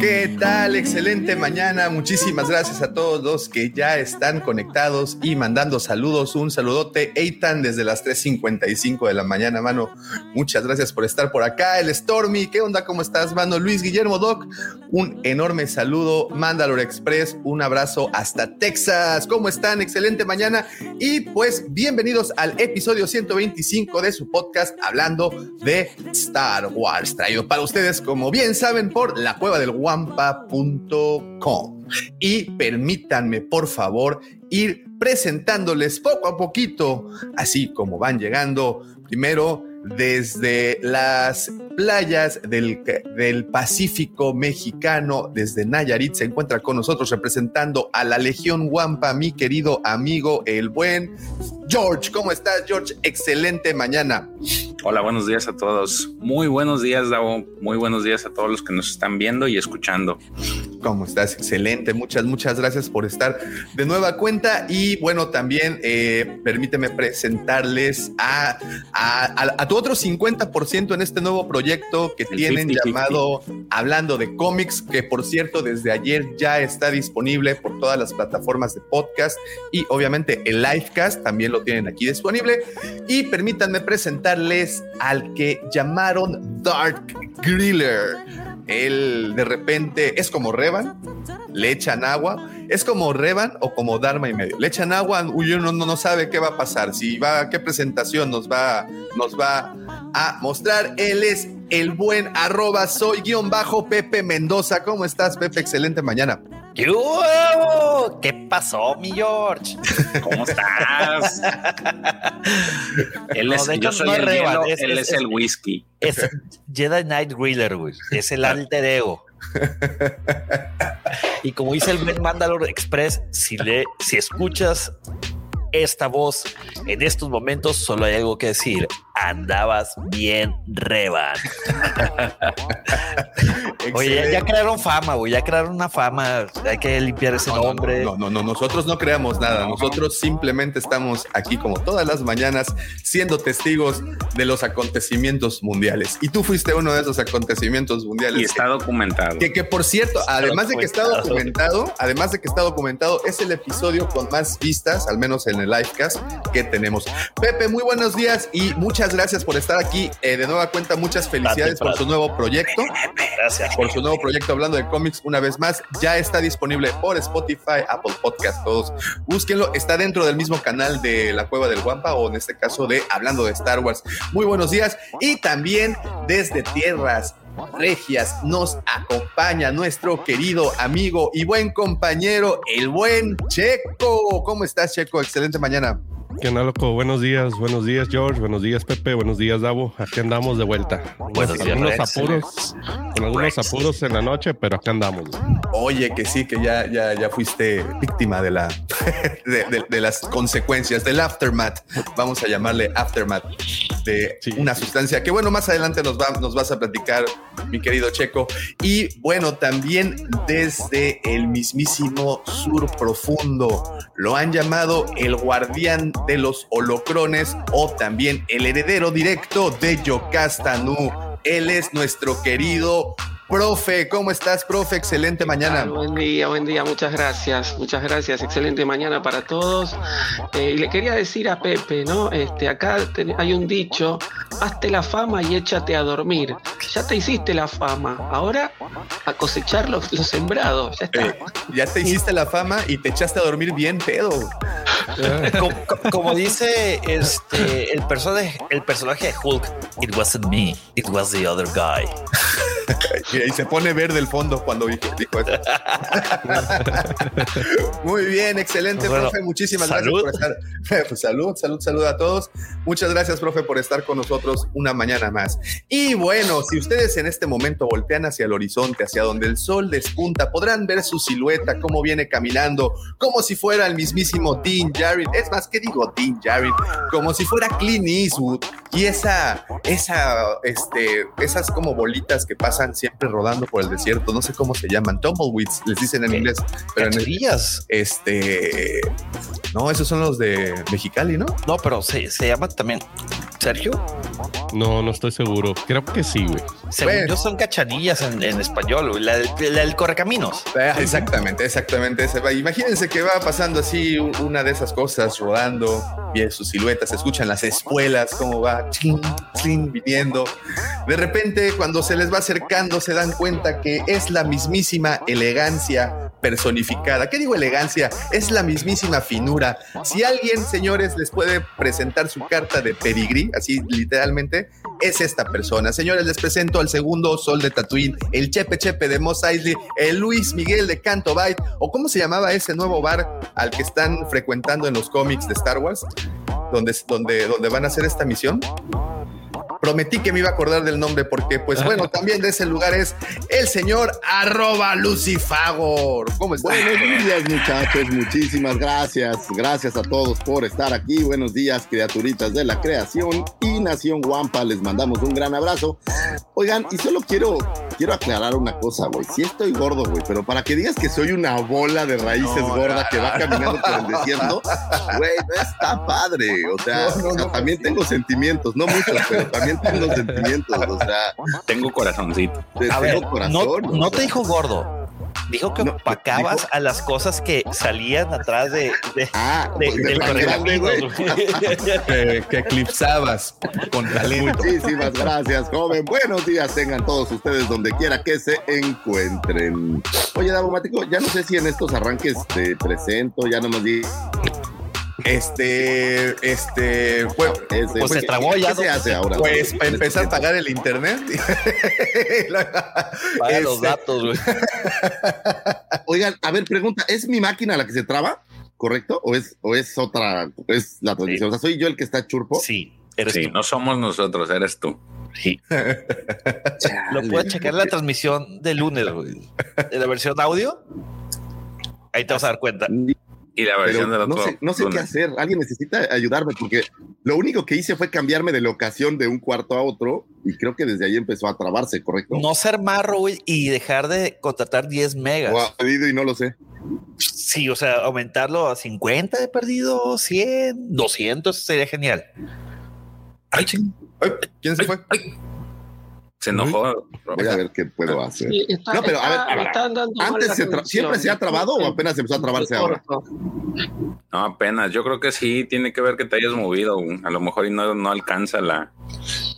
¿Qué tal? Excelente mañana. Muchísimas gracias a todos los que ya están conectados y mandando saludos. Un saludote, Eitan, desde las 3.55 de la mañana, mano. Muchas gracias por estar por acá. El Stormy, ¿qué onda? ¿Cómo estás, mano? Luis Guillermo Doc, un enorme saludo. Mandalore Express, un abrazo hasta Texas. ¿Cómo están? Excelente mañana. Y pues, bienvenidos al episodio 125 de su podcast hablando de Star Wars, traído para ustedes, como bien saben, por la cueva del guampa.com. Y permítanme, por favor, ir presentándoles poco a poquito, así como van llegando. Primero, desde las playas del, del, Pacífico mexicano, desde Nayarit, se encuentra con nosotros representando a la Legión Guampa, mi querido amigo, el buen George. ¿Cómo estás, George? Excelente mañana. Hola, buenos días a todos. Muy buenos días, Davo. Muy buenos días a todos los que nos están viendo y escuchando. ¿Cómo estás? Excelente. Muchas, muchas gracias por estar de nueva cuenta. Y bueno, también eh, permíteme presentarles a, a, a, a tu otro 50% en este nuevo proyecto que El tienen 50-50. llamado Hablando de cómics, que por cierto desde ayer ya está disponible por todas las plataformas de podcast y obviamente el livecast también lo tienen aquí disponible. Y permítanme presentarles al que llamaron Dark Griller. Él de repente es como Revan, le echan agua, es como Revan o como Dharma y medio. Le echan agua, uno no, no sabe qué va a pasar, si va, qué presentación nos va, nos va a mostrar. Él es el buen arroba soy guion bajo Pepe Mendoza. ¿Cómo estás, Pepe? Excelente mañana. ¡Yo! ¿Qué pasó, mi George? ¿Cómo estás? él No, es, yo soy el hielo, es- él es- es, el whisky. Es Jedi Knight Griller, güey. Es el alter ego. Y como dice el buen Mandalore Express, si, le, si escuchas esta voz en estos momentos, solo hay algo que decir. Andabas bien, Revan. Oye, ya, ya crearon fama, güey. Ya crearon una fama. Hay que limpiar ese No, no, nombre. No, no, no, nosotros no creamos nada. Nosotros simplemente estamos aquí como todas las mañanas siendo testigos de los acontecimientos mundiales. Y tú fuiste uno de esos acontecimientos mundiales. Y está documentado. Que, que por cierto, además de que está documentado. documentado, además de que está documentado, es el episodio con más vistas, al menos en el livecast que tenemos. Pepe, muy buenos días y muchas gracias por estar aquí. Eh, de nueva cuenta, muchas felicidades por su nuevo proyecto. Gracias. Por su nuevo proyecto hablando de cómics, una vez más, ya está disponible por Spotify, Apple Podcast, todos. Búsquenlo, está dentro del mismo canal de La Cueva del Guampa o en este caso de Hablando de Star Wars. Muy buenos días y también desde tierras regias nos acompaña nuestro querido amigo y buen compañero, el buen Checo. ¿Cómo estás, Checo? Excelente mañana. ¿Qué onda, loco? Buenos días, buenos días, George, buenos días, Pepe, buenos días, Davo. Aquí andamos de vuelta. Buenos con días, algunos Rex. apuros, con algunos apuros en la noche, pero acá andamos. Oye, que sí, que ya, ya, ya fuiste víctima de la de, de- de las consecuencias del aftermath. Vamos a llamarle aftermath de Sí. una sustancia que, bueno, más adelante nos, va, nos vas a platicar, mi querido Checo. Y bueno, también desde el mismísimo sur profundo lo han llamado el guardián de los holocrones o también el heredero directo de Yocastanu. Él es nuestro querido profe. ¿Cómo estás, profe? Excelente mañana. Buen día, buen día, muchas gracias, muchas gracias, excelente mañana para todos. Eh, y le quería decir a Pepe, ¿no? Este, acá ten- hay un dicho, hazte la fama y échate a dormir. Ya te hiciste la fama, ahora a cosechar los, los sembrados, ya está. Eh, ya te hiciste la fama y te echaste a dormir bien pedo. como, co- como dice este, el, personaje, el personaje de Hulk, it wasn't me, it was the other guy. y se pone verde el fondo cuando dijo, dijo eso. Muy bien, excelente, Bueno, profe. Muchísimas salud. gracias por estar. Pues, salud, salud, salud a todos. Muchas gracias, profe, por estar con nosotros una mañana más. Y bueno, si ustedes en este momento voltean hacia el horizonte, hacia donde el sol despunta, podrán ver su silueta, cómo viene caminando, como si fuera el mismísimo Dean Jarrett. Es más, ¿qué digo Dean Jarrett? Como si fuera Clint Eastwood. Y esa, esa, este, esas como bolitas que pasan siempre rodando por el desierto, no sé cómo se llaman, tumbleweeds, les dicen en ¿Qué? inglés, pero en Cachanillas. este, no, esos son los de Mexicali, ¿no? No, pero se, se llama también Sergio. No, no estoy seguro. Creo que sí, güey. Según Bueno. yo son cachanillas en, en español, güey, la, del correcaminos. Ah, Exactamente, exactamente. Imagínense que va pasando así una de esas cosas rodando, y sus siluetas, se escuchan las espuelas, cómo va, chin, chin, viniendo. De repente, cuando se les va acercando, se dan cuenta que es la mismísima elegancia personificada. ¿Qué digo elegancia? Es la mismísima finura. Si alguien, señores, les puede presentar su carta de pedigrí, así literalmente, es esta persona. Señores, les presento al segundo sol de Tatooine, el Chepe Chepe de Mos Eisley, el Luis Miguel de Canto Bight, o cómo se llamaba ese nuevo bar al que están frecuentando en los cómics de Star Wars, donde, donde, van a hacer esta misión. Prometí que me iba a acordar del nombre porque, pues bueno, también de ese lugar es el señor arroba Lucifagor. ¿Cómo está? Buenos días, muchachos. Muchísimas gracias. Gracias a todos por estar aquí. Buenos días, criaturitas de la creación y Nación Guampa. Les mandamos un gran abrazo. Oigan, y solo quiero, quiero aclarar una cosa, güey. Sí estoy gordo, güey, pero para que digas que soy una bola de raíces No, gorda no, que va no. caminando por el desierto, güey, no está padre. O sea, No, no, o sea, no. también tengo sentimientos, no muchos, pero también tengo sentimientos. O sea, Tengo corazoncito. te- A ver, tengo corazón. no, te dijo gordo. Dijo que No, opacabas dijo- a las cosas que salían atrás de, de- Ah, de- pues, del que eclipsabas con talento. Muchísimas gracias, joven. Buenos días tengan todos ustedes donde quiera que se encuentren. Oye, Davomático, ya no sé si en estos arranques te presento, ya nomás di. Este, este, pues, ese- Pues se ¿qué- trabó ¿qué ya, se ¿no? hace ahora? pues para En empezar a este pagar el internet. Para los Este, datos, güey. Oigan, a ver, pregunta, ¿es mi máquina la que se traba? ¿Correcto? ¿O es, o es otra, es la transmisión? O sea, ¿soy yo el que está churpo? Sí, eres Sí, tú. no somos nosotros, eres tú. Sí. Lo puedes checar en la transmisión de lunes, güey. De la versión audio. Ahí te vas a dar cuenta. Y la versión del no otro. sé, no sé qué hacer. Alguien necesita ayudarme porque lo único que hice fue cambiarme de locación de un cuarto a otro y creo que desde ahí empezó a trabarse, ¿correcto? No ser marro, güey, y dejar de contratar 10 megas. O ha pedido y no lo sé. Sí, o sea, aumentarlo a 50 de perdido, 100, 200 sería genial. Ay, ching. Ay, ¿Quién se Ay, fue? ay. Se enojó. Voy a ver qué puedo hacer. Sí, está- No, pero a ver, a ver, ¿Antes se siempre se ha trabado o apenas empezó a trabarse ahora? No, apenas. Yo creo que sí tiene que ver que te hayas movido. A lo mejor y no, no alcanza la,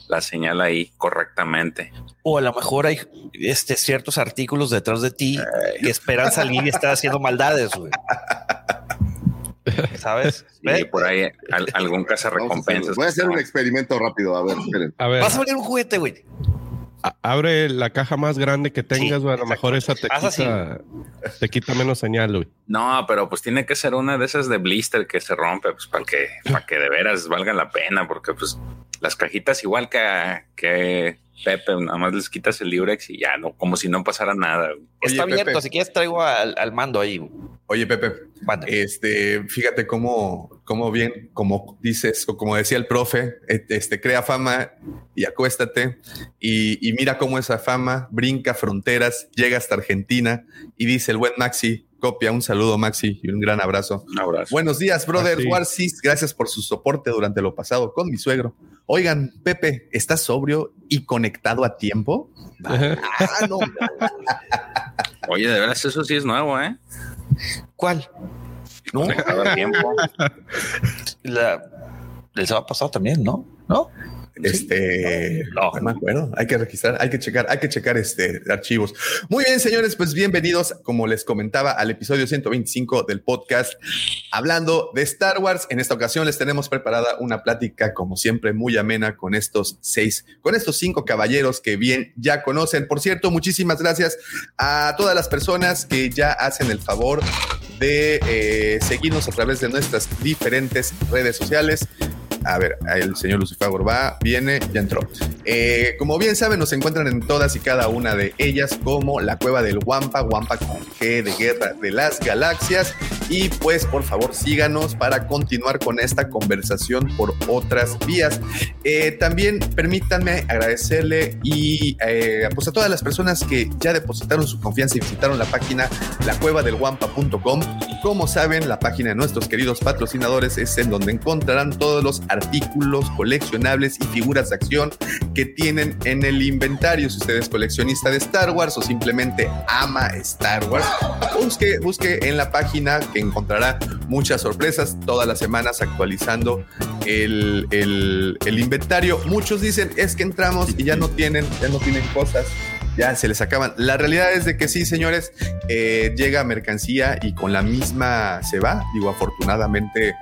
la señal ahí correctamente. O a lo mejor hay este, ciertos artículos detrás de ti que esperan salir y estar haciendo maldades, güey. ¿Sabes? Y Ve, por ahí al- algún hacer- recompensas. Voy a hacer un experimento rápido. A ver, esperen. A ver, Vas a abrir un juguete, güey. Abre la caja más grande que tengas, Sí, güey. a lo mejor esa te quita, te quita menos señal, güey. No, pero pues tiene que ser una de esas de blister que se rompe, pues para que, para que de veras valga la pena, porque pues las cajitas igual que, que Pepe, nada más les quitas el Librex y ya no, como si no pasara nada. Está Pepe. abierto. Si quieres, traigo al, al mando ahí. Oye, Pepe, este, fíjate cómo, cómo bien, como dices, o como decía el profe, et- este, crea fama y acuéstate y, y mira cómo esa fama brinca fronteras, llega hasta Argentina y dice el buen Maxi, copia, un saludo Maxi y un gran abrazo. Un abrazo. Buenos días, brother Así. Warsis. Gracias por su soporte durante lo pasado con mi suegro. Oigan, Pepe, ¿estás sobrio y conectado a tiempo? Ah, no. Oye, de veras, eso sí es nuevo, ¿eh? ¿Cuál? No, Conectado a tiempo. la del sábado pasado también, ¿no? ¿No? Este, no, no acuerdo. Hay que registrar, hay que checar, hay que checar este archivos. Muy bien, señores, pues bienvenidos, como les comentaba, al episodio 125 del podcast hablando de Star Wars. En esta ocasión les tenemos preparada una plática, como siempre, muy amena con estos seis, con estos cinco caballeros que bien ya conocen. Por cierto, muchísimas gracias a todas las personas que ya hacen el favor de eh, seguirnos a través de nuestras diferentes redes sociales. A ver, el señor Lucifer va, viene, ya entró. Eh, como bien saben, nos encuentran en todas y cada una de ellas como la cueva del Wampa, Wampa con G de Guerra de las Galaxias. Y pues por favor síganos para continuar con esta conversación por otras vías. Eh, también permítanme agradecerle y eh, pues a todas las personas que ya depositaron su confianza y visitaron la página lacuevadelwampa.com. Como saben, la página de nuestros queridos patrocinadores es en donde encontrarán todos los artículos coleccionables y figuras de acción que tienen en el inventario. Si usted es coleccionista de Star Wars o simplemente ama Star Wars, busque, busque en la página que encontrará muchas sorpresas todas las semanas actualizando el, el, el inventario. Muchos dicen es que entramos y ya no tienen, ya no tienen cosas ya se les acaban. La realidad es de que sí, señores, eh, llega mercancía y con la misma se va. Digo, afortunadamente,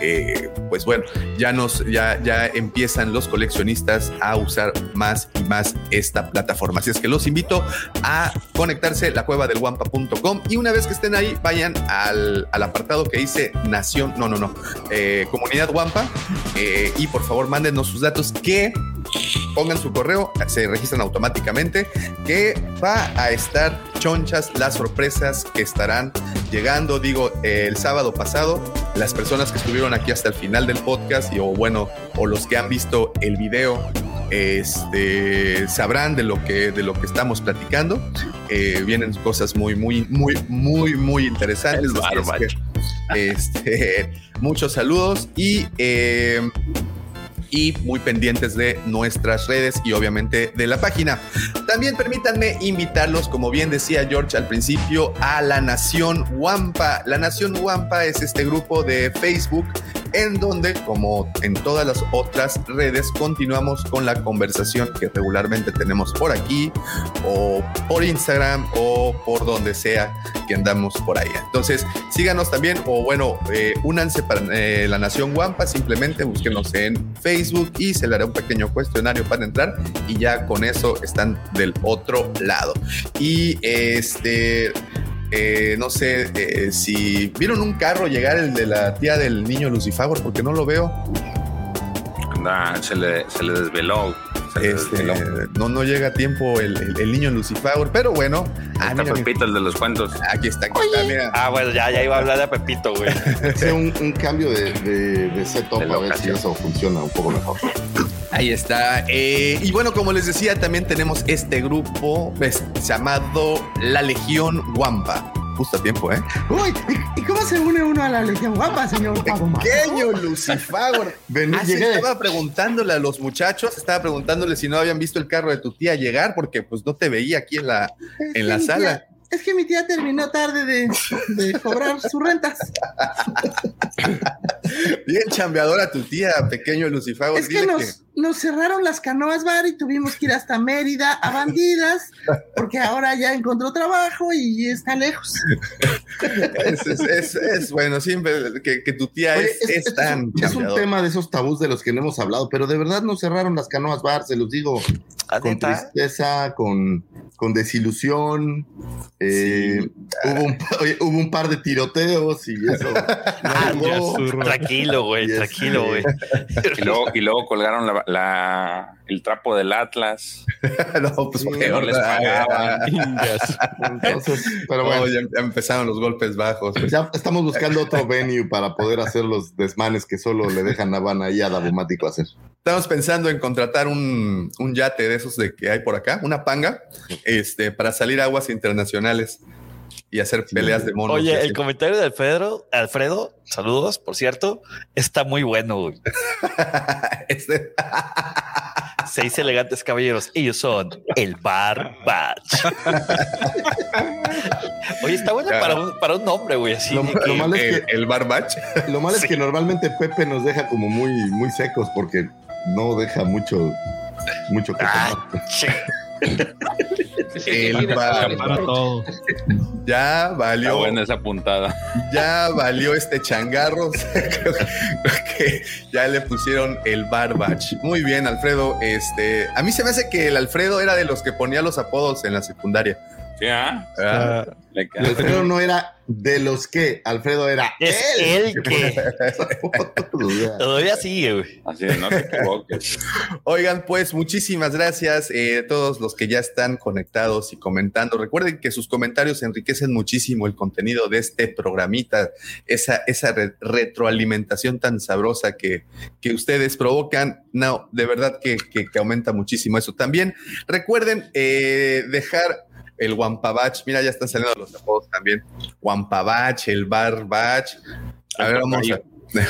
eh, pues bueno, ya nos, ya, ya empiezan los coleccionistas a usar más y más esta plataforma. Así es que los invito a conectarse la cueva del wampa.com y una vez que estén ahí, vayan al, al apartado que dice Nación, no, no, no, eh, Comunidad Wampa y por favor mándenos sus datos que pongan su correo, se registran automáticamente, que va a estar chonchas las sorpresas que estarán llegando. Digo, el sábado pasado, las personas que estuvieron aquí hasta el final del podcast y o bueno, o los que han visto el video este, sabrán de lo que, de lo que estamos platicando. Eh, vienen cosas muy, muy, muy, muy, muy interesantes. Este, muchos saludos y eh, y muy pendientes de nuestras redes y obviamente de la página. También permítanme invitarlos, como bien decía George al principio, a la Nación Wampa. La Nación Wampa es este grupo de Facebook en donde, como en todas las otras redes, continuamos con la conversación que regularmente tenemos por aquí o por Instagram o por donde sea que andamos por ahí. Entonces, síganos también o bueno, eh, únanse para eh, la Nación Wampa, simplemente búsquenos en Facebook y se le hará un pequeño cuestionario para entrar y ya con eso están del otro lado. Y este eh, no sé eh, si vieron un carro llegar el de la tía del niño Lucifagor, porque no lo veo. se, le, se le desveló. Este, no, no llega a tiempo el, el, niño Lucifagor, pero bueno. Ah, está Pepito, el de los cuentos. Aquí está, aquí está, mira. Ah, bueno, ya, ya iba a hablar de Pepito, güey. un, un, cambio de, de, de setup a ver si eso funciona un poco mejor. Ahí está. Eh, y bueno, como les decía, también tenemos este grupo pues, llamado La Legión Wampa. Justo a tiempo, ¿eh? Uy, ¿y, cómo se une uno a la Legión Wampa, señor Pequeño Lucifagor. ah, estaba preguntándole a los muchachos, estaba preguntándole si no habían visto el carro de tu tía llegar, porque pues no te veía aquí en la, en la sala. Tía, es que mi tía terminó tarde de, de cobrar sus rentas. Bien chambeadora tu tía, pequeño Lucifago. Es que nos, que nos, cerraron las canoas bar y tuvimos que ir hasta Mérida a bandidas, porque ahora ya encontró trabajo y está lejos. es, es, es, bueno, siempre que, que tu tía Oye, es, tan es un, tema de esos tabús de los que no hemos hablado, pero de verdad nos cerraron las canoas bar, se los digo, con tristeza, con, con desilusión. Eh, sí. hubo, un, oye, hubo, un, par de tiroteos y eso. No, tranquilo, güey, tranquilo, güey. Y luego, y luego colgaron la, la, el trapo del Atlas. no, pues porque no les pagaban. Entonces, pero bueno, oh, ya, ya, empezaron los golpes bajos. Pues ya estamos buscando otro venue para poder hacer los desmanes que solo le dejan a Van ahí a Davomático hacer. Estamos pensando en contratar un, un yate de esos de que hay por acá, una panga, este, para salir a aguas internacionales y hacer peleas de monos. Oye, el comentario de Alfredo, Alfredo, saludos, por cierto, está muy bueno. Güey. este... Seis elegantes caballeros, ellos son el Bar Batch. Oye, está bueno para un, para un nombre, güey. Así lo, que, lo malo es que el Bar Batch. Lo malo sí. es que normalmente Pepe nos deja como muy, muy secos porque no deja mucho, mucho que Ah, tomar. che. El bar- Para todo. ya Está valió. buena esa puntada. Ya valió este changarro. creo, que- creo que ya le pusieron el barbach. Muy bien, Alfredo. Este, a mí se me hace que el Alfredo era de los que ponía los apodos en la secundaria. Sí, ¿ah? Ah, Ah, Alfredo no era de los que, Alfredo era Es él. que sea, todavía sigue, güey. Así, no te equivoques. Oigan, pues muchísimas gracias eh, a todos los que ya están conectados y comentando. Recuerden que sus comentarios enriquecen muchísimo el contenido de este programita, esa, esa re- retroalimentación tan sabrosa que, que ustedes provocan. No, de verdad que, que- que aumenta muchísimo eso. También recuerden eh, dejar el Wampabach. Mira, ya están saliendo los apodos también. Wampabach, el Barbach. A ver, vamos a.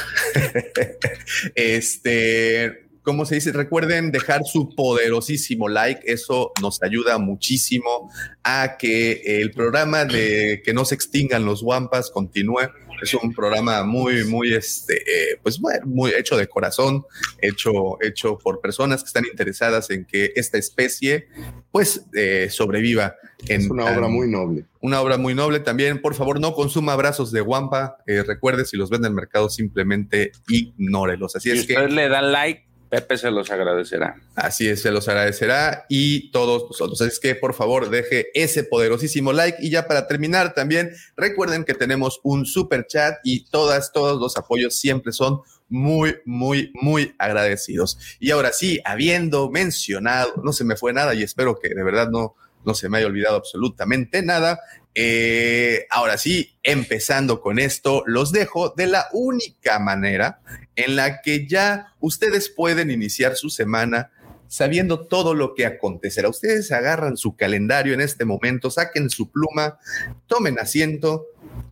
este, ¿cómo se dice? Recuerden dejar su poderosísimo like, eso nos ayuda muchísimo a que el programa de que no se extingan los Wampas continúe. Es un programa muy, muy, este, eh, pues bueno, muy hecho de corazón, hecho, hecho por personas que están interesadas en que esta especie, pues, eh, sobreviva. En, es una obra muy noble. una obra muy noble también. Por favor, no consuma abrazos de guampa. Eh, recuerde, si los ven en el mercado, simplemente ignórelos. Así es que, le da like, Pepe se los agradecerá. así es, se los agradecerá y todos nosotros. Es que, por favor, deje ese poderosísimo like. Y ya para terminar, también recuerden que tenemos un super chat y todas, todos los apoyos siempre son muy, muy, muy agradecidos. Y ahora sí, habiendo mencionado, no se me fue nada y espero que de verdad no, no se me haya olvidado absolutamente nada. Eh, ahora sí, empezando con esto, los dejo de la única manera en la que ya ustedes pueden iniciar su semana sabiendo todo lo que acontecerá. Ustedes agarran su calendario en este momento, saquen su pluma, tomen asiento,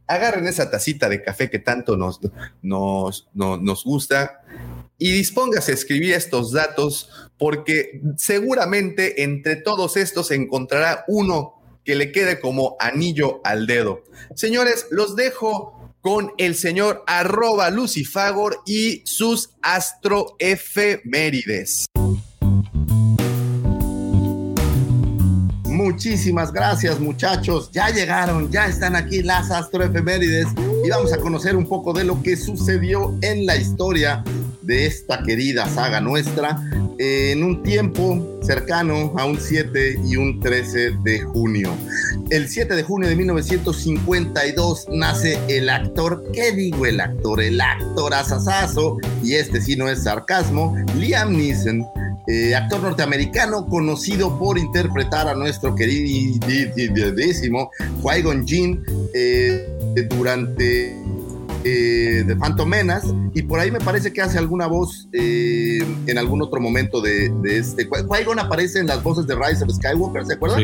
agarren esa tacita de café que tanto nos, nos, nos, nos gusta y dispóngase a escribir estos datos porque seguramente entre todos estos encontrará uno que le quede como anillo al dedo. Señores, los dejo con el señor arroba Lucifagor y sus astroefemérides. Muchísimas gracias, muchachos. Ya llegaron, ya están aquí las astroefemérides y vamos a conocer un poco de lo que sucedió en la historia de esta querida saga nuestra en un tiempo cercano a un 7 y un 13 de junio. El 7 de junio de 1952 nace el actor, ¿qué digo el actor? El actor asasazo, y este sí no es sarcasmo, Liam Neeson, eh, actor norteamericano conocido por interpretar a nuestro queridísimo Qui-Gon Jinn eh, durante eh, The Phantom Menace y por ahí me parece que hace alguna voz eh, en algún otro momento de, de este. Qui- Qui-Gon aparece en las voces de Rise of Skywalker, ¿se acuerdan?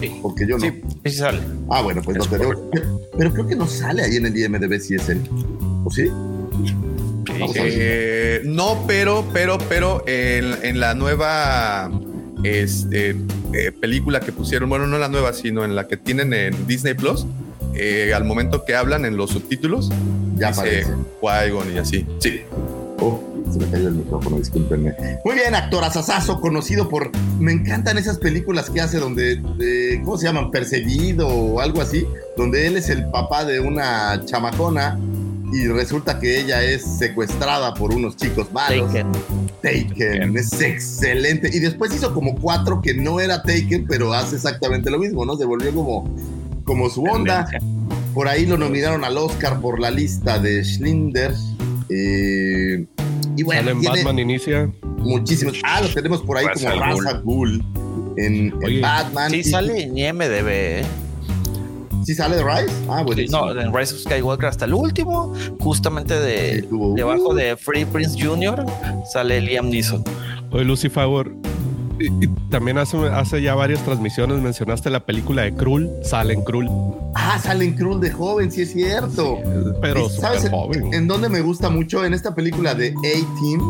Sí. Porque yo no. Sí, sí sale. Ah, bueno, pues no te digo. Pero, pero creo que no sale ahí en el IMDB si es él. ¿O sí? Eh, no, pero, pero, pero en, en la nueva este, eh, película que pusieron, bueno, no la nueva, sino en la que tienen en Disney Plus, eh, al momento que hablan en los subtítulos, Ya dice aparece. Qui-Gon y así. Sí. Oh, se me cayó el micrófono, discúlpenme. Muy bien, actor asasazo, conocido por. Me encantan esas películas que hace donde. ¿Cómo se llaman? Perseguido o algo así. Donde él es el papá de una chamacona y resulta que ella es secuestrada por unos chicos malos. Taken. Taken, es excelente. Y después hizo como cuatro que no era Taken, pero hace exactamente lo mismo, ¿no? Se volvió como, como su onda. Por ahí lo nominaron al Oscar por la lista de Schlinder. Eh, y bueno, Sale en tiene Batman Inicia. muchísimos. Ah, los tenemos por ahí Ra's como al Ghul. Raza Ghoul en, en Oye. Batman. Sí Y- sale en IMDB, ¿eh? ¿Sí sale de Rise? Ah, buenísimo. No, en Rise of Skywalker hasta el último, justamente de Sí, tuvo- debajo de Free Prince Jr. sale Liam Neeson. Oye, Lucy Favor. Y, y también hace, hace ya varias transmisiones mencionaste la película de Krull, sale en Krull, Ah, sale en Krull de joven, sí es cierto. pero ¿Y sabes súper joven. En donde me gusta mucho, en esta película de A-Team,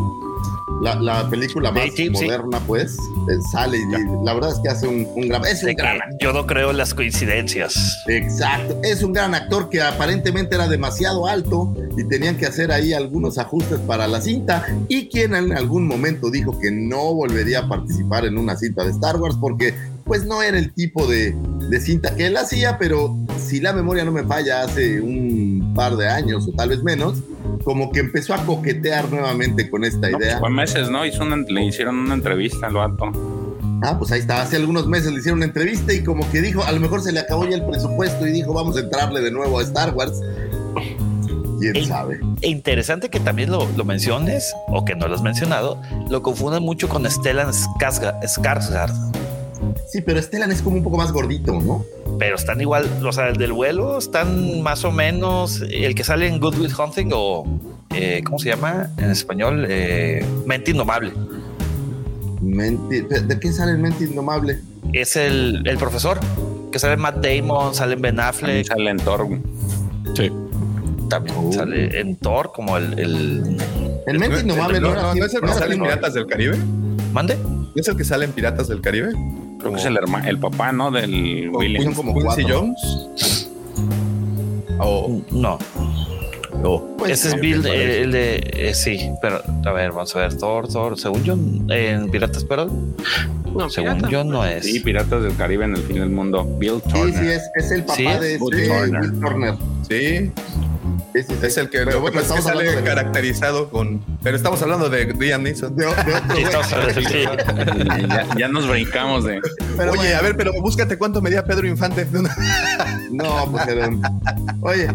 la, la película más sí. moderna, pues, eh, sale y la verdad es que hace un, un gran... Es un gran yo no creo en las coincidencias. Exacto, es un gran actor que aparentemente era demasiado alto y tenían que hacer ahí algunos ajustes para la cinta y quien en algún momento dijo que no volvería a participar en una cinta de Star Wars porque pues no era el tipo de, de cinta que él hacía, pero si la memoria no me falla hace un par de años o tal vez menos, como que empezó a coquetear nuevamente con esta No, pues idea. fue meses, ¿no? Hizo una- le hicieron una entrevista al vato. Ah, pues ahí está. Hace algunos meses le hicieron una entrevista y como que dijo, a lo mejor se le acabó ya el presupuesto y dijo, vamos a entrarle de nuevo a Star Wars. ¿Quién Ey. sabe? E interesante que también lo, lo menciones o que no lo has mencionado, lo confunden mucho con Stellan Skarsgård, Sí, pero Stellan es como un poco más gordito, ¿no? pero están igual, o sea, el del vuelo están más o menos el que sale en Good Will Hunting o eh, ¿cómo se llama en español? Eh, Mente Indomable. Menti- ¿De qué sale el mente indomable? Es el, el profesor que sale en Matt Damon, sale en Ben También Affleck, sale en Thor. Sí. también Oh. sale en Thor como el, el El mente indomable no, no, era no, ¿no es el no que sale en Piratas del Caribe? Mande. ¿No es el que sale en Piratas del Caribe? Creo que es el hermano, el papá, ¿no? Del William. como Quincy cuatro. Jones. O No, o- Pues, ese es sí, Bill, eh, el de eh, sí, pero a ver, vamos a ver Thor, Thor, según yo en Piratas, pero No, según pirata. yo no es. Sí, Piratas del Caribe en el fin del mundo. Bill Sí, Turner. sí, es, es el papá Sí, de este Turner. Turner. Sí, Sí, sí, sí. es el que, Pero lo pasa es que estamos sale de- caracterizado con. Pero estamos hablando de Liam Neeson. de- de otro Sí, güey. estamos hablando de- sí. ya, ya nos brincamos de. Pero Oye, bueno, a ver, pero búscate cuánto medía Pedro Infante. No, pues era Oye,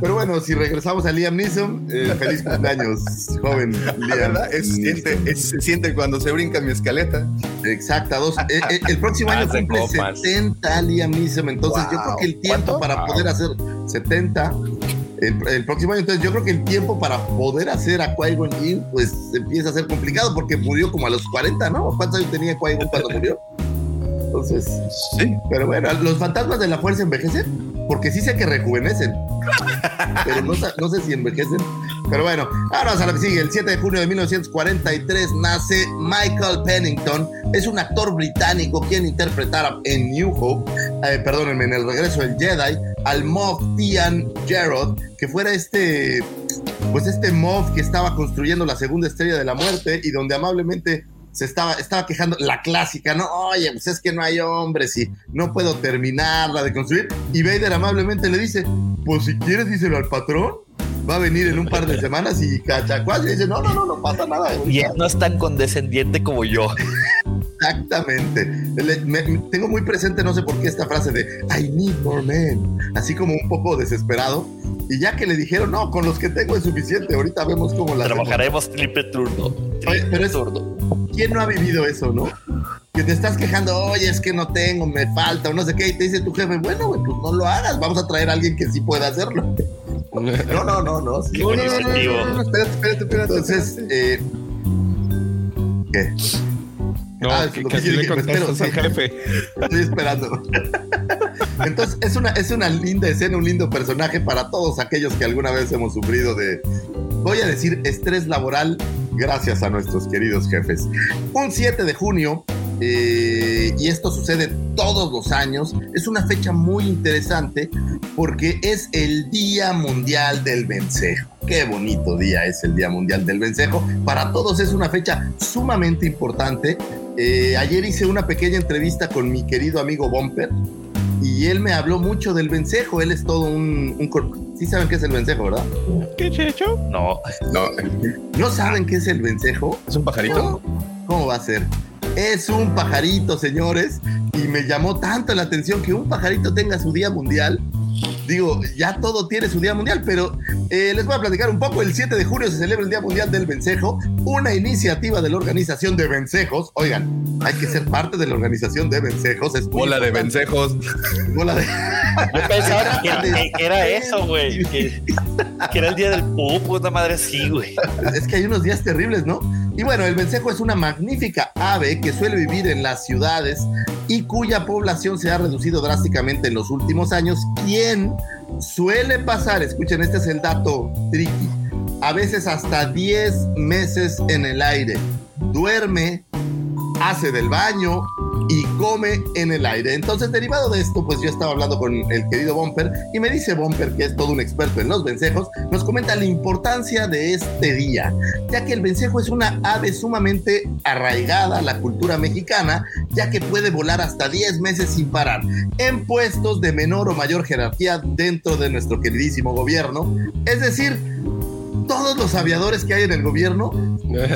pero bueno, si regresamos a Liam Neeson, eh, feliz cumpleaños, joven Liam. es, siente, es- se siente cuando se brinca mi escaleta. Exacta, dos. eh, eh, el próximo año cumple copas. 70 Liam Neeson, entonces yo Wow. creo que el tiempo ¿Cuánto? para Wow. poder hacer 70 el, el próximo año, entonces yo creo que el tiempo para poder hacer a Qui-Gon Jinn, pues empieza a ser complicado porque murió como a los 40, ¿no? ¿Cuántos años tenía Qui-Gon cuando murió? Entonces, Sí. pero bueno, los fantasmas de la fuerza envejecen, porque sí sé que rejuvenecen, pero no, no sé si envejecen. Pero bueno, ahora a lo que sigue. El 7 de junio de 1943 nace Michael Pennington. Es un actor británico quien interpretara en New Hope, eh, perdónenme, en El regreso del Jedi, al Moff Tian Jarrod, que fuera este, pues este Moff que estaba construyendo la segunda estrella de la muerte y donde amablemente se estaba, estaba quejando, la clásica, ¿no? Oye, pues es que no hay hombres y no puedo terminarla de construir. Y Vader amablemente le dice, pues si quieres díselo al patrón, va a venir en un par de semanas y cachacuás. Y dice, no, no, no, no pasa nada. Y él no es tan condescendiente como yo. Exactamente. Le- me- me- tengo muy presente, no sé por qué, esta frase de I need more men, así como un poco desesperado. Y ya que le dijeron, no, con los que tengo es suficiente, ahorita vemos cómo la hacemos". Trabajaremos triple turno. Oye, pero Triple es- turno. ¿Quién no ha vivido eso, no? Que te estás quejando, oye, es que no tengo, me falta, o no sé qué, y te dice tu jefe, bueno, güey, pues no lo hagas, vamos a traer a alguien que sí pueda hacerlo. No, no, no, no. sí. No, no, no, no, no, no, no, espérate, espérate, espérate. Entonces, eh, ¿qué? No, Ah, es que, lo que que le contestas al jefe. Estoy esperando. Entonces, es una, es una linda escena, un lindo personaje para todos aquellos que alguna vez hemos sufrido de, voy a decir, estrés laboral gracias a nuestros queridos jefes. Un 7 de junio, eh, y esto sucede todos los años, es una fecha muy interesante porque es el Día Mundial del Vencejo. Qué bonito día es el Día Mundial del Vencejo. Para todos es una fecha sumamente importante. Eh, ayer hice una pequeña entrevista con mi querido amigo Bumper y él me habló mucho del vencejo. Él es todo un... un sí saben qué es el vencejo, ¿verdad? ¿Qué checho? No, No, ¿No saben qué es el vencejo? ¿es un pajarito? ¿Cómo, cómo va a ser? Es un pajarito, señores, y me llamó tanto la atención que un pajarito tenga su día mundial. Digo, ya todo tiene su día mundial, pero eh, les voy a platicar un poco. El 7 de junio se celebra el Día Mundial del Vencejo, una iniciativa de la organización de vencejos. Oigan, hay que ser parte de la organización de vencejos. Es Bola de vencejos. Bola de... yo pensaba que, que- que era eso, güey. Que, que era el día del pupo, una madre así, güey. es que hay unos días terribles, ¿no? Y bueno, el vencejo es una magnífica ave que suele vivir en las ciudades y cuya población se ha reducido drásticamente en los últimos años. Quien suele pasar, escuchen, este es el dato tricky, a veces hasta 10 meses en el aire. Duerme, hace del baño y come en el aire. Entonces, derivado de esto, pues yo estaba hablando con el querido Bumper y me dice Bumper, que es todo un experto en los vencejos, nos comenta la importancia de este día, ya que el vencejo es una ave sumamente arraigada a la cultura mexicana, ya que puede volar hasta 10 meses sin parar, en puestos de menor o mayor jerarquía dentro de nuestro queridísimo gobierno. Es decir, todos los aviadores que hay en el gobierno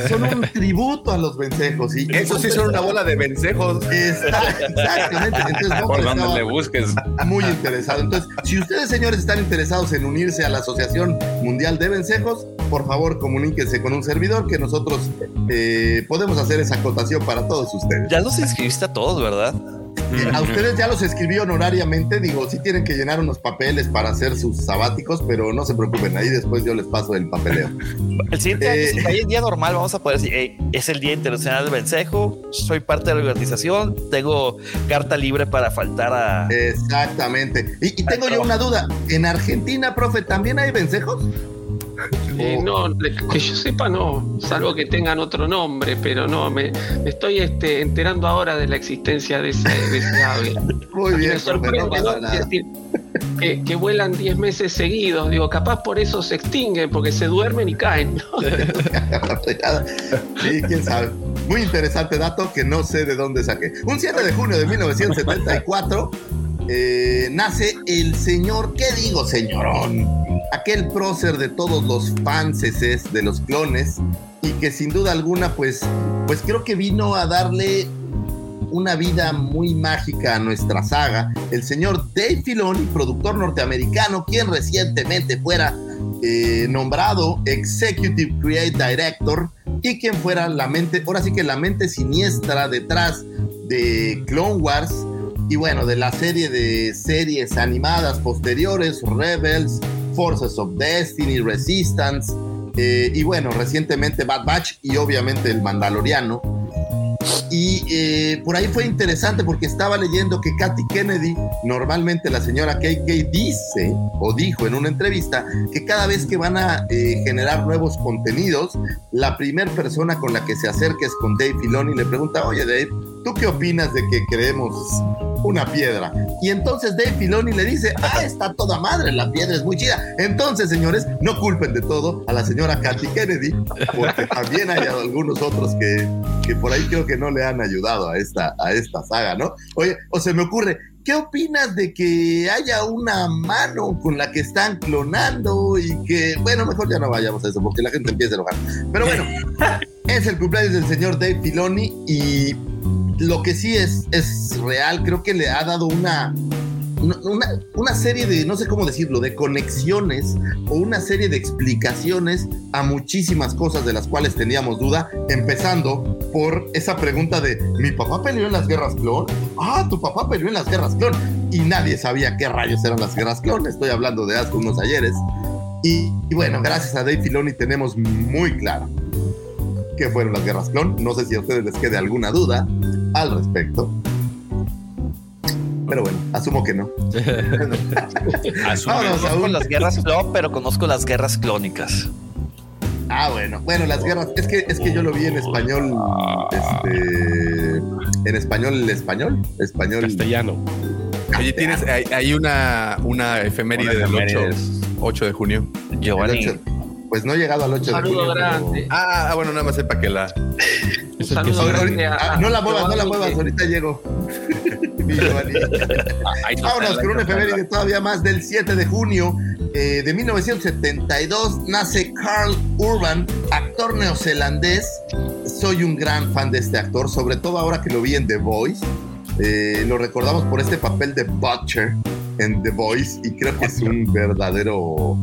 son un tributo a los vencejos. Y Eso sí son una bola de vencejos. Está, exactamente. Entonces, Por donde le busques. muy interesado. Entonces, si ustedes, señores, están interesados en unirse a la Asociación Mundial de Vencejos, por favor, comuníquense con un servidor que nosotros eh, podemos hacer esa acotación para todos ustedes. Ya los inscribiste a todos, ¿verdad? A ustedes ya los escribí honorariamente, digo, sí tienen que llenar unos papeles para hacer sus sabáticos, pero no se preocupen, ahí después yo les paso el papeleo. El siguiente Eh. año, si día normal, vamos a poder decir, "Hey, es el Día Internacional del Vencejo, soy parte de la organización, tengo carta libre para faltar a... Exactamente. Y, y tengo yo una duda, ¿en Argentina, profe, también hay vencejos? Eh, no, que yo sepa no, salvo que tengan otro nombre, pero no, me, me estoy este, enterando ahora de la existencia de ese, de ese ave. Muy bien, me sorprende, no pasa ¿no? nada. Es decir, que, que vuelan 10 meses seguidos, digo, capaz por eso se extinguen, porque se duermen y caen. ¿no? Sí, quién sabe. Muy interesante dato que no sé de dónde saqué. Un 7 de junio de 1974 eh, nace el señor, ¿qué digo, señorón? Aquel prócer de todos los fanses de los clones y que sin duda alguna, pues, pues creo que vino a darle una vida muy mágica a nuestra saga. El señor Dave Filoni, productor norteamericano, quien recientemente fuera eh, nombrado Executive Creative Director y quien fuera la mente, ahora sí que la mente siniestra detrás de Clone Wars y bueno, de la serie de series animadas posteriores, Rebels, Forces of Destiny, Resistance, eh, y bueno, recientemente Bad Batch y obviamente el Mandaloriano. Y eh, por ahí fue interesante porque estaba leyendo que Kathy Kennedy, normalmente la señora KK dice o dijo en una entrevista que cada vez que van a eh, generar nuevos contenidos, la primera persona con la que se acerca es con Dave Filoni y le pregunta, oye Dave, ¿tú qué opinas de que creemos una piedra? Y entonces Dave Filoni le dice, ah, está toda madre, la piedra es muy chida. Entonces, señores, no culpen de todo a la señora Kathy Kennedy, porque también hay algunos otros que, que por ahí creo que no le han ayudado a esta, a esta saga, ¿no? Oye, o se me ocurre, ¿qué opinas de que haya una mano con la que están clonando y que, bueno, mejor ya no vayamos a eso porque la gente empieza a enojar. Pero bueno, es el cumpleaños del señor Dave Filoni y lo que sí es, es real, creo que le ha dado una, una, una- serie de, no sé cómo decirlo, de conexiones o una serie de explicaciones a muchísimas cosas de las cuales teníamos duda, empezando por esa pregunta de, ¿mi papá peleó en las guerras clon? Ah, tu papá peleó en las guerras clon. Y nadie sabía qué rayos eran las guerras clon, estoy hablando de hace unos ayeres. Y, y bueno, gracias a Dave Filoni tenemos muy claro qué fueron las guerras clon. No sé si a ustedes les quede alguna duda al respecto. Pero bueno, asumo que no. Vámonos a Conozco las guerras clon, pero conozco las guerras clónicas. Ah, bueno, bueno, las guerras, es que es que yo lo vi en español, este, en español, español, español. Castellano. Oye, tienes hay, hay una, una efeméride Una del 8, efemérides. 8 de junio. Giovanni, ocho- pues no he llegado al 8 de Saludo junio. pero- grande. Ah, bueno, nada más sepa que la. Que saludo grande ah, no la muevas, no la muevas, que- ahorita llego. Giovanni. Vámonos con una efeméride todavía más del 7 de junio eh, de 1972. Nace Carl Urban, actor neozelandés. Soy un gran fan de este actor, sobre todo ahora que lo vi en The Voice. Eh, lo recordamos por este papel de Butcher en The Voice y creo que es un verdadero,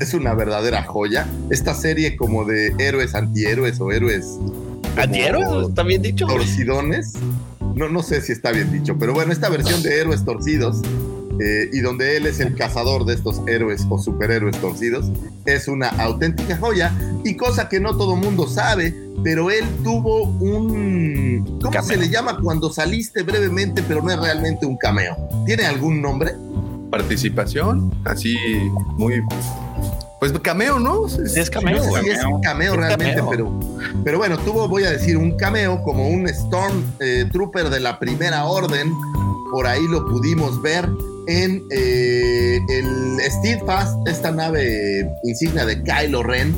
es una verdadera joya. Esta serie como de héroes antihéroes o héroes ¿Antihéroes? ¿Está bien dicho? torcidones. No, no sé si está bien dicho, pero bueno, esta versión de héroes torcidos eh, y donde él es el cazador de estos héroes o superhéroes torcidos, es una auténtica joya y cosa que no todo mundo sabe, pero él tuvo un... ¿Cómo Cameo. se le llama cuando saliste brevemente, pero no es realmente un cameo? ¿Tiene algún nombre? Participación, así muy. Pues cameo, ¿no? Sí, es cameo, No sé si es cameo Es realmente, cameo. pero, pero bueno, tuvo, voy a decir, un cameo como un Storm eh, Trooper de la Primera Orden. Por ahí lo pudimos ver en eh, el Steadfast, esta nave insignia de Kylo Ren.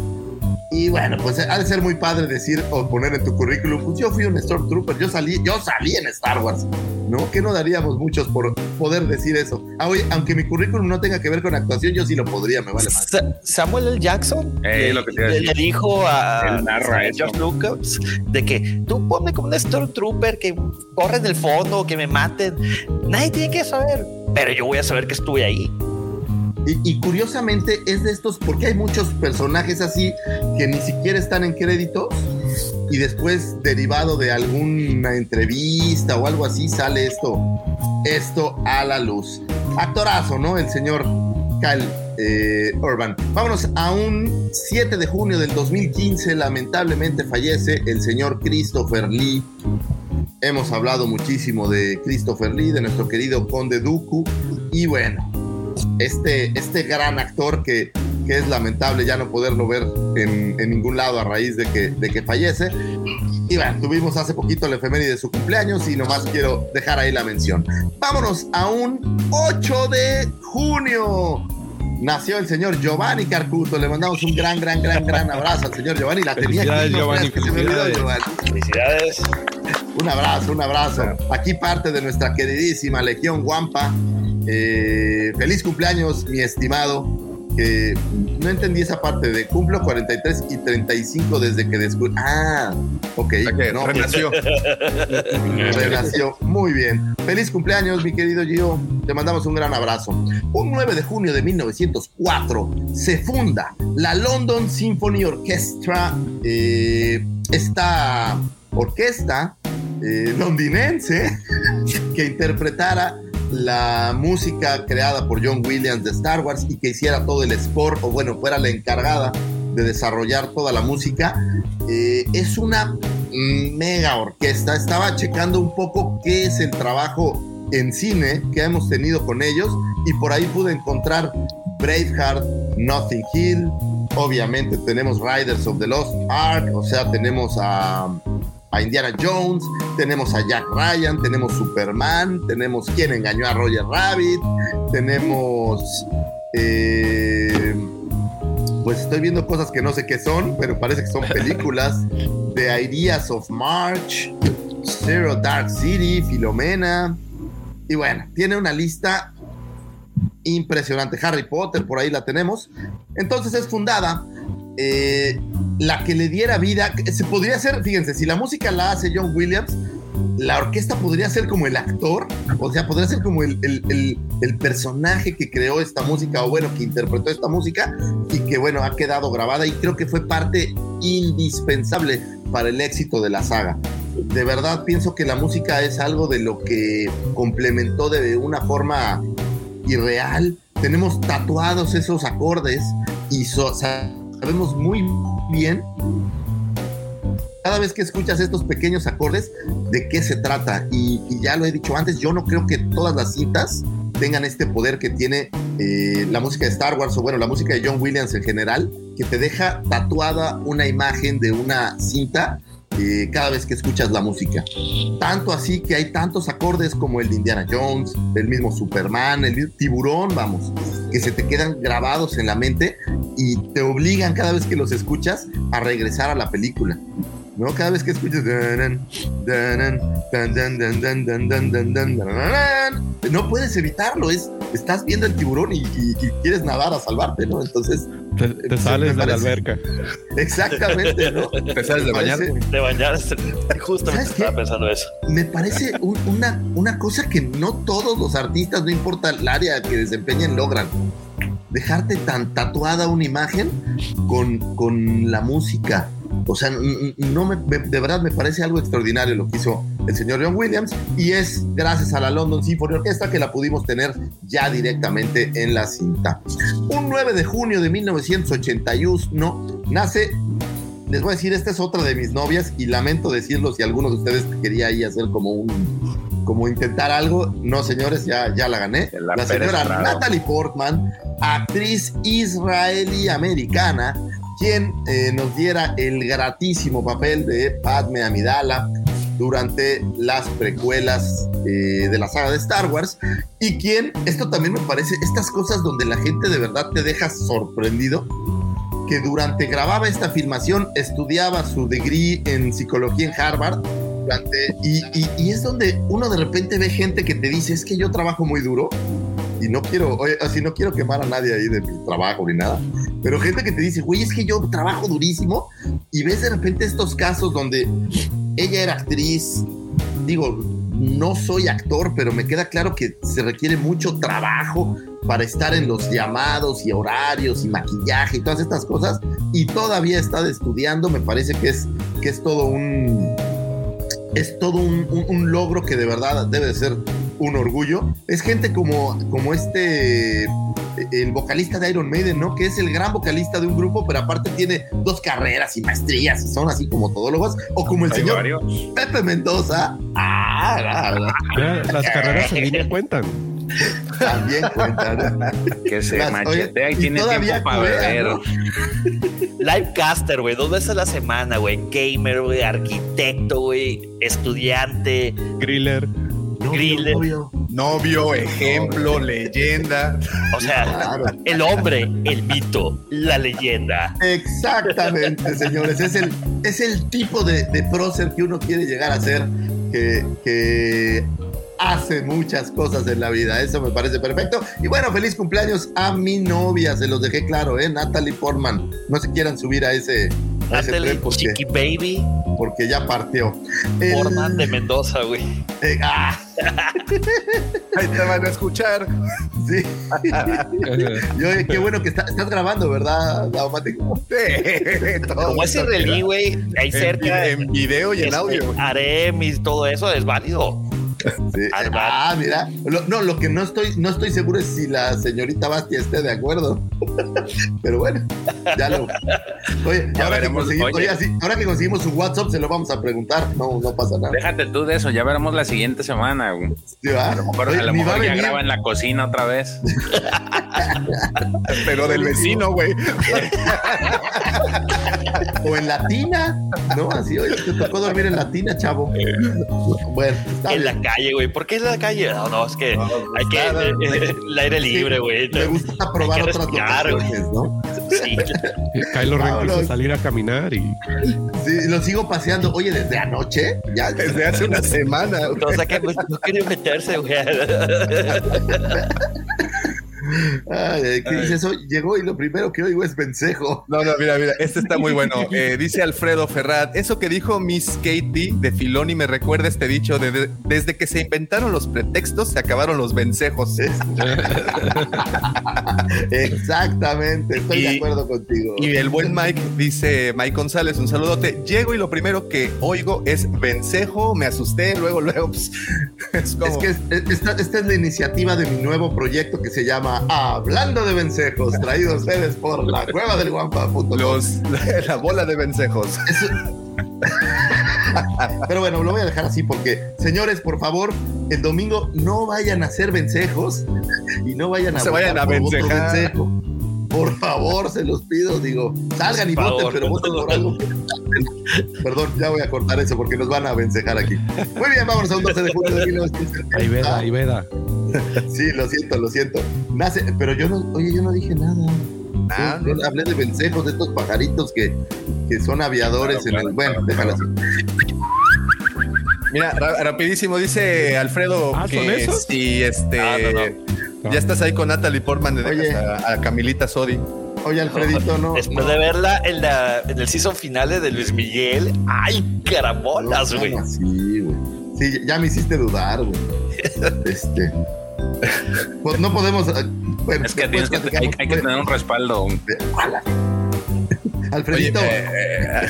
Y bueno, pues ha de ser muy padre decir o poner en tu currículum, pues yo fui un Stormtrooper, yo salí, yo salí en Star Wars, ¿no? Que no daríamos muchos por poder decir eso. Ah, oye, aunque mi currículum no tenga que ver con actuación, yo sí lo podría, me vale más. Sa- Samuel L. Jackson Eh, le, lo que te iba a le- decir. le dijo a. George Lucas de que tú ponme como un Stormtrooper que corre en el fondo, que me maten. Nadie tiene que saber, pero yo voy a saber que estuve ahí. Y, curiosamente es de estos, porque hay muchos personajes así que ni siquiera están en créditos y después derivado de alguna entrevista o algo así sale esto, esto a la luz. Actorazo, ¿no? El señor Kyle eh, Urban. Vámonos a un 7 de junio del 2015, lamentablemente fallece el señor Christopher Lee. Hemos hablado muchísimo de Christopher Lee, de nuestro querido Conde Dooku. Y bueno, este, este gran actor que, que es lamentable ya no poderlo ver en, en ningún lado a raíz de que, de que fallece. Y bueno, tuvimos hace poquito la efeméride de su cumpleaños y nomás quiero dejar ahí la mención. Vámonos a un 8 de junio. Nació el señor Giovanni Carcuto. Le mandamos un gran, gran, gran, gran abrazo al señor Giovanni. La tenía aquí. No Giovanni, que se me olvidó, felicidades. Giovanni. Felicidades. Un abrazo, un abrazo. Aquí parte de nuestra queridísima Legión Guampa. Eh, feliz cumpleaños, mi estimado. Que no entendí esa parte de cumplo 43 y 35 desde que descubrí. Ah, ok. O sea que no, renació. Renació. Muy bien. Feliz cumpleaños, mi querido Gio. Te mandamos un gran abrazo. Un 9 de junio de 1904 se funda la London Symphony Orchestra. eh, esta orquesta eh, londinense que interpretara la música creada por John Williams de Star Wars y que hiciera todo el score, o bueno, fuera la encargada de desarrollar toda la música. Eh, es una mega orquesta. Estaba checando un poco qué es el trabajo en cine que hemos tenido con ellos y por ahí pude encontrar Braveheart, Nothing Hill. Obviamente tenemos Riders of the Lost Ark, o sea, tenemos a, a Indiana Jones, tenemos a Jack Ryan, tenemos Superman, tenemos quien engañó a Roger Rabbit, tenemos... eh, pues estoy viendo cosas que no sé qué son, pero parece que son películas. The Ideas of March, Zero Dark City, Filomena. Y bueno, tiene una lista impresionante. Harry Potter, por ahí la tenemos. Entonces es fundada eh, la que le diera vida. Se podría hacer, fíjense, si la música la hace John Williams, la orquesta podría ser como el actor, o sea, podría ser como el, el- personaje que creó esta música, o bueno, que interpretó esta música y que bueno, ha quedado grabada y creo que fue parte indispensable para el éxito de la saga. De verdad pienso que la música es algo de lo que complementó de una forma irreal. Tenemos tatuados esos acordes y so- sabemos muy bien cada vez que escuchas estos pequeños acordes, de qué se trata. Y, ya lo he dicho antes, yo no creo que todas las cintas tengan este poder que tiene eh, la música de Star Wars o bueno, la música de John Williams en general, que te deja tatuada una imagen de una cinta eh, cada vez que escuchas la música. Tanto así que hay tantos acordes como el de Indiana Jones, el mismo Superman, el mismo tiburón, vamos, que se te quedan grabados en la mente y te obligan cada vez que los escuchas a regresar a la película. ¿no? Cada vez que escuchas no puedes evitarlo, es estás viendo el tiburón y, quieres nadar a salvarte, ¿no? Entonces te, eh, sales de la alberca. Exactamente, ¿no? Te sales de bañar. De bañar, justamente estaba pensando eso. Me parece una, una cosa que no todos los artistas, no importa el área que desempeñen, logran dejarte tan tatuada una imagen con, con la música, o sea, no me, de verdad me parece algo extraordinario lo que hizo el señor John Williams y es gracias a la London Symphony Orchestra que la pudimos tener ya directamente en la cinta. Un 9 de junio de 1981 nace les voy a decir, esta es otra de mis novias y lamento decirlo si alguno de ustedes quería ahí hacer como un, como intentar algo. No, señores, ya, ya la gané. La La, señora. Natalie Portman, actriz israelí-americana, quien eh, nos diera el gratísimo papel de Padme Amidala durante las precuelas eh, de la saga de Star Wars y quien, esto también me parece, estas cosas donde la gente de verdad te deja sorprendido, que durante grababa esta filmación estudiaba su degree en psicología en Harvard y- y es donde uno de repente ve gente que te dice es que yo trabajo muy duro y no quiero, oye, así no quiero quemar a nadie ahí de mi trabajo ni nada, pero gente que te dice, güey, es que yo trabajo durísimo y ves de repente estos casos donde ella era actriz, digo, no soy actor, pero me queda claro que se requiere mucho trabajo para estar en los llamados y horarios y maquillaje y todas estas cosas y todavía está estudiando, me parece que es, que es todo un es todo un, logro que de verdad debe de ser un orgullo. Es gente como, como este, el vocalista de Iron Maiden, ¿no? Que es el gran vocalista de un grupo, pero aparte tiene dos carreras y maestrías y son así como todólogos. O como el señor varios. Pepe Mendoza. Ah, ah, ah, Las carreras en línea cuentan. también cuentan. Que se Las- machetea oye, y y tiene todavía tiempo para beber. ¿no? Livecaster, güey, dos veces a la semana, güey. Gamer, güey, arquitecto, güey, estudiante, Griller. Griller. Novio, ejemplo, leyenda. O sea, Claro. el hombre, el mito, la leyenda. Exactamente, señores. Es el, es el tipo de, de prócer que uno quiere llegar a ser, que, que hace muchas cosas en la vida. Eso me parece perfecto. Y bueno, feliz cumpleaños a mi novia. Se los dejé claro, ¿eh? Natalie Portman. No se quieran subir a ese, ese tren porque, Chiqui Baby, porque ya partió. El- Portman de Mendoza, güey. eh, ah, Ahí te van a escuchar. sí. Y oye, qué bueno que está- estás grabando, ¿verdad, Daumático? Sí, Como es eso que israelí, da. güey, ahí En, cerca. en video y en audio. Harem y todo eso es válido. Sí. Ah, mira. Lo- no, lo que no estoy, no estoy seguro es si la señorita Bastia esté de acuerdo. Pero bueno, ya lo. Oye, Ya ahora, que veremos, conseguimos, oye. ahora que conseguimos su WhatsApp, se lo vamos a preguntar. No, no pasa nada. Déjate tú de eso, ya veremos la siguiente semana. güey. A lo mejor, Oye, a lo mejor ya venir. graba en la cocina otra vez. Pero del vecino, güey. O en Latina, ¿no? Así, oye, te tocó dormir en Latina, chavo. Bueno, está En bien. la calle, güey. ¿Por qué en la calle? No, no, es que No, hay que. eh, eh, el aire libre, güey. Me gusta probar otras locaciones, ¿no? Sí. Kylo Ren Vámonos. quiso salir a caminar y Sí, lo sigo paseando. Oye, desde anoche, ya. Desde hace una semana. güey. O sea que pues, no quería meterse, güey. Ay, ay, ¿Qué dice eso? Llegó y lo primero que oigo es vencejo. No, no, mira, mira, este está muy bueno. Eh, dice Alfredo Ferrat, eso que dijo Miss Katie de Filoni me recuerda este dicho de, de- desde que se inventaron los pretextos se acabaron los vencejos. Exactamente, estoy Y- de acuerdo contigo. Y el buen Mike dice, Mike González, un saludote. Llego y lo primero que oigo es vencejo, me asusté, luego, luego, pues, es como... Es que es- esta, esta es la iniciativa de mi nuevo proyecto que se llama Hablando de Vencejos, traído a ustedes por la cueva del guampa.com. los, la, la bola de vencejos. Pero bueno, lo voy a dejar así porque, señores, por favor, el domingo no vayan a hacer vencejos y no vayan a Se vayan votar a vencejar. Por favor, se los pido, digo, salgan y Por voten, favor. pero voten por algo. Perdón, ya voy a cortar eso porque nos van a vencejar aquí. Muy bien, vámonos a un 12 de junio de 1970. ahí veda, ahí veda. Sí, lo siento, lo siento. Nace, pero yo no, oye, yo no dije nada. Ah, Yo- yo hablé de vencejos, de estos pajaritos que, que son aviadores Claro, en el. claro, Bueno, déjalo así. Mira, ra- rapidísimo, dice Alfredo Ah, ¿son que esos? si este... Ah, no, no. Ya estás ahí con Natalie Portman, le Oye. dejas a, a Camilita Sodi. Oye, Alfredito, no. Después no, de verla en, la, en el season finale de Luis Miguel, ¡ay, caramolas, no güey! Sí, ya me hiciste dudar, güey. Este. Pues no podemos. eh, Bueno, Es que tienes que, hay, que tener un respaldo. Ala. Oye, Alfredito, eh,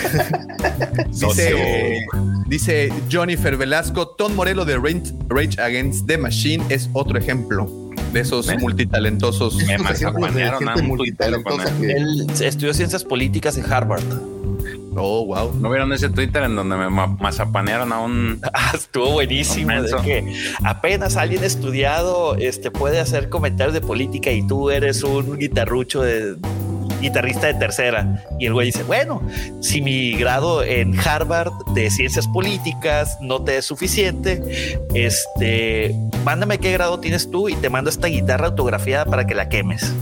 dice, dice Jennifer Velasco, Tom Morello de Rage Against the Machine es otro ejemplo de esos ¿Eh? multitalentosos. me que. Él estudió ciencias políticas en Harvard. Oh, wow. ¿No vieron ese Twitter en donde me ma- mazapanearon a un... Ah, estuvo buenísimo. De que apenas alguien estudiado este, puede hacer comentarios de política y tú eres un guitarrucho de guitarrista de tercera. Y el güey dice, bueno, si mi grado en Harvard de ciencias políticas no te es suficiente, este, mándame qué grado tienes tú y te mando esta guitarra autografiada para que la quemes.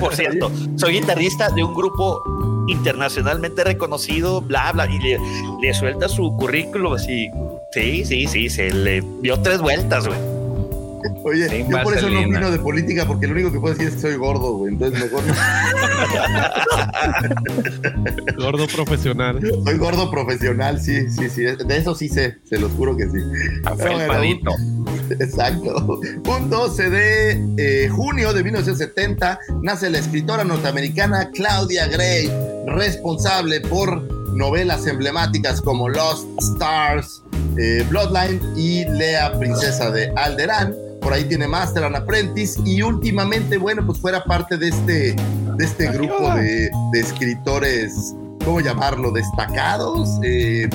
Por cierto, soy guitarrista de un grupo internacionalmente reconocido, bla, bla, y le, le suelta su currículum así. Sí, sí, sí, se le dio tres vueltas, güey. Oye, Sin yo por eso no opino de política, porque lo único que puedo decir es que soy gordo, güey. Entonces mejor no. Gordo profesional. Soy gordo profesional, sí, sí, sí. De eso sí sé, se los juro que sí. Pero bueno, Afelpadito. Exacto. Un 12 de eh, junio de 1970 nace la escritora norteamericana Claudia Gray, responsable por novelas emblemáticas como Lost Stars, eh, Bloodline y Lea, princesa de Alderaan. Por ahí tiene Master and Apprentice y últimamente, bueno, pues fuera parte de este, de este grupo de, de escritores, ¿cómo llamarlo? Destacados. Eh,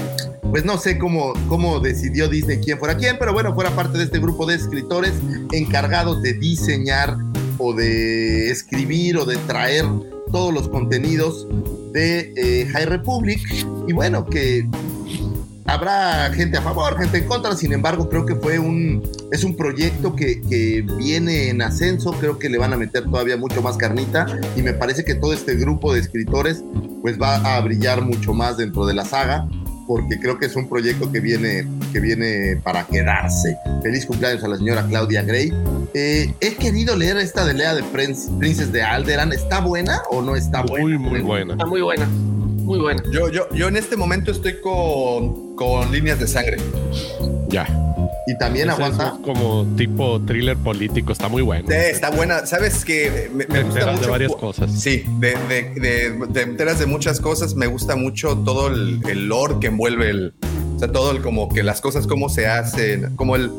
pues no sé cómo, cómo decidió Disney quién fuera quién, pero bueno, fuera parte de este grupo de escritores encargados de diseñar o de escribir o de traer todos los contenidos de eh, High Republic. Y bueno, que habrá gente a favor, gente en contra, sin embargo, creo que fue un, es un proyecto que, que viene en ascenso, creo que le van a meter todavía mucho más carnita y me parece que todo este grupo de escritores pues va a brillar mucho más dentro de la saga porque creo que es un proyecto que viene, que viene para quedarse. Feliz cumpleaños a la señora Claudia Gray. Eh, he querido leer esta de Lea de Prince- Princess de Alderan. ¿Está buena o no está buena? Muy, muy buena. Está muy buena. Muy buena. Yo, yo, yo en este momento estoy con, con líneas de sangre. Ya. Y también Ese aguanta. es como tipo thriller político. Está muy bueno. Sí, está buena. Sabes que me, me gusta enteras mucho. de varias cosas. Sí, de, de, de- te enteras de muchas cosas. Me gusta mucho todo el, el lore que envuelve el. O sea, todo el como que las cosas, cómo se hacen, como el,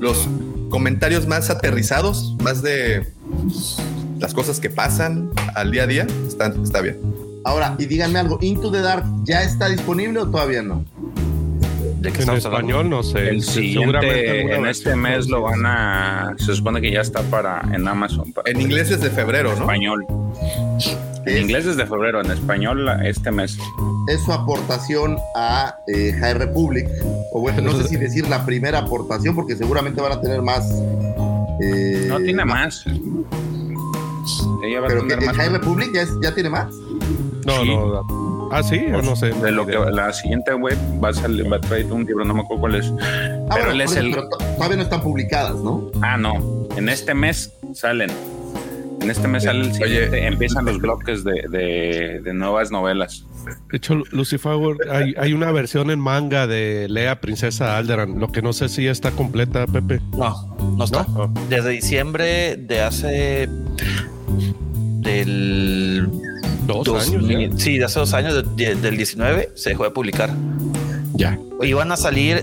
los comentarios más aterrizados, más de las cosas que pasan al día a día. Está, está bien. Ahora, y díganme algo, ¿Into the Dark ya está disponible o todavía no? ¿De qué En estamos hablando? español no sé. El Seguramente siguiente, en este mes lo van a... Se supone que ya está para en Amazon. Para En inglés es de febrero, ¿no? español. En Es- inglés desde febrero, en español este mes. Es su aportación a eh, High Republic. O bueno, no sé si decir la primera aportación, porque seguramente van a tener más. eh, No tiene más. Ella va a Pero que tener en más. High Republic ya, es- ya tiene más. No, Sí. no. Ah, sí, o no sé. De lo que la siguiente web va a salir, va a traer un libro, no me acuerdo cuál es. Ah, Pero bueno, él es el- pero to- todavía no están publicadas, ¿no? Ah, no. En este mes salen. En este mes sale el Oye. siguiente. Empiezan los bloques de, de, de nuevas novelas. De hecho, Lucifer, hay, hay una versión en manga de Lea Princesa Alderan. Lo que no sé si está completa, Pepe. No, no está. ¿No? Desde diciembre de hace del Dos dos años ya. sí, de hace dos años de- de- del 19 se dejó de publicar. Ya. Iban a salir,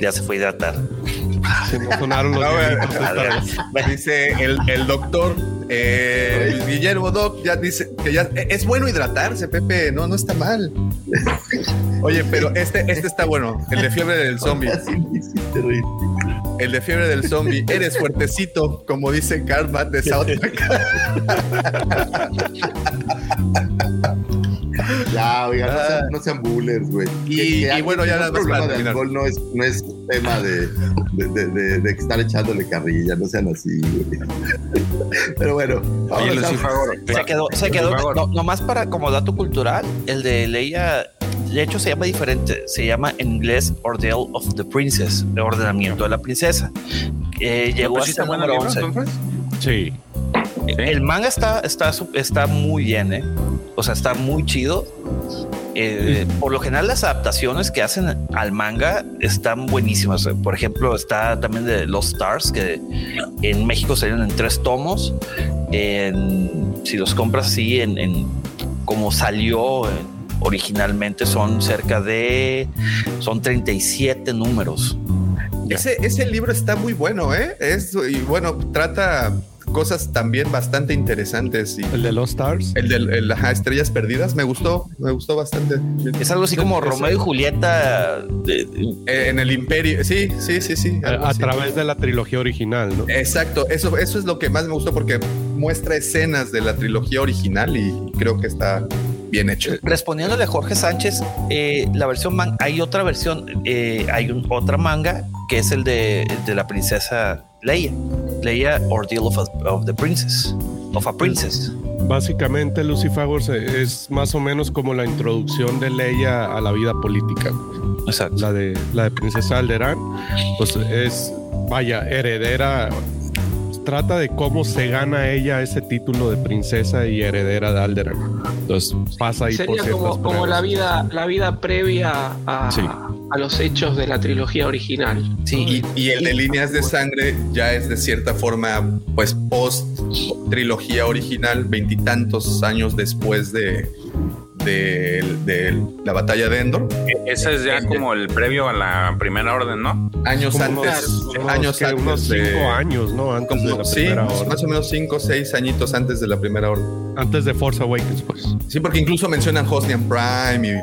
ya se fue a hidratar. Se emocionaron los ver. Dice el, el doctor eh, Guillermo Doc, ya dice que ya es bueno hidratarse, Pepe, no, no está mal. Oye, pero este, este está bueno, el de fiebre del zombie. El de fiebre del zombie. Eres fuertecito, como dice Cartman de South Park. Ya, oiga, no, Ah. sean, no sean bullers, güey. Y- Que- que y bueno, ya nada más problema para terminar. alcohol no es, no es tema de, de, de- de- de estar echándole carrilla, no sean así, güey. Pero bueno, Oye, Lucifer, Se quedó, se quedó, no, nomás para como dato cultural, el de Leia, de hecho se llama diferente, se llama en inglés Ordeal of the Princess, el ordenamiento de la princesa. Eh, llegó pues a sí ser número el libro, 11. entonces. Sí. El manga está, está, está muy bien, ¿eh? O sea, está muy chido. Eh, por lo general, las adaptaciones que hacen al manga están buenísimas. Por ejemplo, está también de Los Stars, que en México salieron en tres tomos. En- si los compras así, en, en como salió eh, originalmente, son cerca de. Son 37 números. Ese, ese libro está muy bueno, ¿eh? Es, y bueno, trata cosas también bastante interesantes. Y El de los Stars. el de el, ajá, Estrellas Perdidas me gustó, me gustó bastante. Es algo así como Romeo y Julieta. de- de- Eh, En el Imperio, sí, sí, sí, sí. A, algo a así. través de la trilogía original, ¿no? Exacto, eso, eso es lo que más me gustó porque muestra escenas de la trilogía original y creo que está bien hecho. Respondiéndole a Jorge Sánchez, eh, la versión man- hay otra versión, eh, hay un- otra manga que es el de, de la princesa Leia. Leia Ordeal of, a- of the Princess. Of a Princess. Básicamente, Lucy Fagors es más o menos como la introducción de Leia a la vida política. Exacto. La de, la de Princesa Alderán, pues es, vaya, heredera. Trata de cómo se gana ella ese título de princesa y heredera de Alderaan. Entonces pasa ahí por Sería ciertas como, como la vida, la vida previa a, Sí. a los hechos de la trilogía original. Sí, Y, y el de líneas de sangre ya es de cierta forma, pues post trilogía original, veintitantos años después de, de, de la batalla de Endor. Ese es ya como el previo a la primera orden, ¿no? Años Como antes, unos, unos, años que antes unos de- cinco años, ¿no? Antes de la sí, primera orden. más o menos cinco o seis añitos antes de la primera orden. Antes de Force Awakens, pues. Sí, porque incluso mencionan Hosnian Prime y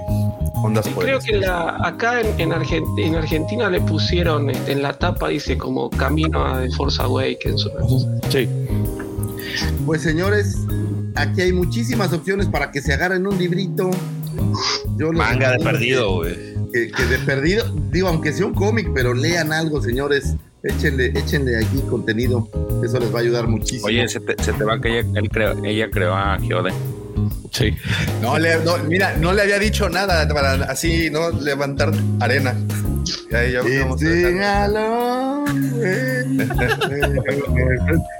ondas Y creo que la, acá en, en, Argent- en Argentina le pusieron este, en la tapa, dice como camino a The Force Awakens. Sí. Pues señores, aquí hay muchísimas opciones para que se agarren un librito. Yo Manga de perdido, güey. Que, que de perdido, digo, aunque sea un cómic, pero lean algo, señores. Échenle, échenle aquí contenido. Eso les va a ayudar muchísimo. Oye, se te, se te va que ella, él creó, ella creó a Giode. Sí. No, le- no, mira, no le había dicho nada para así no levantar arena. Ya, ya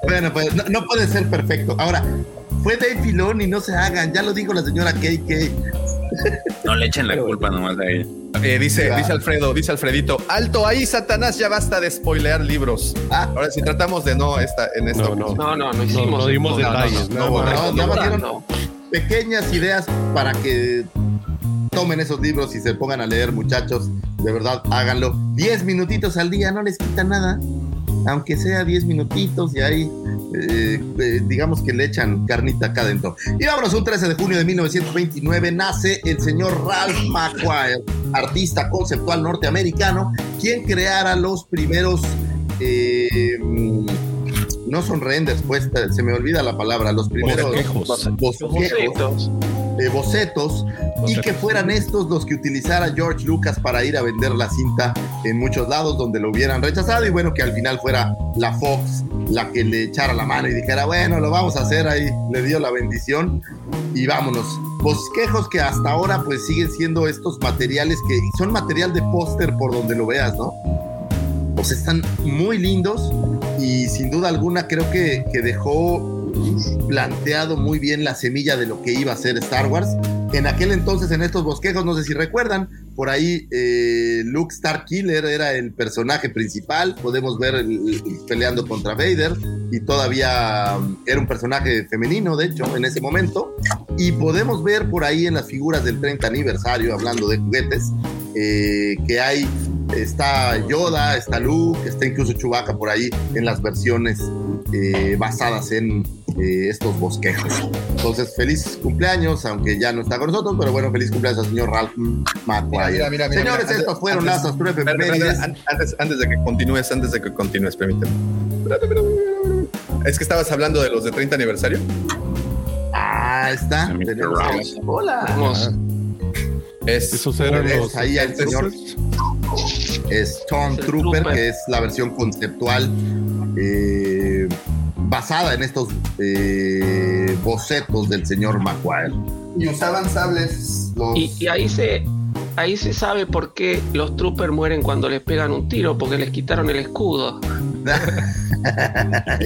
bueno, pues no, no puede ser perfecto. Ahora, fue Dave Filón y no se hagan. Ya lo dijo la señora KK. No le echen la culpa nomás a ella. Eh, dice, dice Alfredo, dice Alfredito, alto ahí, Satanás, ya basta de spoilear libros. Ah. Ahora si tratamos de no esta, en esta No, no. No, no, no No, hicimos. no dimos no, no, detalles. no. pequeñas ideas para que tomen esos libros y se pongan a leer, muchachos. De verdad, háganlo. Diez minutitos al día no les quita nada. Aunque sea diez minutitos y ahí, eh, eh, digamos que le echan carnita acá adentro. Y vámonos, un 13 de junio de 1929 nace el señor Ralph McQuire, artista conceptual norteamericano, quien creara los primeros... eh, no son renders, pues se me olvida la palabra, los primeros Bosquejos. bosquejos. Eh, bocetos y que fueran estos los que utilizara George Lucas para ir a vender la cinta en muchos lados donde lo hubieran rechazado y bueno que al final fuera la Fox la que le echara la mano y dijera bueno lo vamos a hacer ahí le dio la bendición y vámonos bosquejos que hasta ahora pues siguen siendo estos materiales que son material de póster por donde lo veas no pues están muy lindos y sin duda alguna creo que, que dejó planteado muy bien la semilla de lo que iba a ser Star Wars. En aquel entonces, en estos bosquejos, no sé si recuerdan, por ahí eh, Luke Starkiller era el personaje principal. Podemos ver el- el- peleando contra Vader y todavía um, era un personaje femenino, de hecho, en ese momento. Y podemos ver por ahí en las figuras del 30 aniversario, hablando de juguetes, eh, que hay está Yoda, está Luke, está incluso Chewbacca por ahí en las versiones eh, basadas en eh, estos bosquejos. Entonces, feliz cumpleaños, aunque ya no está con nosotros, pero bueno, feliz cumpleaños al señor Ralph McQuire. Mira, mira, mira, Señores, mira, estas fueron antes- las an- Antes, antes de que continúes, antes de que continúes, permíteme. Es que estabas hablando de los de 30 aniversario. Ah, está. Tenemos- Ralph. Hola. Vamos. Es, Esos eran Es los. ahí al es- señor Stormtrooper, Trooper. que es la versión conceptual eh, basada en estos eh, bocetos del señor McQuire. Y usaban sables los. Y, y ahí se ahí se sabe por qué los troopers mueren cuando les pegan un tiro, porque les quitaron el escudo.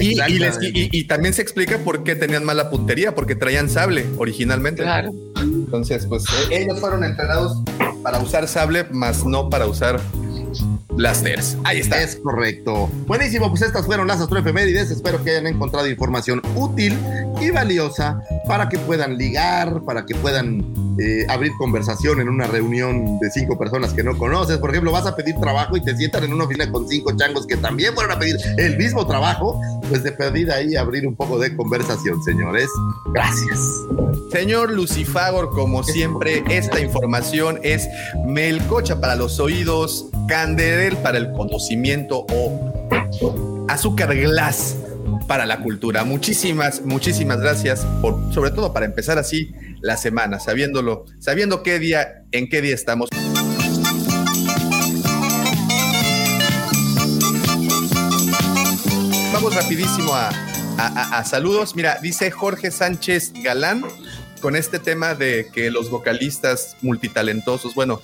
Y, y les- Exactamente. y- y también se explica por qué tenían mala puntería, porque traían sable originalmente. Claro. Entonces, pues eh, ellos fueron entrenados para usar sable, más no para usar blasters. Ahí está. Es correcto. Buenísimo, pues estas fueron las astroefemérides. Espero que hayan encontrado información útil y valiosa para que puedan ligar, para que puedan eh, abrir conversación en una reunión de cinco personas que no conoces. Por ejemplo, vas a pedir trabajo y te sientan en una oficina con cinco changos que también fueron a pedir el mismo trabajo, pues de pedir ahí abrir un poco de conversación, señores. Gracias. Señor Lucifagor, como siempre, esta información es melcocha para los oídos, canderel para el conocimiento o azúcar glass para la cultura. Muchísimas, muchísimas gracias por, sobre todo para empezar así la semana, sabiéndolo, sabiendo qué día, en qué día estamos. Vamos rapidísimo a, a- a saludos. Mira, dice Jorge Sánchez Galán con este tema de que los vocalistas multitalentosos, bueno,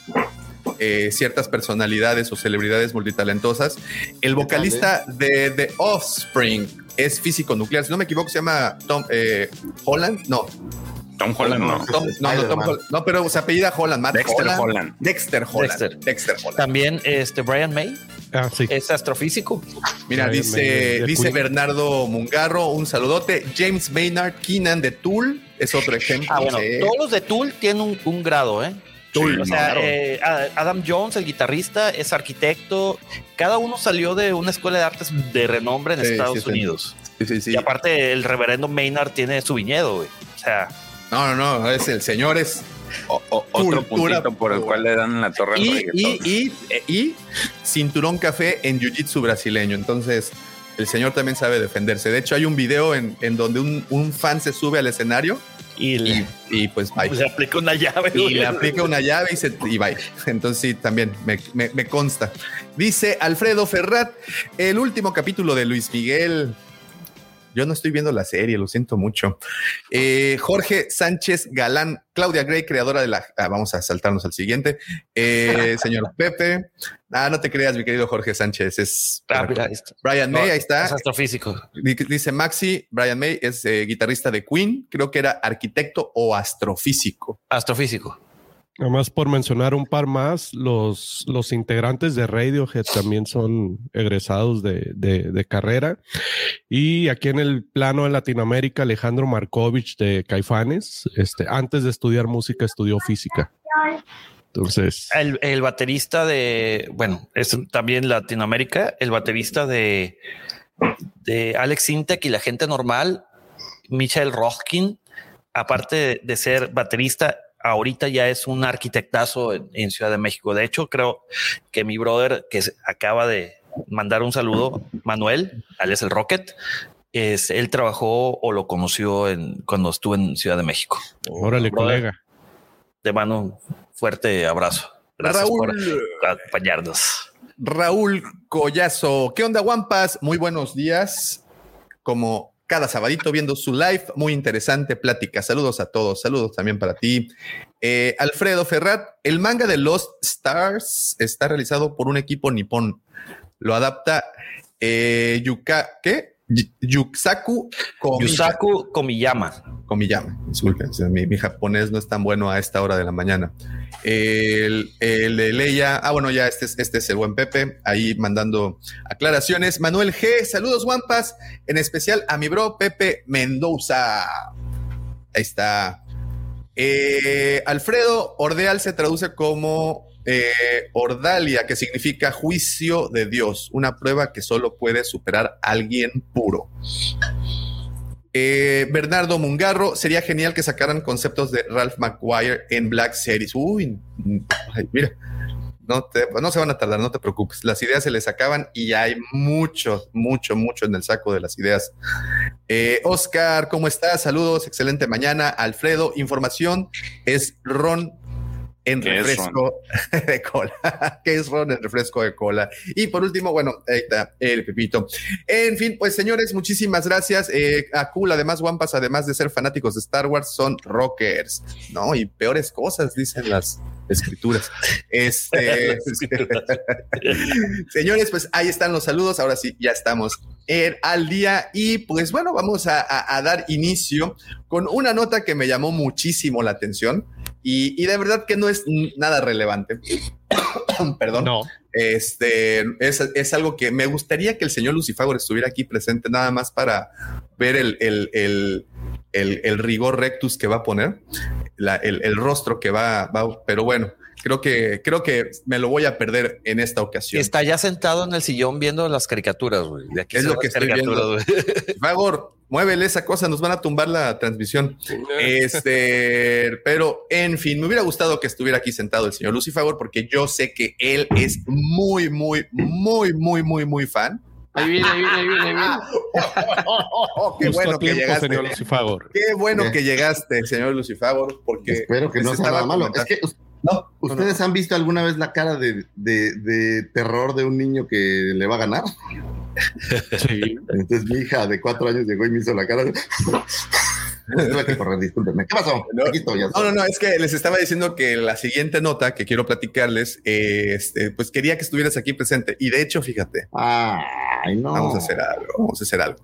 eh, ciertas personalidades o celebridades multitalentosas. El vocalista de The Offspring es físico nuclear. Si no me equivoco, se llama Tom eh, Holland. No. Tom Holland, no. Tom- no, no, Tom Holland. No, pero se apellida Holland. Matt Dexter Holland. Holland. Dexter Holland. Dexter. Dexter Holland. También este Brian May Ah, sí. es astrofísico. Mira, Brian May de- dice, dice. Bernardo Mungarro, un saludote. James Maynard Keenan de Tool es otro ejemplo. Ah, bueno, todos los de Tool tienen un, un grado, ¿eh? Tool, o sea, claro. eh, Adam Jones, el guitarrista, es arquitecto. Cada uno salió de una escuela de artes de renombre en Sí, Estados sí. Unidos. Sí, sí, sí. Y aparte, el reverendo Maynard tiene su viñedo, güey. O sea, No, no, no, es el señor, es O- o- otro Cultura puntito por el cual le dan la torre al y, reggaetón. y, y, y cinturón café en jiu-jitsu brasileño. Entonces, el señor también sabe defenderse. De hecho, hay un video en, en donde un, un fan se sube al escenario y le, y, y pues bye. le aplica una llave, Y le aplica una llave y, se, y bye. Entonces sí, también me, me- me consta. Dice Alfredo Ferrat, el último capítulo de Luis Miguel. Yo no estoy viendo la serie, lo siento mucho. Eh, Jorge Sánchez Galán, Claudia Gray, creadora de la... ah, vamos a saltarnos al siguiente. Eh, señor Pepe. Ah, no te creas, mi querido Jorge Sánchez. Es Ah, mira. Brian May, No, ahí está. Es astrofísico. Dice Maxi, Brian May es eh, guitarrista de Queen, creo que era arquitecto o astrofísico. Astrofísico. Nada más por mencionar un par más, los, los integrantes de Radiohead también son egresados de, de- carrera. Y aquí en el plano de Latinoamérica, Alejandro Markovich de Caifanes, este, antes de estudiar música, estudió física. Entonces, El, el baterista de, bueno, es también Latinoamérica, el baterista de, de Alex Sintek y la gente normal, Michael Rothkin, aparte de ser baterista, ahorita ya es un arquitectazo en, en Ciudad de México. De hecho, creo que mi brother que se- acaba de mandar un saludo, Manuel, alias el Rocket, es, él trabajó o lo conoció en, cuando estuvo en Ciudad de México. órale, Brother, colega. De mano, fuerte abrazo. Gracias Raúl. por acompañarnos. Raúl Collazo. ¿Qué onda, Wampas? Muy buenos días. Como cada sabadito viendo su live, muy interesante plática. Saludos a todos. Saludos también para ti. Eh, Alfredo Ferrat, el manga de Lost Stars está realizado por un equipo nipón. Lo adapta eh, Yuka, ¿qué? Y- Yusaku Komiya- Yusaku Komiyama. Komiyama. Disculpen, mi, mi japonés no es tan bueno a esta hora de la mañana. El, el de Leia, ah, bueno, ya este es, este es el buen Pepe, ahí mandando aclaraciones. Manuel G, saludos, Wampas, en especial a mi bro Pepe Mendoza. Ahí está. Eh, Alfredo Ordeal se traduce como eh, Ordalia, que significa juicio de Dios, una prueba que solo puede superar alguien puro. Eh, Bernardo Mungarro, sería genial que sacaran conceptos de Ralph McGuire en Black Series. Uy, mira, no, te- no se van a tardar, no te preocupes. Las ideas se les acaban y hay mucho, mucho, mucho en el saco de las ideas. Eh, Oscar, ¿cómo estás? Saludos, excelente mañana. Alfredo, información es Ron en ¿Qué es refresco de cola. ¿Qué es Ron en refresco de cola? Y por último, bueno, ahí está el Pepito. En fin, pues señores, muchísimas gracias. Eh, a Cool, además, Wampas, además de ser fanáticos de Star Wars, son rockers, ¿no? Y peores cosas, dicen las escrituras. Este, señores, pues ahí están los saludos. Ahora sí, ya estamos en- al día. Y pues bueno, vamos a, a- a dar inicio con una nota que me llamó muchísimo la atención. Y, y de verdad que no es nada relevante. Perdón. No. Este es, es algo que me gustaría que el señor Lucifago estuviera aquí presente, nada más para ver el, el- el- el, el rigor rectus que va a poner, la- el, el rostro que va, va, pero bueno, creo que, creo que me lo voy a perder en esta ocasión. Está ya sentado en el sillón viendo las caricaturas, güey. De aquí Es lo que estoy viendo. Favor, muévele esa cosa, nos van a tumbar la transmisión. Este, pero en fin, me hubiera gustado que estuviera aquí sentado el señor Lucifagor, porque yo sé que él es muy, muy, muy, muy, muy, muy fan. Ahí viene, ahí viene, ahí viene, ahí viene. qué Justo bueno tiempo, llegaste. señor Lucifagor. Qué bueno Bien. que llegaste, señor Lucifagor, porque Espero que no sea nada malo. Es comentando- que us- ¿Ustedes han visto alguna vez la cara de, de- de terror de un niño que le va a ganar? Sí. Entonces mi hija de cuatro años llegó y me hizo la cara de... Tuve que correr, discúlpenme. ¿Qué pasó? Aquí estoy, ya No, no, no, es que les estaba diciendo que la siguiente nota que quiero platicarles, eh, este, pues quería que estuvieras aquí presente. Y de hecho, fíjate, Ay, no. vamos a hacer algo, vamos a hacer algo.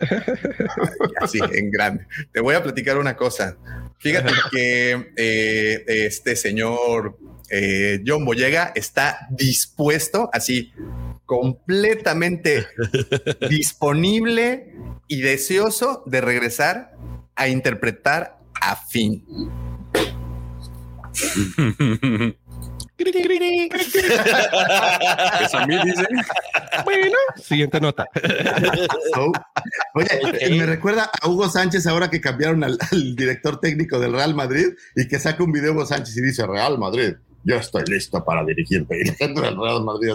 Así, en grande. Te voy a platicar una cosa. Fíjate que eh, este señor eh, John Boyega está dispuesto, así, completamente disponible y deseoso de regresar a interpretar a Finn. Eso a mí dice. Bueno, siguiente nota. Oye, me recuerda a Hugo Sánchez ahora que cambiaron al, al director técnico del Real Madrid y que saca un video Hugo Sánchez y dice Real Madrid, yo estoy listo para dirigirte. Y la gente del Real Madrid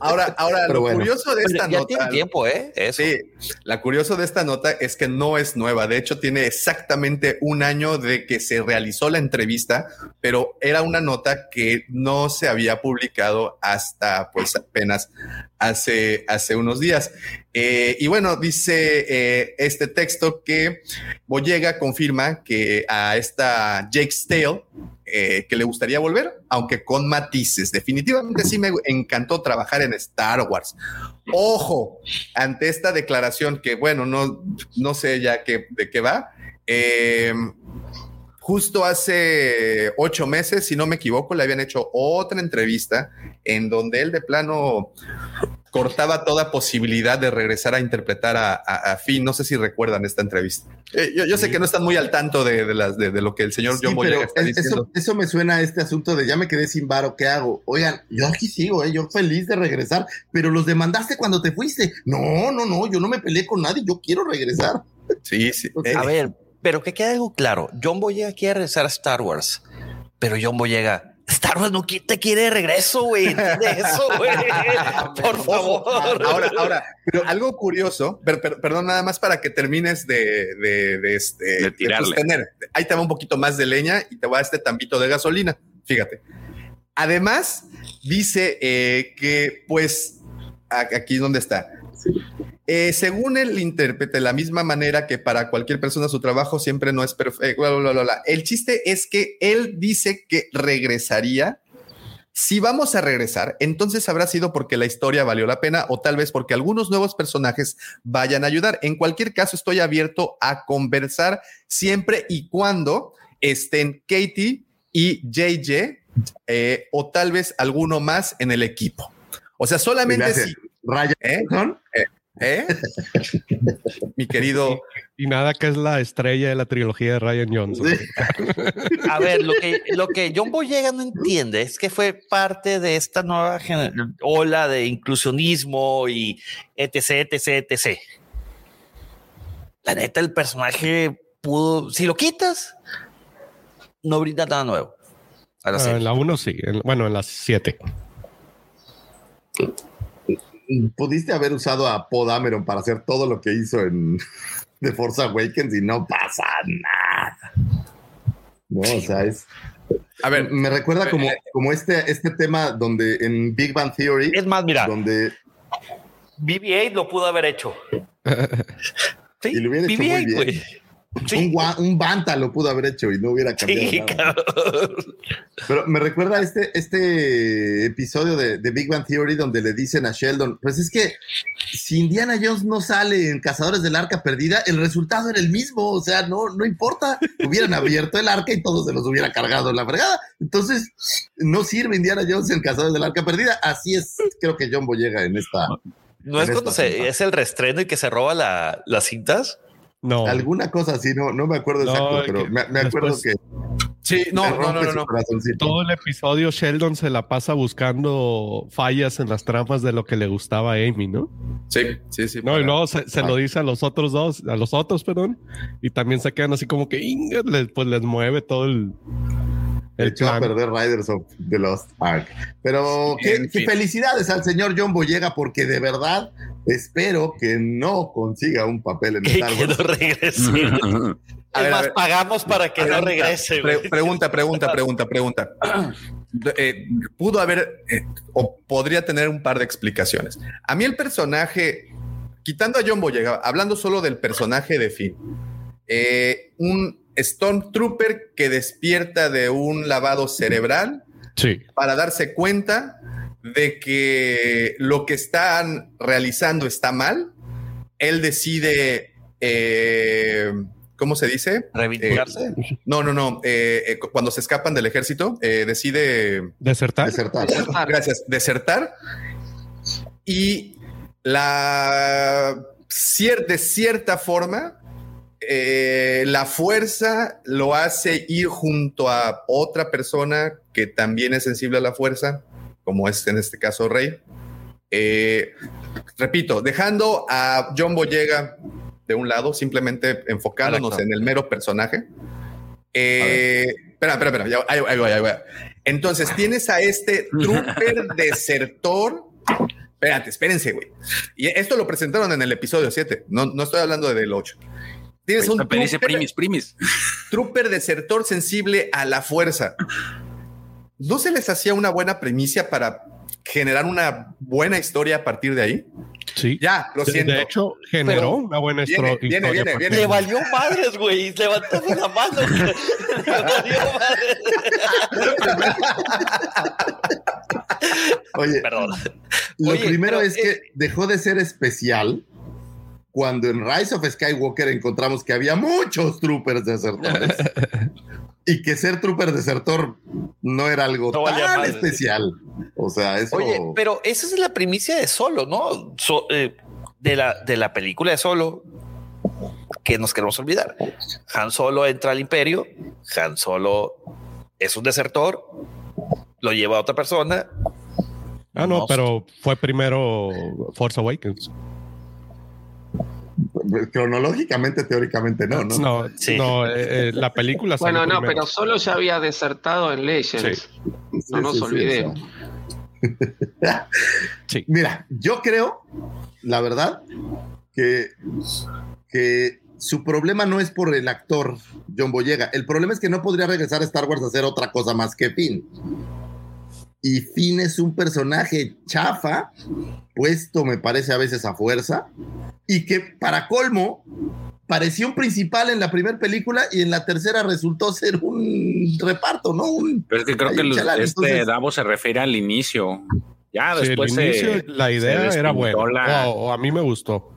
Ahora, ahora lo bueno. curioso de esta ya nota. tiene tiempo, ¿eh? Eso. Sí, la curioso de esta nota es que no es nueva. De hecho, tiene exactamente un año de que se realizó la entrevista, pero era una nota que no se había publicado hasta pues apenas hace, hace unos días. Eh, y bueno, dice eh, este texto que Boyega confirma que a esta Jake Stale eh, que le gustaría volver, aunque con matices. Definitivamente sí me encantó trabajar en Star Wars. Ojo, ante esta declaración que, bueno, no, no sé ya qué, de qué va. Justo hace ocho meses, si no me equivoco, le habían hecho otra entrevista en donde él de plano cortaba toda posibilidad de regresar a interpretar a, a, a Finn. No sé si recuerdan esta entrevista. Eh, yo, yo sé que no están muy al tanto de, de las, de, de lo que el señor Sí, John pero Boyega está es- diciendo. eso, eso me suena a este asunto de ya me quedé sin varo, ¿qué hago? Oigan, yo aquí sigo, ¿eh? yo feliz de regresar, pero los demandaste cuando te fuiste. No, no, no, yo no me peleé con nadie, yo quiero regresar. Sí, sí. Eh, A ver, pero que quede algo claro. John Boyega quiere regresar a Star Wars, pero John Boyega, Star Wars no te quiere de regreso, güey. Entiende eso, güey. Por favor. Ahora, ahora, pero algo curioso, per- per- perdón, nada más para que termines de, de, de este, De tirarle. Ahí te va un poquito más de leña y te va este tambito de gasolina. Fíjate. Además, dice eh, que, pues, aquí es donde está. Eh, según el intérprete, de la misma manera que para cualquier persona su trabajo siempre no es perfecto. bla, bla, bla, bla. El chiste es que él dice que regresaría. Si vamos a regresar, entonces habrá sido porque la historia valió la pena o tal vez porque algunos nuevos personajes vayan a ayudar. En cualquier caso, estoy abierto a conversar siempre y cuando estén Katie y JJ eh, o tal vez alguno más en el equipo. O sea, solamente si Ryan, ¿Eh? ¿Eh? Mi querido. Y nada que es la estrella de la trilogía de Ryan Johnson. A ver, lo que, lo que John Boyega no entiende es que fue parte de esta nueva ola de inclusionismo y etc, etc, etc. La neta, el personaje pudo, si lo quitas, no brinda nada nuevo. Ah, en la 1 sí, en- bueno, en la 7. Pudiste haber usado a Poe Dameron para hacer todo lo que hizo en The Force Awakens y no pasa nada. No, o sea, es. A ver, Me recuerda como, como este, este tema donde en Big Bang Theory, Es más, mira, donde BB-8 lo pudo haber hecho. Sí, Y lo hubiera hecho muy BB-8, bien. güey. Un, Sí, un Banta lo pudo haber hecho y no hubiera cambiado sí, nada. Pero me recuerda este, este episodio de, de Big Bang Theory donde le dicen a Sheldon, pues es que si Indiana Jones no sale en Cazadores del Arca Perdida, el resultado era el mismo, o sea, no, no importa, hubieran abierto el arca y todos se los hubiera cargado en la fregada. Entonces, no sirve Indiana Jones en Cazadores del Arca Perdida, así es, creo que John Boyega en esta... No es cuando se, es el restreno y que se roba la- las cintas. No. Alguna cosa así, no, no me acuerdo No, exacto, que pero me, me acuerdo después- que Sí, no, no, no, no. Todo el episodio Sheldon se la pasa buscando fallas en las trampas de lo que le gustaba a Amy, ¿no? Sí, sí, sí. No, y luego se, se lo dice a los otros dos, a los otros, perdón, y también se quedan así como que "Inga", les- pues les mueve todo el, el echó a plan. perder Riders of the Lost Ark. Pero Sí, qué, en qué fin. felicidades al señor John Boyega, porque de verdad espero que no consiga un papel en Que, Star que no Wars. regrese. A es ver, a más, ver. pagamos para que no regrese. pregunta, pregunta, pregunta, pregunta. Eh, pudo haber eh, o podría tener un par de explicaciones. A mí el personaje, quitando a John Boyega, hablando solo del personaje de Finn, eh, un Stormtrooper que despierta de un lavado cerebral Sí, para darse cuenta de que lo que están realizando está mal. Él decide, eh, ¿cómo se dice? ¿Reivindicarse? No, no, no. eh, eh, cu- cuando se escapan del ejército, eh, decide, desertar. Desertar. gracias, desertar. Y la cier- de cierta forma, eh, la fuerza lo hace ir junto a otra persona que también es sensible a la fuerza, como es en este caso Rey. Eh, repito, dejando a John Boyega de un lado, simplemente enfocándonos Correcto. en el mero personaje. Eh, espera, espera, espera. ya- ahí- ahí voy, ahí voy. Entonces tienes a este trooper desertor. Espérate, espérense, güey. Y esto lo presentaron en el episodio 7. No, no estoy hablando del 8. Tienes un Pepe dice trooper, primis, primis. trooper desertor sensible a la fuerza. ¿No se les hacía una buena premisa para generar una buena historia a partir de ahí? Sí. Ya, lo siento. De hecho, generó Pero una buena viene, viene, historia. viene, Le valió madres, güey. Levantó la mano. Le valió madres. Oye, Perdón. lo Oye, primero pero, es que eh, dejó de ser especial cuando en Rise of Skywalker encontramos que había muchos troopers desertores y que ser trooper desertor no era algo No tan madre. especial. O sea, eso. Oye, pero esa es la primicia de Solo, ¿no? So- eh, de, la, de la película de Solo que nos queremos olvidar. Han Solo entra al imperio, Han Solo es un desertor, lo lleva a otra persona. Ah, no, No. pero fue primero Force Awakens. Cronológicamente, teóricamente no, ¿no? No, Sí. no, eh, eh, la película Bueno, no, primero. pero solo ya había desertado en Legends. Sí, No nos sí, sí, olvidemos. Mira, yo creo, la verdad, que, que su problema no es por el actor John Boyega. El problema es que no podría regresar a Star Wars a hacer otra cosa más que Finn. Y Finn es un personaje chafa, puesto, me parece, a veces a fuerza, y que para colmo pareció un principal en la primera película y en la tercera resultó ser un reparto, ¿no? Un, Pero es que creo que el- chalán, este entonces- Davo se refiere al inicio. Ya Sí, el después inicio, se- la se idea era buena. la- a mí me gustó.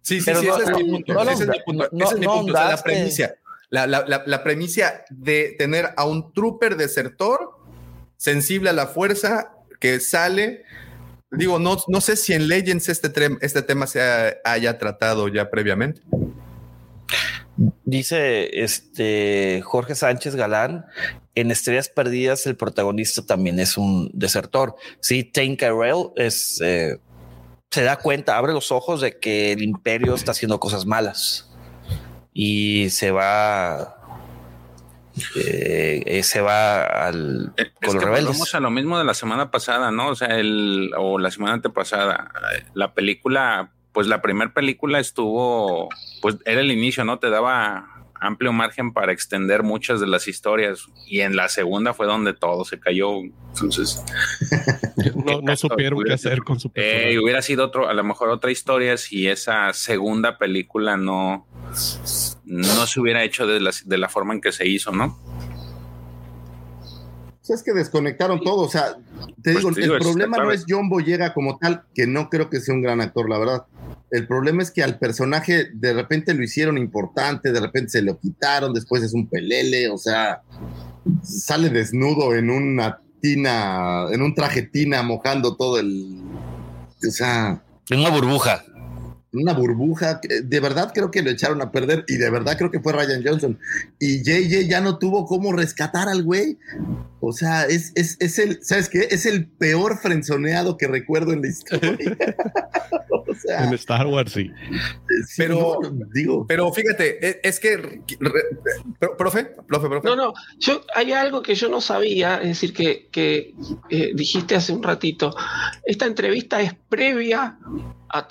Sí, sí, Pero sí, no- ese es mi punto. no ese es mi punto. no- ese es mi no punto. O sea, la premisa. La, la, la, la premisa de tener a un trooper desertor sensible a la fuerza que sale. Digo, no, no sé si en Legends este, este tema se ha- haya tratado ya previamente. Dice este Jorge Sánchez Galán, en Estrellas Perdidas el protagonista también es un desertor. Sí, Tain Carell eh, se da cuenta, abre los ojos de que el imperio está haciendo cosas malas y se va, eh, se va al, Es con los rebeldes. volvemos a lo mismo de la semana pasada, ¿no? O sea, el, o la semana antepasada. La película, pues la primera película estuvo, pues era el inicio, ¿no? Te daba amplio margen para extender muchas de las historias. Y en la segunda fue donde todo se cayó. Entonces, No, no supieron qué hacer con su eh, personaje. hubiera sido otro, a lo mejor otra historia si esa segunda película no, no se hubiera hecho de la, de la forma en que se hizo, ¿no? Es que desconectaron todo. O sea, te Pues digo, te digo, el problema no es John Boyega como tal, que no creo que sea un gran actor, la verdad. El problema es que al personaje de repente lo hicieron importante, de repente se lo quitaron, después es un pelele, o sea, sale desnudo en una tina, en un traje tina, mojando todo el. O sea, En una burbuja. Una burbuja. De verdad creo que lo echaron a perder y de verdad creo que fue Ryan Johnson. Y JJ ya no tuvo cómo rescatar al güey. O sea, es, es, es el, ¿sabes qué? Es el peor frenzoneado que recuerdo en la historia. o sea, en Star Wars, sí. sí pero, no, digo. Pero fíjate, es, es que, re, profe, profe, profe. No, no, yo, hay algo que yo no sabía, es decir, que, que eh, dijiste hace un ratito. Esta entrevista es previa a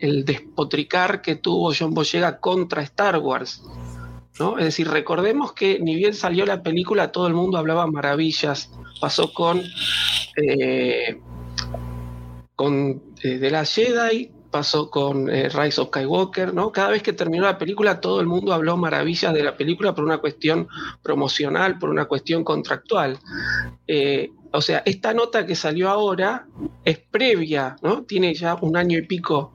el despotricar que tuvo John Boyega contra Star Wars. ¿no? Es decir, recordemos que ni bien salió la película, todo el mundo hablaba maravillas. Pasó con, eh, con eh, The Last Jedi, pasó con eh, Rise of Skywalker, ¿no? Cada vez que terminó la película, todo el mundo habló maravillas de la película por una cuestión promocional, por una cuestión contractual. Eh, o sea, esta nota que salió ahora es previa, ¿no? Tiene ya un año y pico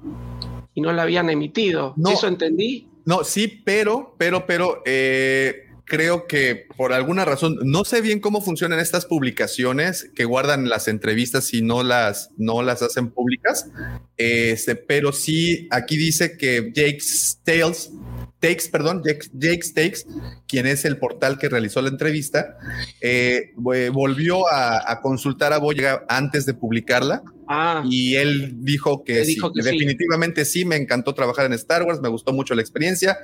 y no la habían emitido. No, ¿Eso entendí? No, sí, pero, pero, pero, eh, creo que por alguna razón, no sé bien cómo funcionan estas publicaciones que guardan las entrevistas y no las, no las hacen públicas, este, pero sí, aquí dice que Jake Tales, Takes, perdón, Jake, Jake's Takes, quien es el portal que realizó la entrevista, eh, volvió a, a, consultar a Boyega antes de publicarla Ah, y él dijo que, sí, dijo que definitivamente sí. sí. me encantó trabajar en Star Wars, me gustó mucho la experiencia.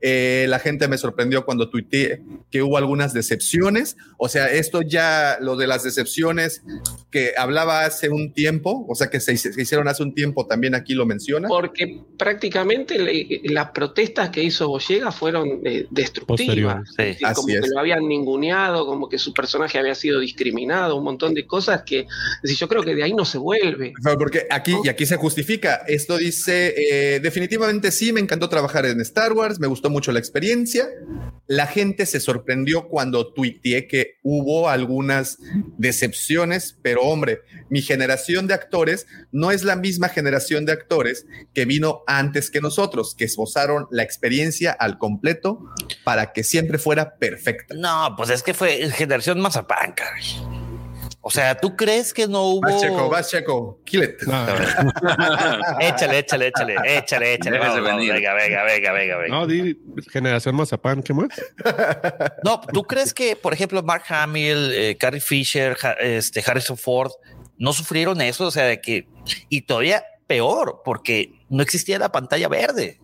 Eh, la gente me sorprendió cuando tuiteé que hubo algunas decepciones. O sea, esto ya, lo de las decepciones que hablaba hace un tiempo, o sea, que se, se hicieron hace un tiempo, también aquí lo menciona. Porque prácticamente le, las protestas que hizo Boyega fueron eh, destructivas. Sí. Sí, como es. que lo habían ninguneado, como que su personaje había sido discriminado, un montón de cosas que, es decir, yo creo que de ahí no se vuelve. Porque aquí, y aquí se justifica, esto dice, eh, definitivamente sí, me encantó trabajar en Star Wars, me gustó mucho la experiencia. La gente se sorprendió cuando tuiteé que hubo algunas decepciones, pero hombre, mi generación de actores no es la misma generación de actores que vino antes que nosotros, que esbozaron la experiencia al completo para que siempre fuera perfecta. No, pues es que fue generación Mazapán, caray. O sea, ¿tú crees que no hubo. Vas, Checo, vas, Checo, kill it. No. échale, échale, échale, échale, échale. Vamos, vamos, venga, venga, venga, venga, venga. No, di generación Mazapán, ¿qué más? No, ¿tú crees que, por ejemplo, Mark Hamill, eh, Carrie Fisher, este, Harrison Ford, no sufrieron eso? O sea, de que. Y todavía peor, porque no existía la pantalla verde.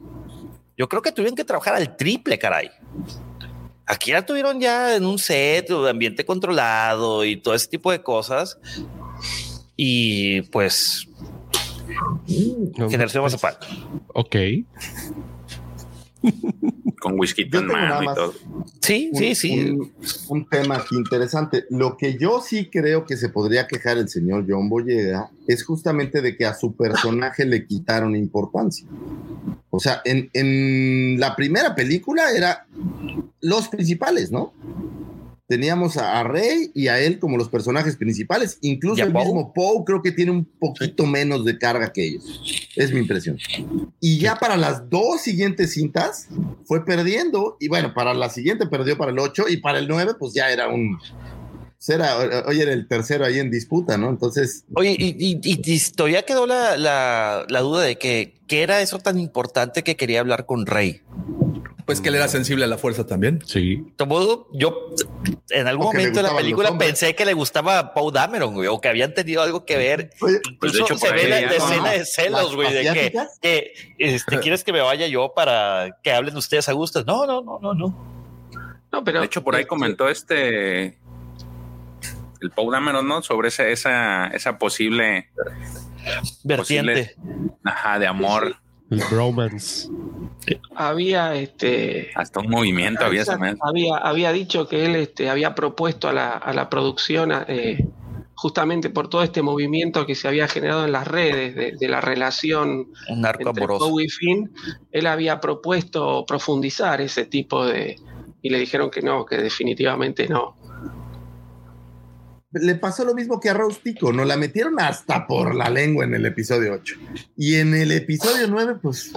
Yo creo que tuvieron que trabajar al triple, caray. Aquí ya tuvieron ya en un set, ambiente controlado y todo ese tipo de cosas. Y pues. No, generación pues, Mazapán. Ok. Con whisky Yo en mano y todo. Sí, un, sí, sí. Un, un tema aquí interesante. Lo que yo sí creo que se podría quejar el señor John Boyega es justamente de que a su personaje le quitaron importancia. O sea, en, en la primera película era los principales, ¿no? Teníamos a, a, Rey y a él como los personajes principales. Incluso el Poe? mismo Poe creo que tiene un poquito menos de carga que ellos. Es mi impresión. Y ya para las dos siguientes cintas fue perdiendo. Y bueno, para la siguiente perdió para el 8 y para el 9 pues ya era un... Era, hoy era el tercero ahí en disputa, ¿no? Entonces... Oye, y, y, y todavía quedó la, la, la duda de que qué era eso tan importante que quería hablar con Rey. Pues que él era sensible a la fuerza también. Sí. Todo, yo en algún Porque momento de la película pensé que le gustaba Paul Dameron, güey, o que habían tenido algo que ver. Oye, Incluso pues hecho, se ve la, escena de celos, güey, de que, que este, quieres que me vaya yo para que hablen ustedes a gusto. No, no, no, no, no. No, pero. De hecho, por ahí comentó este el Paul Dameron, ¿no? Sobre esa, esa, esa posible, Vertiente. ajá, de amor. El bromance. había este Hasta un movimiento había había, había dicho que él este, había propuesto a la, a la producción eh, justamente por todo este movimiento que se había generado en las redes de, de la relación Un narco entre y Finn, él había propuesto profundizar ese tipo de y le dijeron que no, que definitivamente no. Le pasó lo mismo que a Rose Tico, nos la metieron hasta por la lengua en el episodio 8. Y en el episodio 9, pues,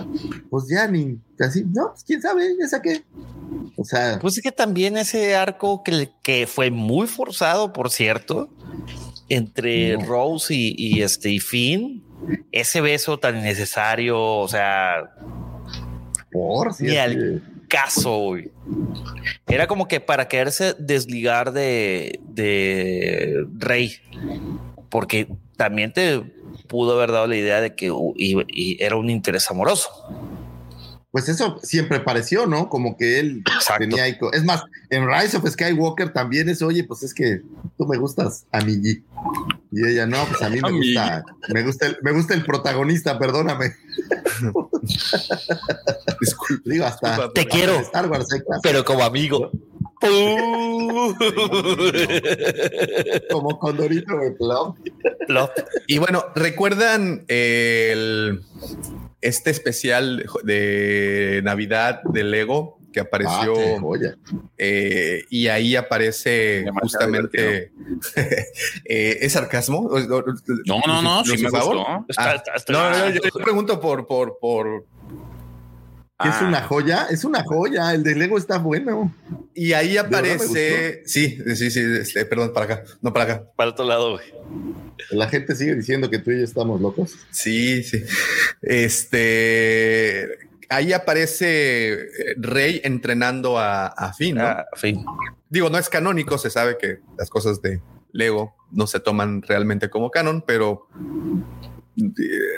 pues ya ni casi, no, pues quién sabe, ya saqué. O sea, Pues es que también ese arco que, que fue muy forzado, por cierto, entre No. Rose y, y este y Finn, ese beso tan innecesario, o sea, Por si ni al caso, güey. Era como que para quererse desligar de, de Rey, porque también te pudo haber dado la idea de que uh, y- era un interés amoroso. Pues eso siempre pareció, ¿no? Como que él Exacto. tenía Es más, en Rise of Skywalker también es, oye, pues es que tú me gustas, amigui. Y ella, no, pues a mí me gusta, me gusta el, me gusta el protagonista, perdóname. Disculpe. Digo, hasta Te quiero. Star Wars casos, Pero como amigo. como Condorito de. Lo- Y bueno, ¿recuerdan el, este especial de Navidad de Lego que Ah, apareció? joya. eh, y ahí aparece Demasiado justamente eh, ¿es sarcasmo? No, no, no, sí ¿Lucifer me Favor? gustó. Está- Ah, está- está- no, no, yo, yo pregunto por, por, por, ¿Que ¿Es Ah. una joya? Es una joya. El de Lego está bueno. y ahí aparece, sí, sí, sí, este, perdón, para acá, no para acá. para otro lado, güey. La gente sigue diciendo que tú y yo estamos locos. Sí, sí. Este, ahí aparece eh, Rey entrenando a, a Finn, ¿no? Ah, fin. Digo, no es canónico, se sabe que las cosas de Lego no se toman realmente como canon, pero